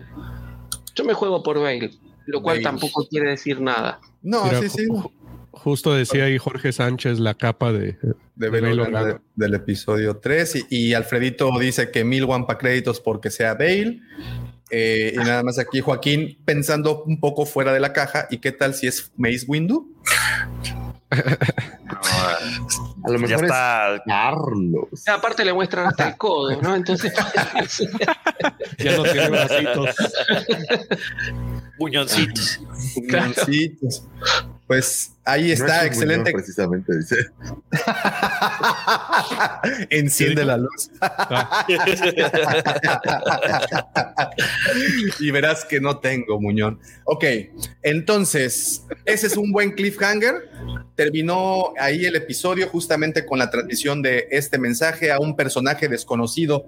Yo me juego por Bale, lo cual Bale. tampoco quiere decir nada. No, Mira, sí, sí. ju- Justo decía ahí Jorge Sánchez la capa de, De Bail Bail Organa. Del episodio 3. Y, y Alfredito dice que mil Wampa créditos porque sea Bale. Eh, y nada más aquí Joaquín pensando un poco fuera de la caja. ¿Y qué tal si es Mace Windu? A lo Ya mejor es está. Carlos. Aparte le muestran hasta el codo, ¿no? Entonces, ya no tiene bracitos. Puñoncitos. Claro. Puñoncitos. Pues Ahí está, No excelente. precisamente, dice. Enciende la luz. y verás que no tengo muñón. Ok, entonces, ese es un buen cliffhanger. Terminó ahí el episodio justamente con la transmisión de este mensaje a un personaje desconocido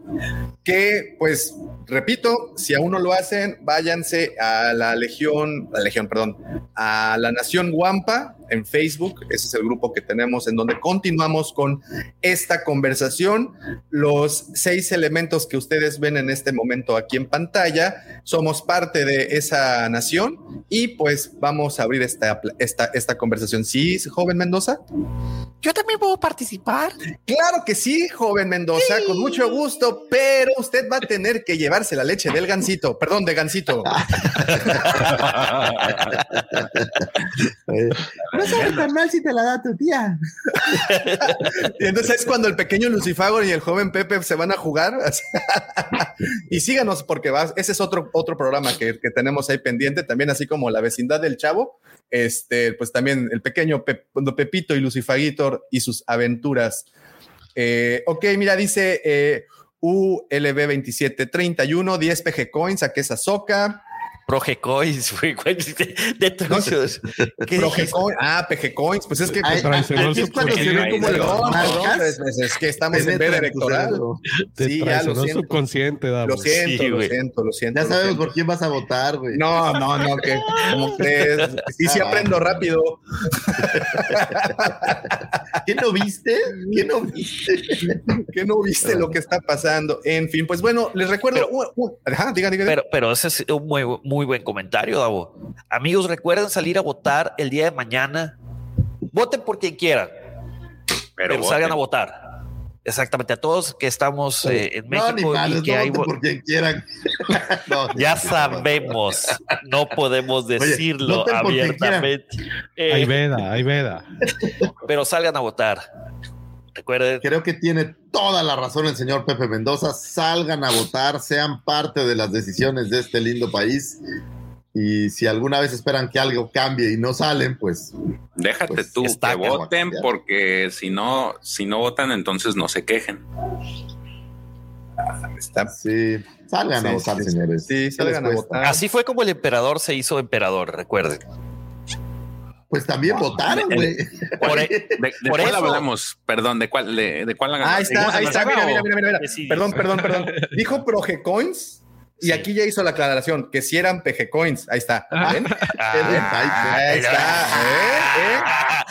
que, pues, repito, si aún no lo hacen, váyanse a la Legión, la Legión, perdón, a la Nación Guampa en Facebook. Ese es el grupo que tenemos en donde continuamos con esta conversación. Los seis elementos que ustedes ven en este momento aquí en pantalla, somos parte de esa nación y pues vamos a abrir esta, esta, esta conversación. ¿Sí, joven Mendoza? Yo también puedo participar. Claro que sí, joven Mendoza, con mucho gusto, pero usted va a tener que llevarse la leche del gansito, perdón, de gansito. No sabe tan mal si te la da tu tía. Y entonces es cuando el pequeño Lucifago y el joven Pepe se van a jugar. y síganos porque va, ese es otro, otro programa que, que tenemos ahí pendiente, también así como la vecindad del chavo. Este, pues también el pequeño Pep- Pepito y Lucifagitor y sus aventuras. Eh, ok, mira, dice eh, ULB2731, 10 PG Coins, a que es Azoka. Progecoins, güey, de, de truchos. ¿Qué Proge dijiste? Coin- ah, PG Coins, pues es que Ay, aquí es cuando se ve como el perdón, marcas, es, que estamos en veda electoral. Sí, ya lo siento. subconsciente, Davo. Lo siento, Sí, lo siento, lo siento. Ya lo sabemos siento. por quién vas a votar, güey. No, no, no, que como crees. Sí, sí Ah, aprendo rápido. ¿Qué no viste? ¿Qué no viste? Que no viste lo que está pasando. En fin, pues bueno, les recuerdo. uh, uh, ajá, diga, diga. Pero, pero ese es un muy, muy buen comentario, Davo. Amigos, recuerden salir a votar el día de mañana. Voten por quien quieran, pero, Pero, salgan a votar. Exactamente, a todos que estamos eh, en No, México y que no hay por quien quieran. No, ya sabemos, no podemos decirlo abiertamente, Eh, Hay veda, hay veda. pero salgan a votar. Recuerden, Creo que tiene toda la razón el señor Pepe Mendoza. Salgan a votar, sean parte de las decisiones de este lindo país. Y si alguna vez esperan que algo cambie y no salen, pues Déjate Pues, tú está que voten porque si no, si no votan, entonces no se quejen. Está. sí, salgan a votar, sí, señores. sí, ¿Qué salgan les a cuesta? votar. así fue como el emperador se hizo emperador, recuerden. Pues también votaron, güey. Por, e- ¿De, de Por cuál eso- hablamos? Perdón, ¿de cuál? ¿De, de cuál Ahí está, ¿Seguimos en ahí la está. Mira, mira, mira, mira. Sí. Perdón, perdón, perdón. Dijo Progecoins y Sí. aquí ya hizo la aclaración que si eran PG Ahí está. ¿Ven? Ah, Ahí está. ¿eh? ¿eh?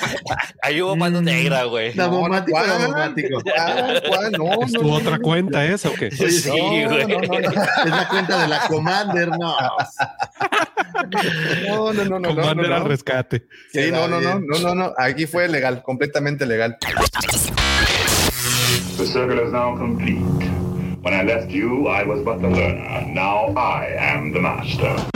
Ahí hubo mano negra, güey. ¿Cuál? No, no, ¿Es tu no, otra no. cuenta esa o qué? Sí, No, güey. no, no, no. Es la cuenta de la Commander, no. No, no, no, no, no, Commander no, al no. rescate. Sí, no, no, no, no, no. Aquí fue legal, completamente legal. The circle is now complete. When I left you, I was but the learner. Now I am the master.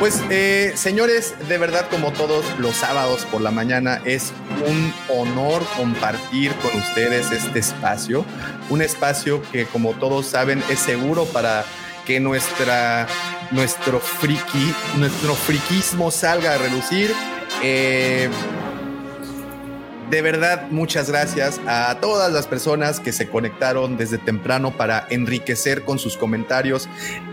Pues, eh, señores, de verdad, como todos los sábados por la mañana, es un honor compartir con ustedes este espacio. Un espacio que, como todos saben, es seguro para que nuestra, nuestro friki, nuestro friquismo salga a relucir. Eh, de verdad, muchas gracias a todas las personas que se conectaron desde temprano para enriquecer con sus comentarios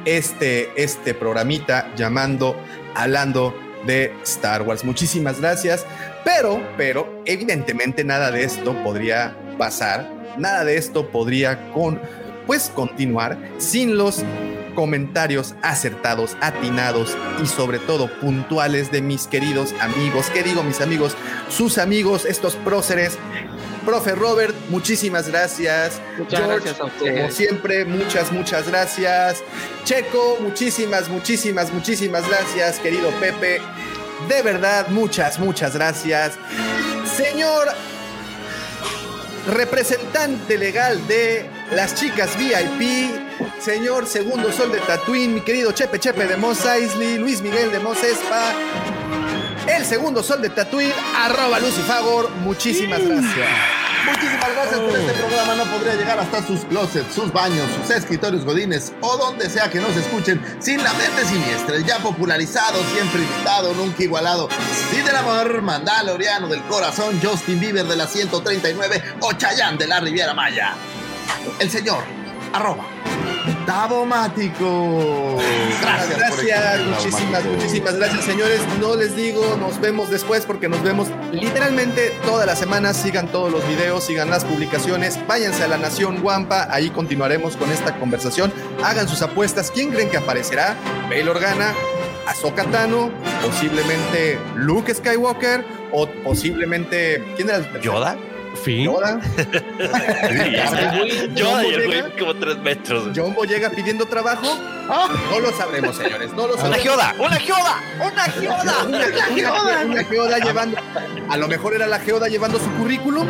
este, este programita llamando Hablando de Star Wars. Muchísimas gracias, pero, pero, evidentemente nada de esto podría pasar, nada de esto podría con, pues, continuar sin los comentarios acertados, atinados y sobre todo puntuales de mis queridos amigos. ¿Qué digo mis amigos? Sus amigos, estos próceres. Profe Robert, muchísimas gracias. Muchas gracias a ustedes. Como siempre, muchas, muchas gracias. Checo, muchísimas, muchísimas, muchísimas gracias, querido Pepe. De verdad, muchas, muchas gracias. Señor representante legal de las chicas VIP, señor segundo sol de Tatooine, mi querido Chepe Chepe de Mos Eisley, Luis Miguel de Mos Espa, el segundo sol de Tatooine, arroba Lucifagor, muchísimas gracias. Muchísimas gracias por este programa. No podría llegar hasta sus closets, sus baños, sus escritorios godines o donde sea que nos escuchen sin la mente siniestra. Ya popularizado, siempre invitado, nunca igualado. Sí del amor, Mandaloriano del corazón, Justin Bieber de la 139 o Chayanne de la Riviera Maya. El señor, arroba. Davomático. Gracias, existir, muchísimas, muchísimas gracias, señores. No les digo, nos vemos después porque nos vemos literalmente todas las semanas. Sigan todos los videos, sigan las publicaciones, váyanse a la Nación Guampa, ahí continuaremos con esta conversación. Hagan sus apuestas. ¿Quién creen que aparecerá? Bail Organa, Ahsoka Tano, posiblemente Luke Skywalker o posiblemente ¿quién era el tercero? ¿Yoda? Fin. Yoda. Yoda y el Boyega. güey como tres metros. John Boyega pidiendo trabajo. No lo sabremos, señores. No lo ¡Una sabremos. geoda! ¡Una geoda! ¡Una geoda! Una, una- una geoda llevando. A lo mejor era la geoda llevando su currículum.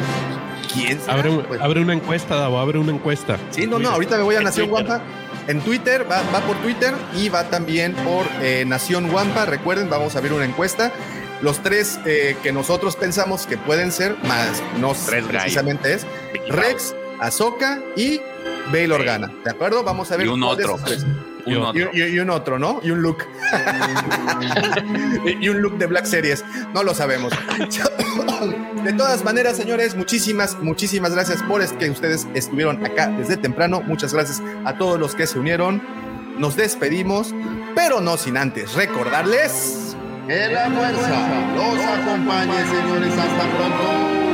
¿Quién sabe? Abre, Pues, abre una encuesta, Davo, abre una encuesta. sí, no, no. Ahorita me voy a Nación. Guampa. En Twitter, va, va por Twitter y va también por eh, Nación Guampa. Recuerden, vamos a ver una encuesta. Los tres eh, que nosotros pensamos que pueden ser, más no Tres precisamente es Rex, Ahsoka y Bail Organa. ¿De acuerdo? Vamos a ver Y un otro. tres. Un otro. Y, y- y un otro, ¿no? Y un look. y un look de Black Series. No lo sabemos. De todas maneras, señores, muchísimas, muchísimas gracias por es que ustedes estuvieron acá desde temprano. Muchas gracias a todos los que se unieron. Nos despedimos, pero no sin antes recordarles. Que la fuerza los acompañe, señores. Hasta pronto.